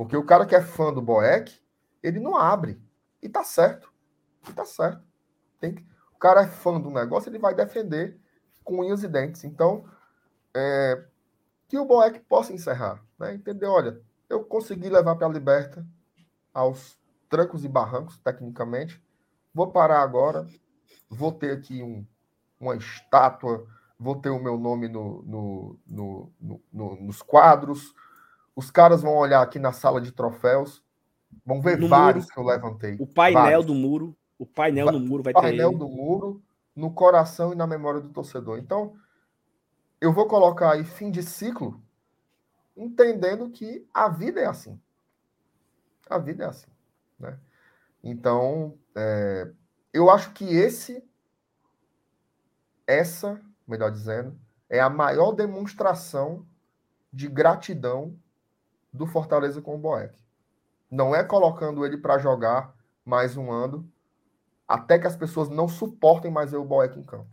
Porque o cara que é fã do Boeck, ele não abre. E tá certo. E tá certo. Tem que... O cara é fã do negócio, ele vai defender com unhas e dentes. Então, é... que o Boeck possa encerrar. Né? Entender, olha, eu consegui levar para a Liberta aos trancos e barrancos, tecnicamente. Vou parar agora. Vou ter aqui um, uma estátua, vou ter o meu nome no, no, no, no, nos quadros os caras vão olhar aqui na sala de troféus, vão ver no vários muro, que eu levantei. O painel vários. do muro, o painel no muro vai ter. Painel do muro, no coração e na memória do torcedor. Então, eu vou colocar aí fim de ciclo, entendendo que a vida é assim. A vida é assim, né? Então, é, eu acho que esse, essa, melhor dizendo, é a maior demonstração de gratidão do Fortaleza com o Boeck. Não é colocando ele para jogar mais um ano, até que as pessoas não suportem mais ver o Boeck em campo.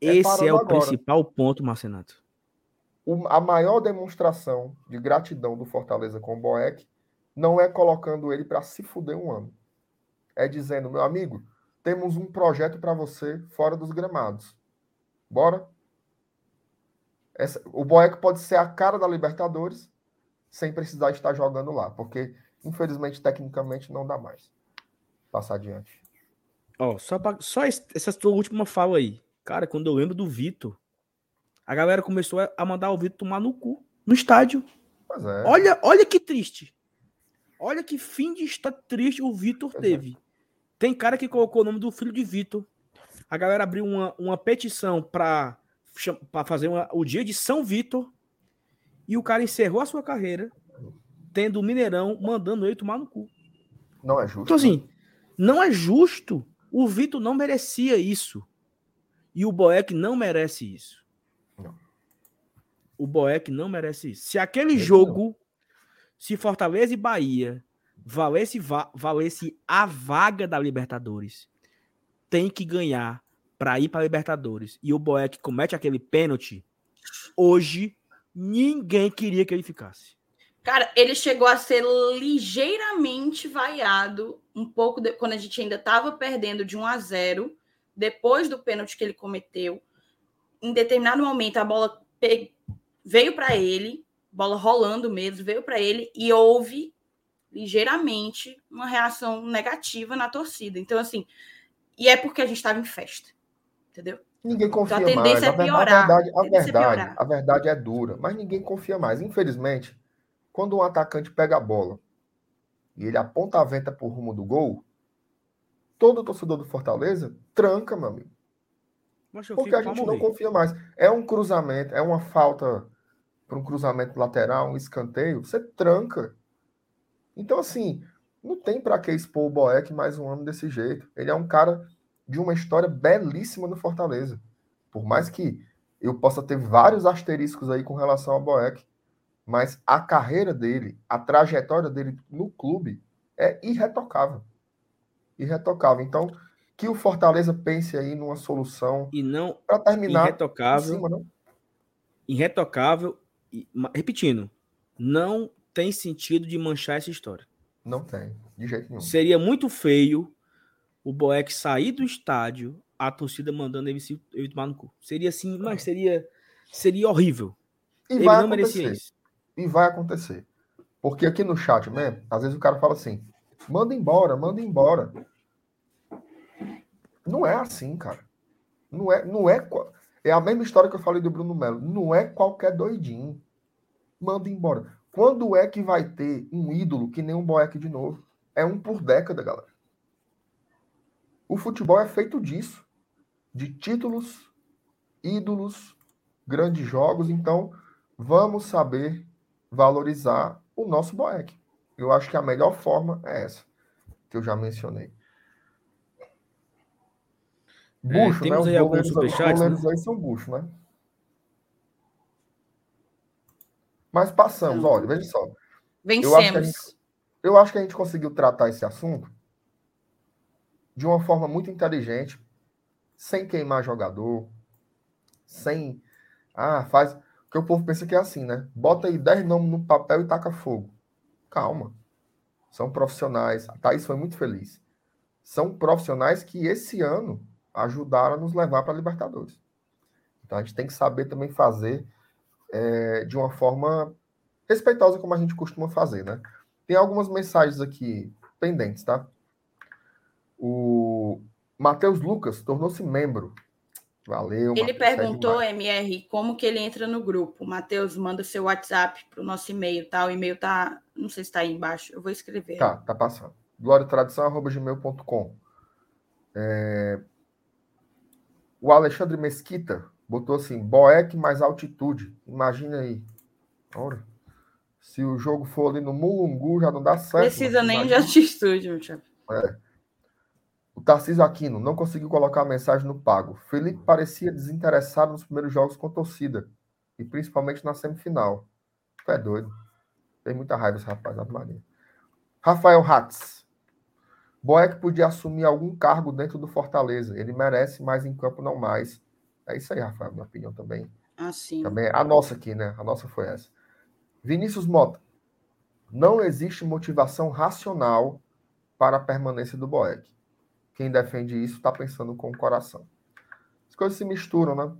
É Esse é o agora. principal ponto, Marcenato. a maior demonstração de gratidão do Fortaleza com o Boeck não é colocando ele para se fuder um ano. É dizendo, meu amigo, temos um projeto para você fora dos gramados. Bora? Essa, o Boeck pode ser a cara da Libertadores, sem precisar estar jogando lá, porque infelizmente tecnicamente não dá mais. Passar adiante. Ó, oh, só, pra, só essa tua última fala aí. Cara, quando eu lembro do Vitor, a galera começou a mandar o Vitor tomar no cu, no estádio. É. Olha, olha que triste. Olha que fim de estar triste o Vitor é. teve. É. Tem cara que colocou o nome do filho de Vitor. A galera abriu uma, uma petição para fazer uma, o dia de São Vitor e o cara encerrou a sua carreira tendo o Mineirão mandando ele tomar no cu. Não é justo. Então, assim, né? não é justo. O Vitor não merecia isso. E o Boeck não merece isso. Não. O Boeck não merece isso. Se aquele Ele jogo, não. se Fortaleza e Bahia valesse, valesse a vaga da Libertadores, tem que ganhar para ir para Libertadores. E o Boeck comete aquele pênalti, hoje Ninguém queria que ele ficasse. Cara, ele chegou a ser ligeiramente vaiado um pouco de, quando a gente ainda estava perdendo de 1 a 0, depois do pênalti que ele cometeu. Em determinado momento a bola veio para ele, bola rolando mesmo, veio para ele e houve ligeiramente uma reação negativa na torcida. Então assim, e é porque a gente estava em festa. Entendeu? Ninguém confia então, a mais. É piorar. A verdade, a, verdade, a verdade é dura, mas ninguém confia mais. Infelizmente, quando um atacante pega a bola e ele aponta a venta por rumo do gol, todo torcedor do Fortaleza tranca, meu amigo. Porque a gente não confia mais. É um cruzamento, é uma falta para um cruzamento lateral, um escanteio, você tranca. Então, assim, não tem para que expor o Boeck mais um ano desse jeito. Ele é um cara de uma história belíssima no Fortaleza. Por mais que eu possa ter vários asteriscos aí com relação ao Boeck, mas a carreira dele, a trajetória dele no clube é irretocável. Irretocável. Então, que o Fortaleza pense aí numa solução e não para terminar irretocável, cima, não? irretocável, repetindo, não tem sentido de manchar essa história. Não tem, de jeito nenhum. Seria muito feio o Boeck sair do estádio a torcida mandando ele, se, ele tomar no cu. Seria assim, mas seria, seria horrível. E ele vai acontecer. E vai acontecer. Porque aqui no chat mesmo, às vezes o cara fala assim: manda embora, manda embora. Não é assim, cara. Não é, não é. É a mesma história que eu falei do Bruno Melo. Não é qualquer doidinho. Manda embora. Quando é que vai ter um ídolo que nem um Boeck de novo? É um por década, galera. O futebol é feito disso. De títulos, ídolos, grandes jogos. Então, vamos saber valorizar o nosso Boeck. Eu acho que a melhor forma é essa, que eu já mencionei. Bucho, é, né? Os goleiros, goleiros né? aí são bucho, né? Mas passamos, olha, veja só. Vencemos. Eu acho, gente, eu acho que a gente conseguiu tratar esse assunto de uma forma muito inteligente, sem queimar jogador, sem. Ah, faz. Porque o povo pensa que é assim, né? Bota aí 10 nomes no papel e taca fogo. Calma. São profissionais. A Thaís foi muito feliz. São profissionais que esse ano ajudaram a nos levar para a Libertadores. Então a gente tem que saber também fazer é, de uma forma respeitosa, como a gente costuma fazer, né? Tem algumas mensagens aqui pendentes, tá? O Matheus Lucas tornou-se membro. Valeu. Ele Mateus, perguntou, MR, como que ele entra no grupo. Matheus, manda seu WhatsApp para o nosso e-mail, tá? O e-mail tá, não sei se está aí embaixo, eu vou escrever. Tá, tá passando. gloriatradição.gmail.com é... O Alexandre Mesquita botou assim, Boeck mais altitude. Imagina aí. Ora. Se o jogo for ali no Mulungu, já não dá certo. Precisa nem de altitude, meu chapa. É. O Tarcísio Aquino não conseguiu colocar a mensagem no pago. Felipe parecia desinteressado nos primeiros jogos com torcida. E principalmente na semifinal. Tu é doido. Tem muita raiva esse rapaz, Maria. Rafael Hatz. Boeck podia assumir algum cargo dentro do Fortaleza. Ele merece mais em campo, não mais. É isso aí, Rafael, minha opinião também. Ah, sim. Também, a nossa aqui, né? A nossa foi essa. Vinícius Mota. Não existe motivação racional para a permanência do Boeck. Quem defende isso está pensando com o coração. As coisas se misturam, né?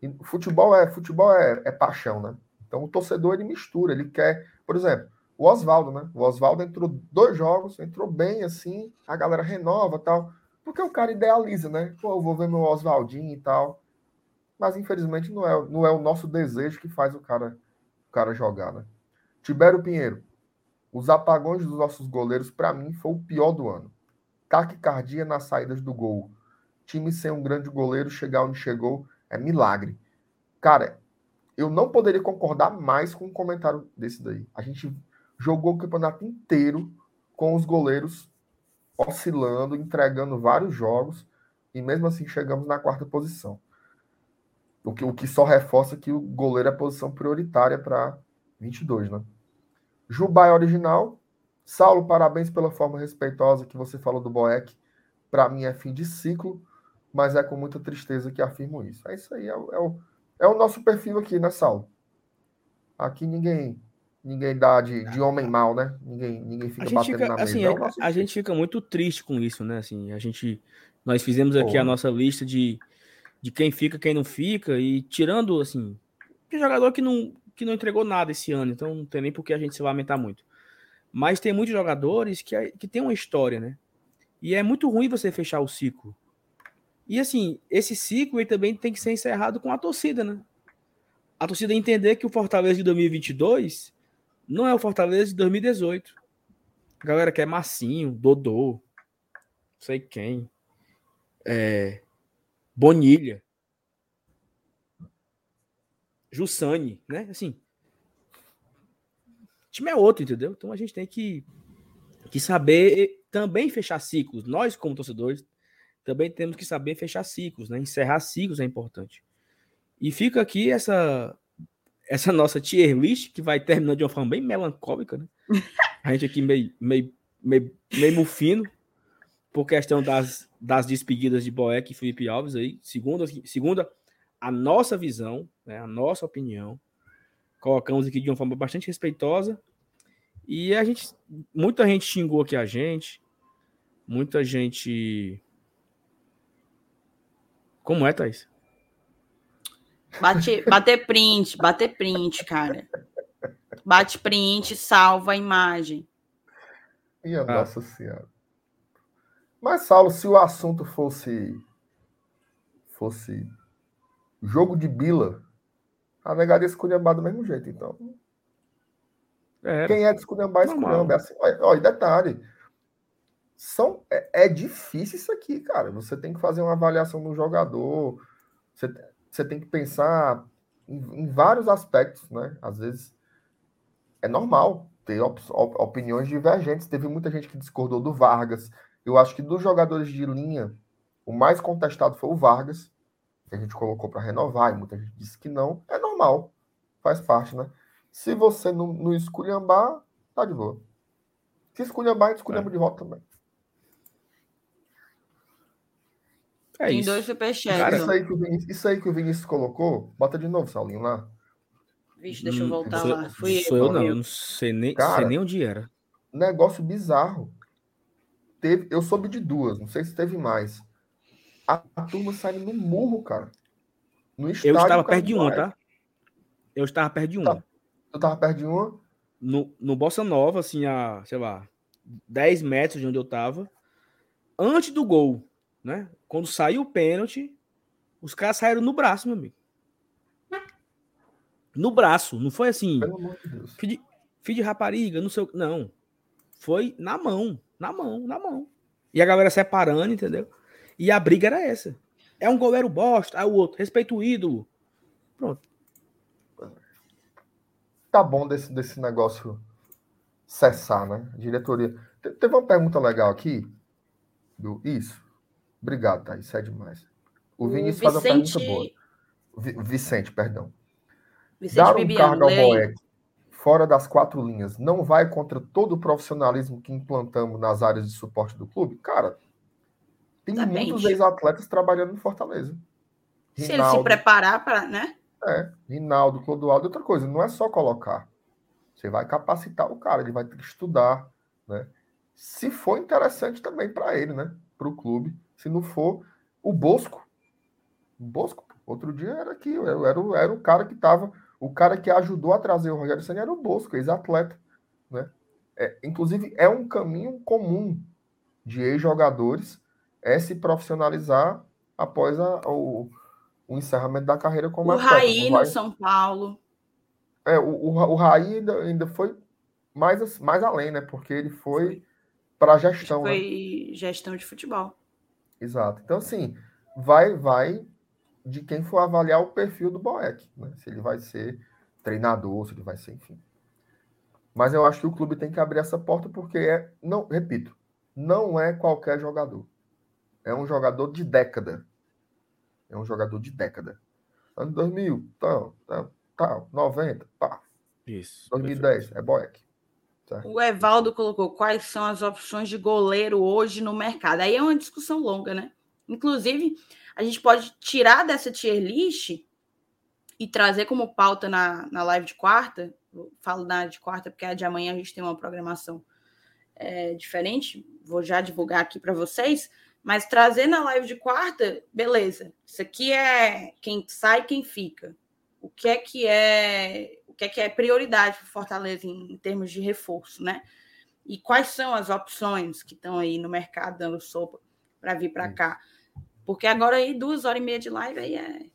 E futebol é futebol é, é paixão, né? Então o torcedor ele mistura, ele quer, por exemplo, o Oswaldo, né? O Oswaldo entrou dois jogos, entrou bem assim, a galera renova tal. Porque o cara idealiza, né? Pô, eu vou ver meu Oswaldinho e tal. Mas infelizmente não é, não é o nosso desejo que faz o cara, o cara jogar, né? Tibério Pinheiro. Os apagões dos nossos goleiros, para mim, foi o pior do ano. Taquicardia nas saídas do gol. Time sem um grande goleiro chegar onde chegou é milagre. Cara, eu não poderia concordar mais com um comentário desse daí. A gente jogou o campeonato inteiro com os goleiros oscilando, entregando vários jogos, e mesmo assim chegamos na quarta posição. O que, o que só reforça que o goleiro é a posição prioritária para 22, né? Jubai original. Saulo, parabéns pela forma respeitosa que você falou do Boeck. Para mim é fim de ciclo, mas é com muita tristeza que afirmo isso. É isso aí, é, é, o, é o nosso perfil aqui, né, Saulo? Aqui ninguém ninguém dá de, de homem mal, né? Ninguém, ninguém fica batendo fica, na assim, mesa. Assim, a, a gente fica muito triste com isso, né? Assim, a gente, nós fizemos aqui Pô. a nossa lista de, de quem fica, quem não fica, e tirando, assim, tem jogador que não, que não entregou nada esse ano, então não tem nem por que a gente se lamentar muito. Mas tem muitos jogadores que, que tem uma história, né? E é muito ruim você fechar o ciclo. E assim, esse ciclo ele também tem que ser encerrado com a torcida, né? A torcida entender que o Fortaleza de 2022 não é o Fortaleza de 2018. A galera quer Massinho, Dodô, sei quem. É, Bonilha. Jussani, né? Assim. Time é outro, entendeu? Então a gente tem que, que saber também fechar ciclos. Nós, como torcedores, também temos que saber fechar ciclos, né? Encerrar ciclos é importante. E fica aqui essa essa nossa tier list, que vai terminando de uma forma bem melancólica, né? A gente aqui meio, meio, meio, meio mufino, por questão das, das despedidas de Boeck e Felipe Alves aí, segunda, segunda a nossa visão, né, a nossa opinião, colocamos aqui de uma forma bastante respeitosa, e a gente, muita gente xingou aqui a gente, muita gente Como é, Thaís? Bate, bater print, bater print, cara. Bate print, salva a imagem. Minha ah. Nossa Senhora. Mas, Saulo, se o assunto fosse fosse jogo de bila, a negaria esculhambar do mesmo jeito, então. É, Quem é de esculhambar, esculhamba. É assim, olha, detalhe. São, é, é, difícil isso aqui, cara. Você tem que fazer uma avaliação do jogador. Você, você tem que pensar em, em vários aspectos, né? Às vezes é normal ter op, op, opiniões divergentes. Teve muita gente que discordou do Vargas. Eu acho que dos jogadores de linha, o mais contestado foi o Vargas, que a gente colocou para renovar, e muita gente disse que não. É normal, faz parte, né? Se você não, não esculhambar, tá de boa. Se esculhambar, esculhamba é. de volta também. É Tem isso. dois superchats. Isso, aí que o Vinícius, isso aí que o Vinícius colocou, bota de novo, Saulinho, lá. Vixe, deixa eu hum, voltar hum, lá. Fui sou eu, não, eu não sei nem, Cara, sei nem onde era. Negócio bizarro. Teve, eu soube de duas, não sei se teve mais. A, a turma saindo no murro, cara. No estádio, eu estava perto de uma, tá? Eu estava perto de uma. Eu estava perto de uma? No, no Bossa Nova, assim, a, sei lá, 10 metros de onde eu estava. Antes do gol, né? Quando saiu o pênalti, os caras saíram no braço, meu amigo. No braço, não foi assim. Amor de. Filho de, filho de rapariga, não sei o Não. Foi na mão, na mão, na mão. E a galera separando, entendeu? E a briga era essa. É um goleiro bosta, aí o outro, respeita o ídolo. Pronto. Tá bom desse, desse negócio cessar, né? Diretoria. Teve uma pergunta legal aqui. Do... Isso. Obrigado, Thaís. Isso é demais. O Vinícius faz uma pergunta boa. Vicente, perdão. Vicente Dar um Bibiano, cargo ao Boeck fora das quatro linhas não vai contra todo o profissionalismo que implantamos nas áreas de suporte do clube? Cara, tem Exatamente. muitos ex-atletas trabalhando em Fortaleza. Se ele se preparar para, né? É, Rinaldo, Clodoaldo, outra coisa, não é só colocar. Você vai capacitar o cara, ele vai ter que estudar, né? Se for interessante também para ele, né? Para o clube. Se não for, o Bosco. O Bosco, outro dia era aqui, eu era, era o cara que estava, o cara que ajudou a trazer o Rogério Senna era o Bosco, ex-atleta, né? É, inclusive, é um caminho comum de ex-jogadores é se profissionalizar após a, o, o encerramento da carreira como o atleta. Raí no São Paulo. É, o, o, o Raí ainda, ainda foi mais, mais além, né? Porque ele foi para a gestão. Foi né? gestão de futebol. Exato. Então, assim, vai, vai de quem for avaliar o perfil do Boeck, né? Se ele vai ser treinador, se ele vai ser, enfim. Mas eu acho que o clube tem que abrir essa porta porque é, não, repito, não é qualquer jogador. É um jogador de década. É um jogador de década. Ano 2000, tal, tal, tal 90, pá. Isso. 2010, perfeito. é Boeck. O Evaldo colocou quais são as opções de goleiro hoje no mercado. Aí é uma discussão longa, né? Inclusive, a gente pode tirar dessa tier list e trazer como pauta na, na live de quarta. Eu falo na de quarta porque a de amanhã a gente tem uma programação é, diferente. Vou já divulgar aqui para vocês. Mas trazer na live de quarta, beleza. Isso aqui é quem sai, quem fica. O que é que é, o que é que é prioridade para Fortaleza em, em, termos de reforço, né? E quais são as opções que estão aí no mercado dando sopa para vir para cá? Porque agora aí duas horas e meia de live aí é.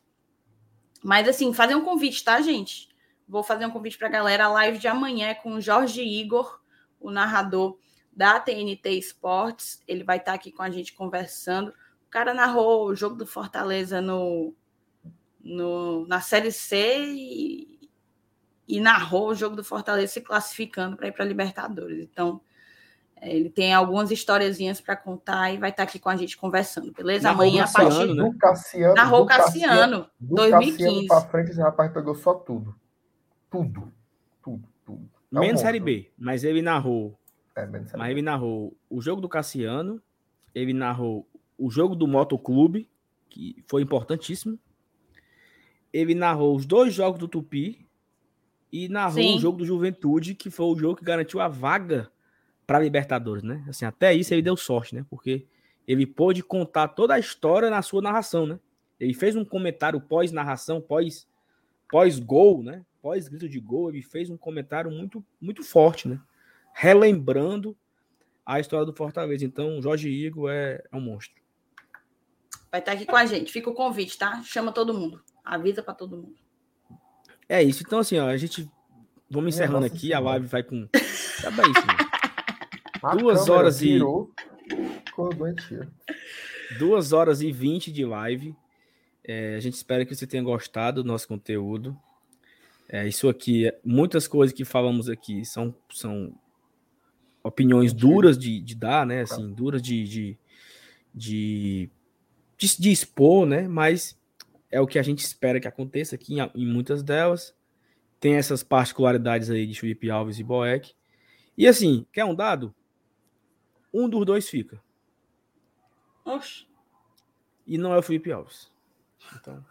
Mas assim, fazer um convite, tá, gente? Vou fazer um convite para a galera. A live de amanhã é com o Jorge Igor, o narrador da TNT Esportes. Ele vai estar aqui com a gente conversando. O cara narrou o jogo do Fortaleza no, no, na Série C e, e narrou o jogo do Fortaleza se classificando para ir para a Libertadores. Então, é, ele tem algumas historiazinhas para contar e vai estar aqui com a gente conversando, beleza? Narrou Amanhã, a partir né? do Cassiano. Narrou Cassiano, do 2015. Para frente, esse rapaz pegou só tudo. Tudo. Tudo, tudo. Menos Série B, mas ele narrou é, Mas ele narrou o jogo do Cassiano, ele narrou o jogo do Motoclube, que foi importantíssimo. Ele narrou os dois jogos do Tupi e narrou Sim. o jogo do Juventude, que foi o jogo que garantiu a vaga para Libertadores, né? Assim, até isso ele deu sorte, né? Porque ele pôde contar toda a história na sua narração, né? Ele fez um comentário pós-narração, pós, pós-gol, né? Pós-grito de gol, ele fez um comentário muito, muito forte, né? Relembrando a história do Fortaleza. Então, Jorge Igor é, é um monstro. Vai estar aqui com a gente. Fica o convite, tá? Chama todo mundo. Avisa para todo mundo. É isso. Então, assim, ó, a gente. Vamos encerrando aqui. Senhora. A live vai com. É isso? Duas horas e. Duas horas e vinte de live. É, a gente espera que você tenha gostado do nosso conteúdo. É, isso aqui, muitas coisas que falamos aqui são, são opiniões duras de, de dar, né? Assim, duras de, de, de, de, de expor, né? Mas é o que a gente espera que aconteça aqui em, em muitas delas. Tem essas particularidades aí de Felipe Alves e Boeck. E assim, quer um dado? Um dos dois fica. Oxe. E não é o Felipe Alves. Então.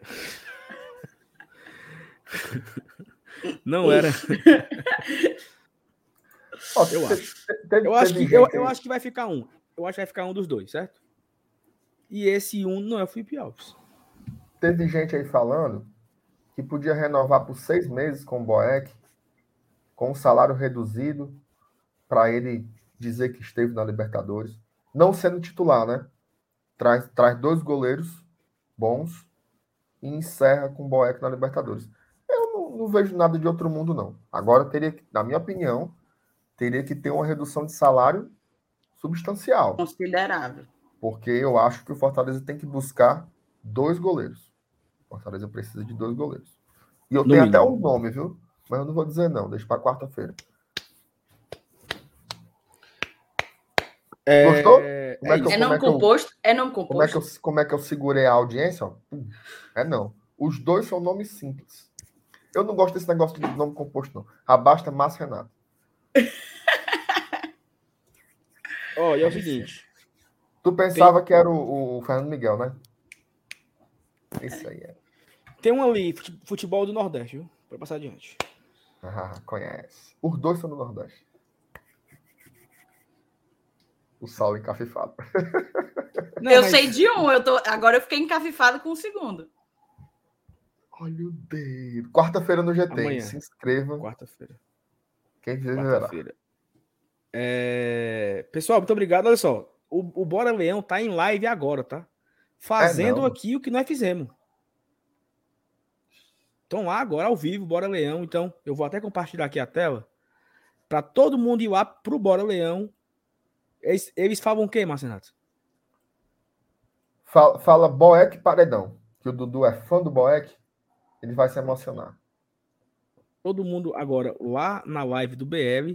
[LAUGHS] Não era. [LAUGHS] eu acho. Eu acho, que, eu, eu acho que vai ficar um. Eu acho que vai ficar um dos dois, certo? E esse um não é o Felipe Alves. Teve gente aí falando que podia renovar por seis meses com o Boeck, com um salário reduzido, para ele dizer que esteve na Libertadores. Não sendo titular, né? Traz, traz dois goleiros bons e encerra com o Boeck na Libertadores. Eu não, não, vejo nada de outro mundo, não. Agora teria que, na minha opinião, teria que ter uma redução de salário substancial. Considerável. Porque eu acho que o Fortaleza tem que buscar dois goleiros. O Fortaleza precisa de dois goleiros. E eu no tenho mínimo. até um nome, viu? Mas eu não vou dizer não, deixa para quarta-feira. É... Gostou? Como é, que eu, é não composto? Eu, é não composto. Como é, que eu, como é que eu segurei a audiência? É não. Os dois são nomes simples. Eu não gosto desse negócio de nome composto, não. Abasta Márcio Renato. Ó, oh, e é o seguinte. Tu pensava tem... que era o, o, Fernando Miguel, né? Isso aí é. Tem um ali, futebol do Nordeste, viu? Pra passar adiante. Ah, conhece. Os dois são do Nordeste. O Saulo encafifado. [LAUGHS] Não, eu mas... sei de um, eu tô... agora eu fiquei encafifado com o segundo. Olha o dedo. Quarta-feira no GT. Amanhã. Se inscreva. Quarta-feira. Quem quiser Quarta-feira. É... Pessoal, muito obrigado. Olha só, o, o Bora Leão tá em live agora, tá? Fazendo é aqui o que nós fizemos. Estão lá agora ao vivo, Bora Leão. Então, eu vou até compartilhar aqui a tela para todo mundo ir lá pro Bora Leão. Eles, eles falam o quê, Marcenato? Fala, fala Boeck Paredão. Que o Dudu é fã do Boeck, ele vai se emocionar. Todo mundo agora lá na live do BL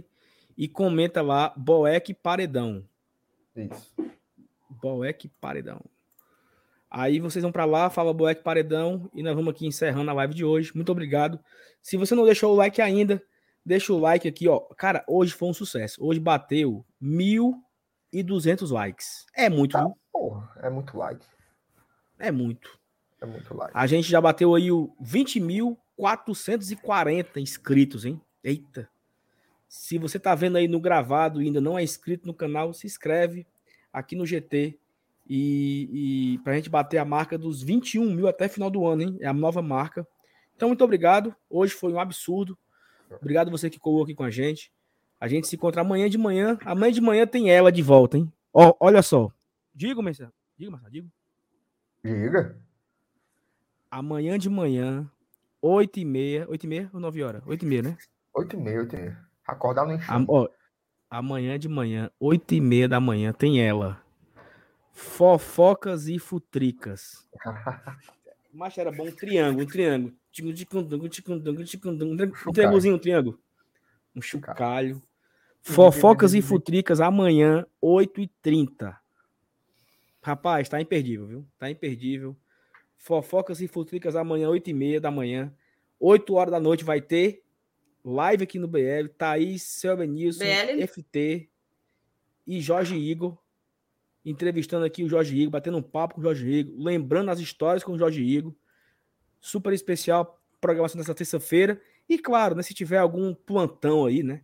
e comenta lá Boeck Paredão. Isso. Boeck Paredão. Aí vocês vão para lá, fala Boeck Paredão e nós vamos aqui encerrando a live de hoje. Muito obrigado. Se você não deixou o like ainda, deixa o like aqui, ó. Cara, hoje foi um sucesso. Hoje bateu 1.200 likes. É muito. Tá, porra, é muito like. É muito. É muito like. A gente já bateu aí o 20.440 inscritos, hein? Eita. Se você está vendo aí no gravado e ainda não é inscrito no canal, se inscreve aqui no GT e, e para a gente bater a marca dos 21 mil até final do ano, hein? É a nova marca. Então, muito obrigado. Hoje foi um absurdo. Obrigado você que colou aqui com a gente. A gente se encontra amanhã de manhã. Amanhã de manhã tem ela de volta, hein? Ó, olha só. Diga, Marcelo. Diga, Marcelo. Diga. Diga. Amanhã de manhã, 8 e meia. 8 e meia ou 9 horas? 8 e meia, né? 8 e meia, 8 e meia. Acordar no enxame. Amanhã de manhã, 8 e meia da manhã, tem ela. Fofocas e futricas. [LAUGHS] Mas era bom um triângulo, um triângulo. Um triângulozinho, um triângulo. Um chocalho. Fofocas e futricas amanhã, 8h30. Rapaz, tá imperdível, viu? Tá imperdível. Fofocas e futricas amanhã, 8h30 da manhã. 8 horas da noite vai ter live aqui no BL, Thaís, Selber Nilson, BL. FT e Jorge Igor, entrevistando aqui o Jorge Igor, batendo um papo com o Jorge Igor, lembrando as histórias com o Jorge Igor. Super especial, programação dessa terça-feira. E claro, né, se tiver algum plantão aí, né?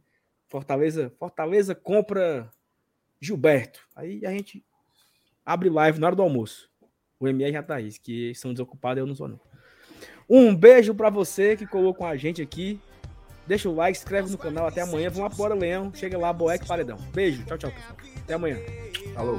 Fortaleza, Fortaleza compra Gilberto. Aí a gente abre live na hora do almoço. O MR e a Thaís, que são desocupados, eu não sou, não. Um beijo para você que colou com a gente aqui. Deixa o like, inscreve no canal. Até amanhã. Vamos embora, Leão. Chega lá, Boeck Paredão. Beijo. Tchau, tchau, pessoal. Até amanhã. Alô.